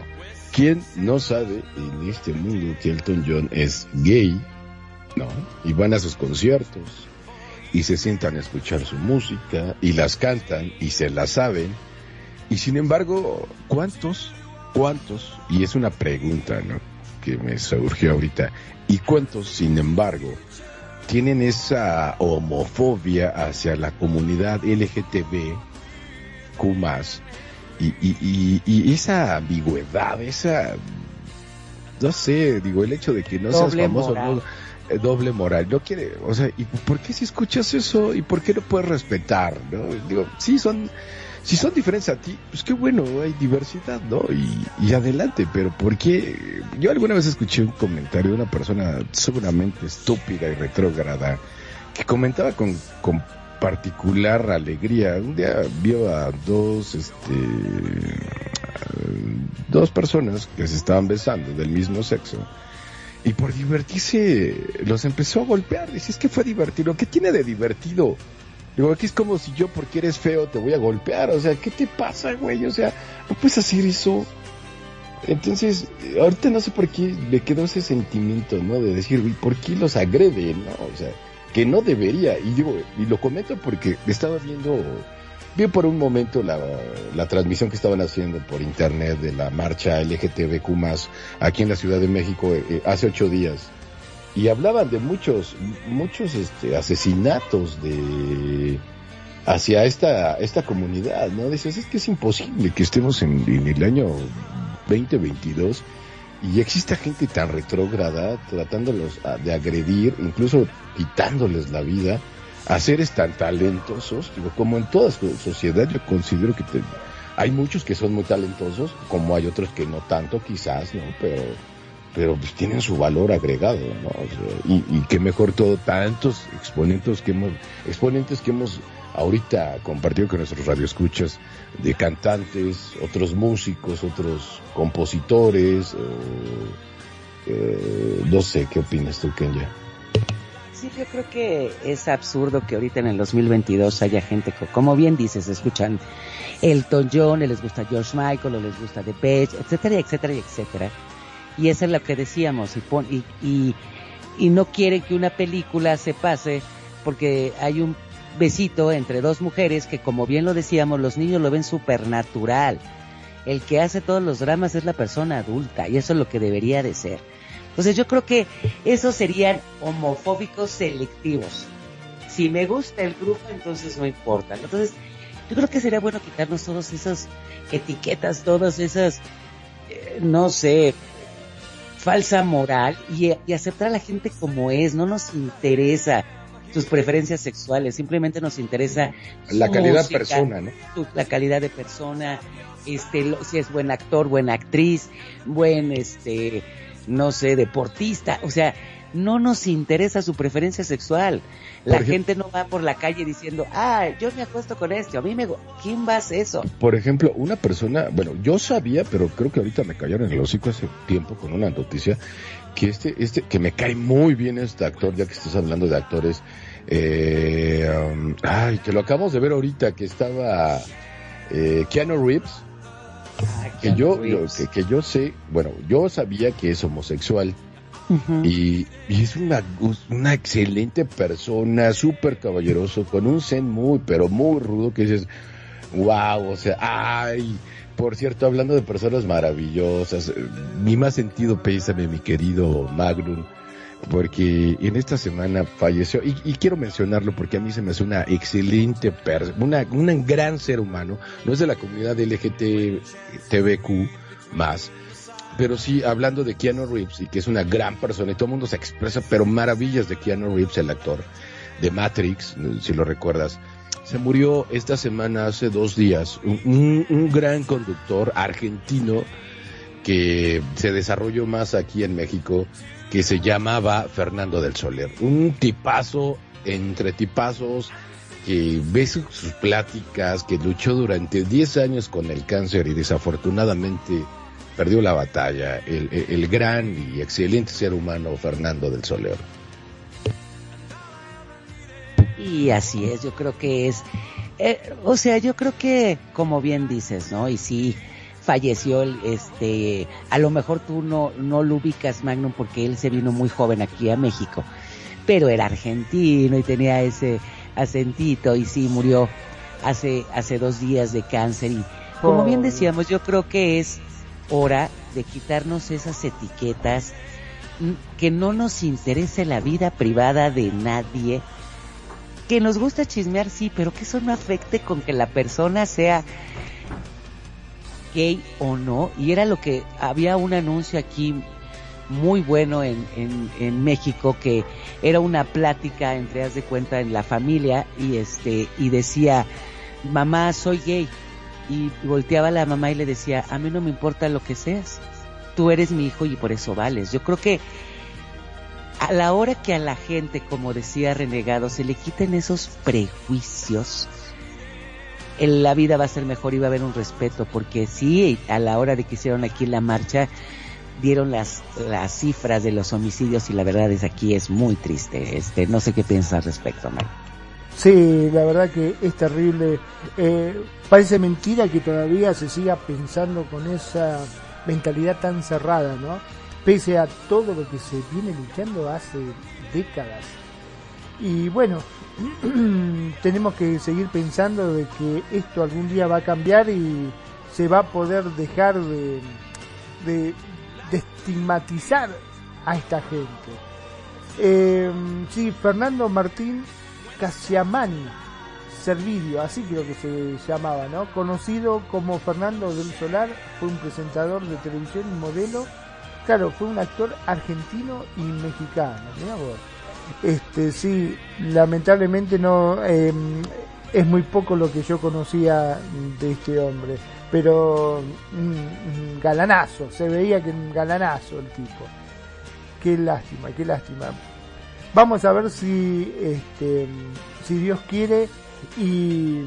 ¿quién no sabe en este mundo que Elton John es gay? ¿No? Y van a sus conciertos y se sientan a escuchar su música y las cantan y se la saben. Y sin embargo, ¿cuántos? ¿Cuántos? Y es una pregunta, ¿no? Que me surgió ahorita. ¿Y cuántos, sin embargo, tienen esa homofobia hacia la comunidad LGTB Q y, y, y, y esa ambigüedad, esa no sé, digo, el hecho de que no seas famoso, no, doble moral, no quiere, o sea, ¿y por qué si escuchas eso y por qué no puedes respetar, no? Digo, sí son, si son diferentes a ti, pues qué bueno, hay diversidad, ¿no? Y, y adelante, pero ¿por qué? Yo alguna vez escuché un comentario de una persona seguramente estúpida y retrógrada que comentaba con, con particular alegría. Un día vio a dos, este, dos personas que se estaban besando del mismo sexo. Y por divertirse, los empezó a golpear. Dice, es que fue divertido. ¿Qué tiene de divertido? Digo, aquí es como si yo, porque eres feo, te voy a golpear. O sea, ¿qué te pasa, güey? O sea, no puedes hacer eso. Entonces, ahorita no sé por qué me quedó ese sentimiento, ¿no? De decir, güey, ¿por qué los agrede, no? O sea, que no debería. Y digo, y lo comento porque estaba viendo, vi por un momento la, la transmisión que estaban haciendo por internet de la marcha LGTBQ aquí en la Ciudad de México eh, hace ocho días. Y hablaban de muchos, muchos este, asesinatos de hacia esta, esta comunidad, ¿no? Dices, es que es imposible que estemos en, en el año 2022 y exista gente tan retrógrada tratándolos a- de agredir, incluso quitándoles la vida a seres tan talentosos, digo, como en toda so- sociedad yo considero que te- hay muchos que son muy talentosos, como hay otros que no tanto quizás, ¿no? Pero pero pues tienen su valor agregado, ¿no? Y, y qué mejor todo, tantos exponentes que hemos, exponentes que hemos ahorita compartido con nuestros radioescuchas de cantantes, otros músicos, otros compositores, eh, no sé, ¿qué opinas tú, Kenya? Yo creo que es absurdo que ahorita en el 2022 haya gente, co- como bien dices, escuchan Elton John, les gusta George Michael, o les gusta The Page, etcétera, etcétera, etcétera. Y eso es lo que decíamos, y, pon- y, y, y no quieren que una película se pase porque hay un besito entre dos mujeres que, como bien lo decíamos, los niños lo ven supernatural. El que hace todos los dramas es la persona adulta, y eso es lo que debería de ser. Entonces yo creo que esos serían homofóbicos selectivos. Si me gusta el grupo, entonces no importa. Entonces, yo creo que sería bueno quitarnos todas esas etiquetas, todas esas, eh, no sé, falsa moral y, y aceptar a la gente como es. No nos interesa sus preferencias sexuales, simplemente nos interesa La calidad música, persona, ¿no? su- la calidad de persona, este, lo- si es buen actor, buena actriz, buen, este, no sé, deportista, o sea, no nos interesa su preferencia sexual. La ejemplo- gente no va por la calle diciendo, ah, yo me acuesto con este, a mí me... gu-". ¿Quién va a hacer eso? Por ejemplo, una persona, bueno, yo sabía, pero creo que ahorita me cayeron en el hocico hace tiempo con una noticia, que este, este, que me cae muy bien este actor, ya que estás hablando de actores, eh, um, ay, que lo acabamos de ver ahorita, que estaba eh, Keanu Reeves, que yo, yo- que, que yo sé, bueno, yo sabía que es homosexual, y, y es una, una excelente persona, súper caballeroso, con un zen muy, pero muy rudo, que dices, wow, o sea, ay, por cierto, hablando de personas maravillosas, eh, mi más sentido pésame, mi querido Magnum, porque en esta semana falleció, y, y quiero mencionarlo porque a mí se me hace una excelente persona, un gran ser humano, no es de la comunidad LGTBQ más, pero sí, hablando de Keanu Reeves, y que es una gran persona, y todo el mundo se expresa, pero maravillas de Keanu Reeves, el actor de Matrix, si lo recuerdas. Se murió esta semana, hace dos días, un- un gran conductor argentino que se desarrolló más aquí en México, que se llamaba Fernando del Soler. Un tipazo entre tipazos, que ves sus pláticas, que luchó durante 10 años con el cáncer y desafortunadamente perdió la batalla. El, gran y excelente ser humano Fernando del Soler. Y así es, yo creo que es, eh, o sea, yo creo que, como bien dices, ¿no? Y sí, falleció, el, este, a lo mejor tú no, no lo ubicas, Magnum, porque él se vino muy joven aquí a México, pero era argentino y tenía ese acentito y sí, murió hace, hace dos días de cáncer y, como bien decíamos, yo creo que es hora de quitarnos esas etiquetas, mm, que no nos interese la vida privada de nadie, que nos gusta chismear, sí, pero que eso no afecte con que la persona sea gay o no. Y era lo que había un anuncio aquí muy bueno en, en, México que era una plática entre, haz de cuenta, en la familia y este, y decía, mamá, soy gay. Y volteaba la mamá y le decía, a mí no me importa lo que seas. Tú eres mi hijo y por eso vales. Yo creo que a la hora que a la gente, como decía Renegado, se le quiten esos prejuicios, la vida va a ser mejor y va a haber un respeto, porque sí, a la hora de que hicieron aquí la marcha, dieron las, las cifras de los homicidios y la verdad es aquí es muy triste. Este, no sé qué piensas al respecto, Mar. Sí, la verdad que es terrible. Eh, parece mentira que todavía se siga pensando con esa mentalidad tan cerrada, ¿no? Pese a todo lo que se viene luchando hace décadas. Y bueno, tenemos que seguir pensando de que esto algún día va a cambiar y se va a poder dejar de, de, estigmatizar a esta gente. Eh, sí, Fernando Martín Casiamani Servidio, así creo que se llamaba, ¿no? Conocido como Fernando del Solar, fue un presentador de televisión y modelo. Claro, fue un actor argentino y mexicano, mirá vos. Este, sí, lamentablemente no eh, es muy poco lo que yo conocía de este hombre, pero mm, mm, galanazo, se veía que un galanazo el tipo. qué lástima, qué lástima. Vamos a ver si, este, si Dios quiere y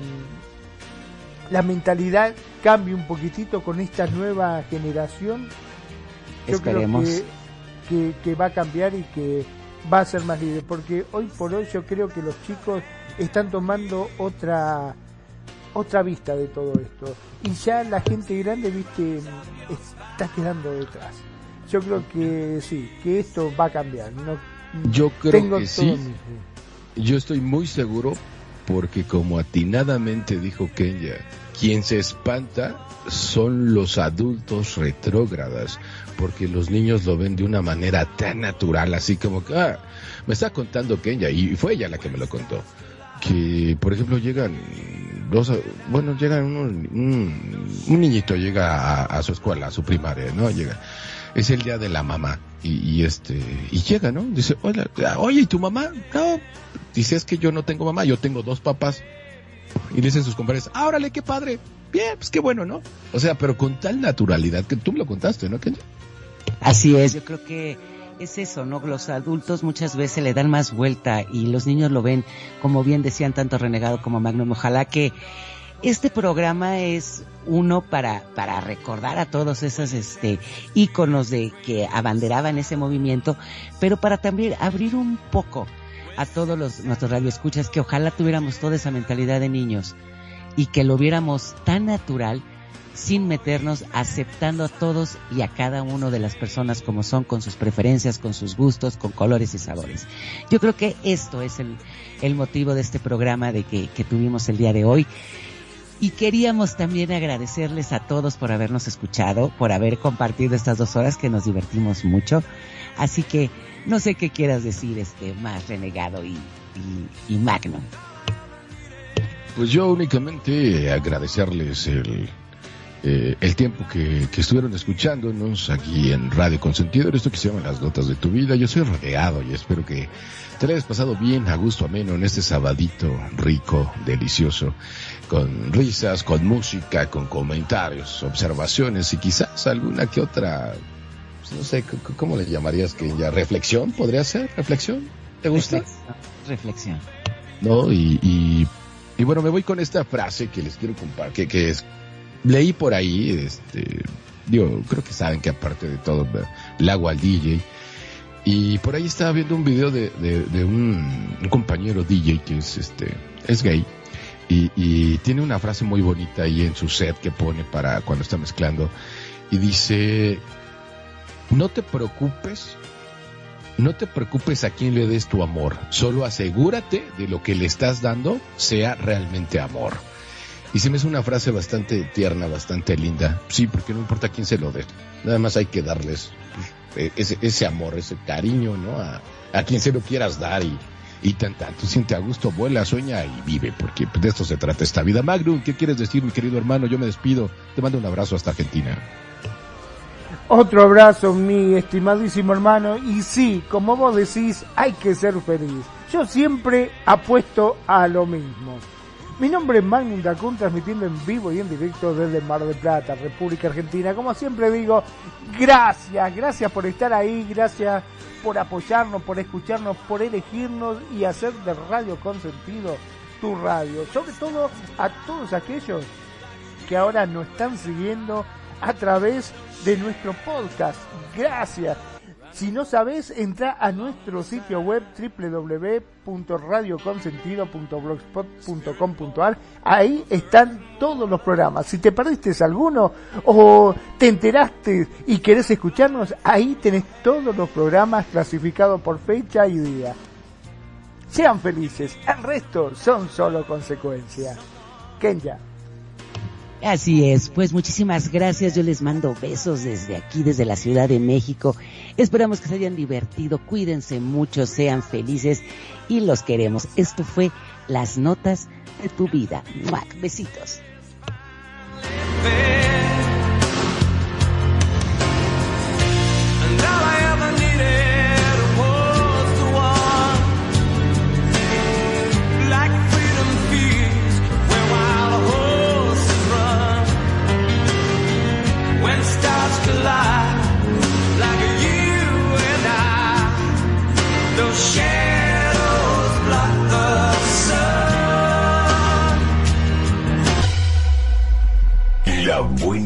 la mentalidad cambie un poquitito con esta nueva generación. Yo Esperemos. creo que, que, que va a cambiar y que va a ser más libre, porque hoy por hoy yo creo que los chicos están tomando otra otra vista de todo esto. Y ya la gente grande viste está quedando detrás. Yo creo que sí que esto va a cambiar no Yo creo que sí. mi- Yo estoy muy seguro porque como atinadamente dijo Kenya, quien se espanta son los adultos retrógradas, porque los niños lo ven de una manera tan natural, así como que, ah, me está contando Kenya, y fue ella la que me lo contó, que por ejemplo llegan dos, bueno, llegan un, un, niñito llega a, su escuela, a su primaria, ¿no? Llega, es el día de la mamá, y, este, y llega, ¿no? Dice, hola, oye, ¿y tu mamá? No, dice, es que yo no tengo mamá, yo tengo dos papás. Y dicen sus compañeros, ah, qué padre. Bien, pues qué bueno, ¿no? O sea, pero con tal naturalidad que tú me lo contaste, ¿no, Kenya? Así es, yo creo que es eso, ¿no? Los adultos muchas veces le dan más vuelta y los niños lo ven, como bien decían tanto Renegado como Magnum. Ojalá que este programa es uno para, para recordar a todos esos este, íconos de que abanderaban ese movimiento, pero para también abrir un poco a todos los, nuestros radioescuchas que ojalá tuviéramos toda esa mentalidad de niños y que lo viéramos tan natural sin meternos, aceptando a todos y a cada uno de las personas como son, con sus preferencias, con sus gustos, con colores y sabores. Yo creo que esto es el, el motivo de este programa de que, que tuvimos el día de hoy. Y queríamos también agradecerles a todos por habernos escuchado, por haber compartido estas dos horas que nos divertimos mucho. Así que no sé qué quieras decir, este, más renegado y, y, y Magnum. Pues yo únicamente agradecerles el, eh, el tiempo que, que estuvieron escuchándonos aquí en Radio Consentido, esto que se llama Las Notas de tu Vida. Yo soy rodeado y espero que te lo hayas pasado bien, a gusto, ameno, en este sabadito rico, delicioso, con risas, con música, con comentarios, observaciones y quizás alguna que otra, pues, no sé, ¿cómo le llamarías que ya? ¿Reflexión? ¿Podría ser? ¿Reflexión? ¿Te gusta? Reflexión. ¿no? Y, y, y bueno, me voy con esta frase que les quiero compartir, que, que es, leí por ahí, este, digo, creo que saben que aparte de todo, le hago al DJ, y por ahí estaba viendo un video de, un, compañero DJ que es, este, es gay, y, y tiene una frase muy bonita ahí en su set que pone para cuando está mezclando, y dice, no te preocupes no te preocupes a quién le des tu amor, solo asegúrate de lo que le estás dando sea realmente amor. Y se me hace una frase bastante tierna, bastante linda. Sí, porque no importa quién se lo dé. Nada más hay que darles pues, e- ese, ese amor, ese cariño, ¿no? A, a quien se lo quieras dar y, y tan tanto. Siente a gusto, vuela, sueña y vive, porque de esto se trata esta vida. Magnum, ¿qué quieres decir, mi querido hermano? Yo me despido. Te mando un abrazo hasta Argentina. Otro abrazo, mi estimadísimo hermano. Y sí, como vos decís, hay que ser feliz. Yo siempre apuesto a lo mismo. Mi nombre es Magnum Dacun, transmitiendo en vivo y en directo desde Mar del Plata, República Argentina. Como siempre digo, gracias, gracias por estar ahí, gracias por apoyarnos, por escucharnos, por elegirnos y hacer de Radio Consentido tu radio. Sobre todo a todos aquellos que ahora nos están siguiendo a través de nuestro podcast. Gracias. Si no sabes, entra a nuestro sitio web www.radioconsentido.blogspot.com.ar. Ahí están todos los programas. Si te perdiste alguno o te enteraste y querés escucharnos, ahí tenés todos los programas clasificados por fecha y día. Sean felices, el resto son solo consecuencias. Kenya. Así es, pues muchísimas gracias. Yo les mando besos desde aquí, desde la Ciudad de México. Esperamos que se hayan divertido. Cuídense mucho, sean felices y los queremos. Esto fue Las Notas de tu Vida. ¡Muac! Besitos.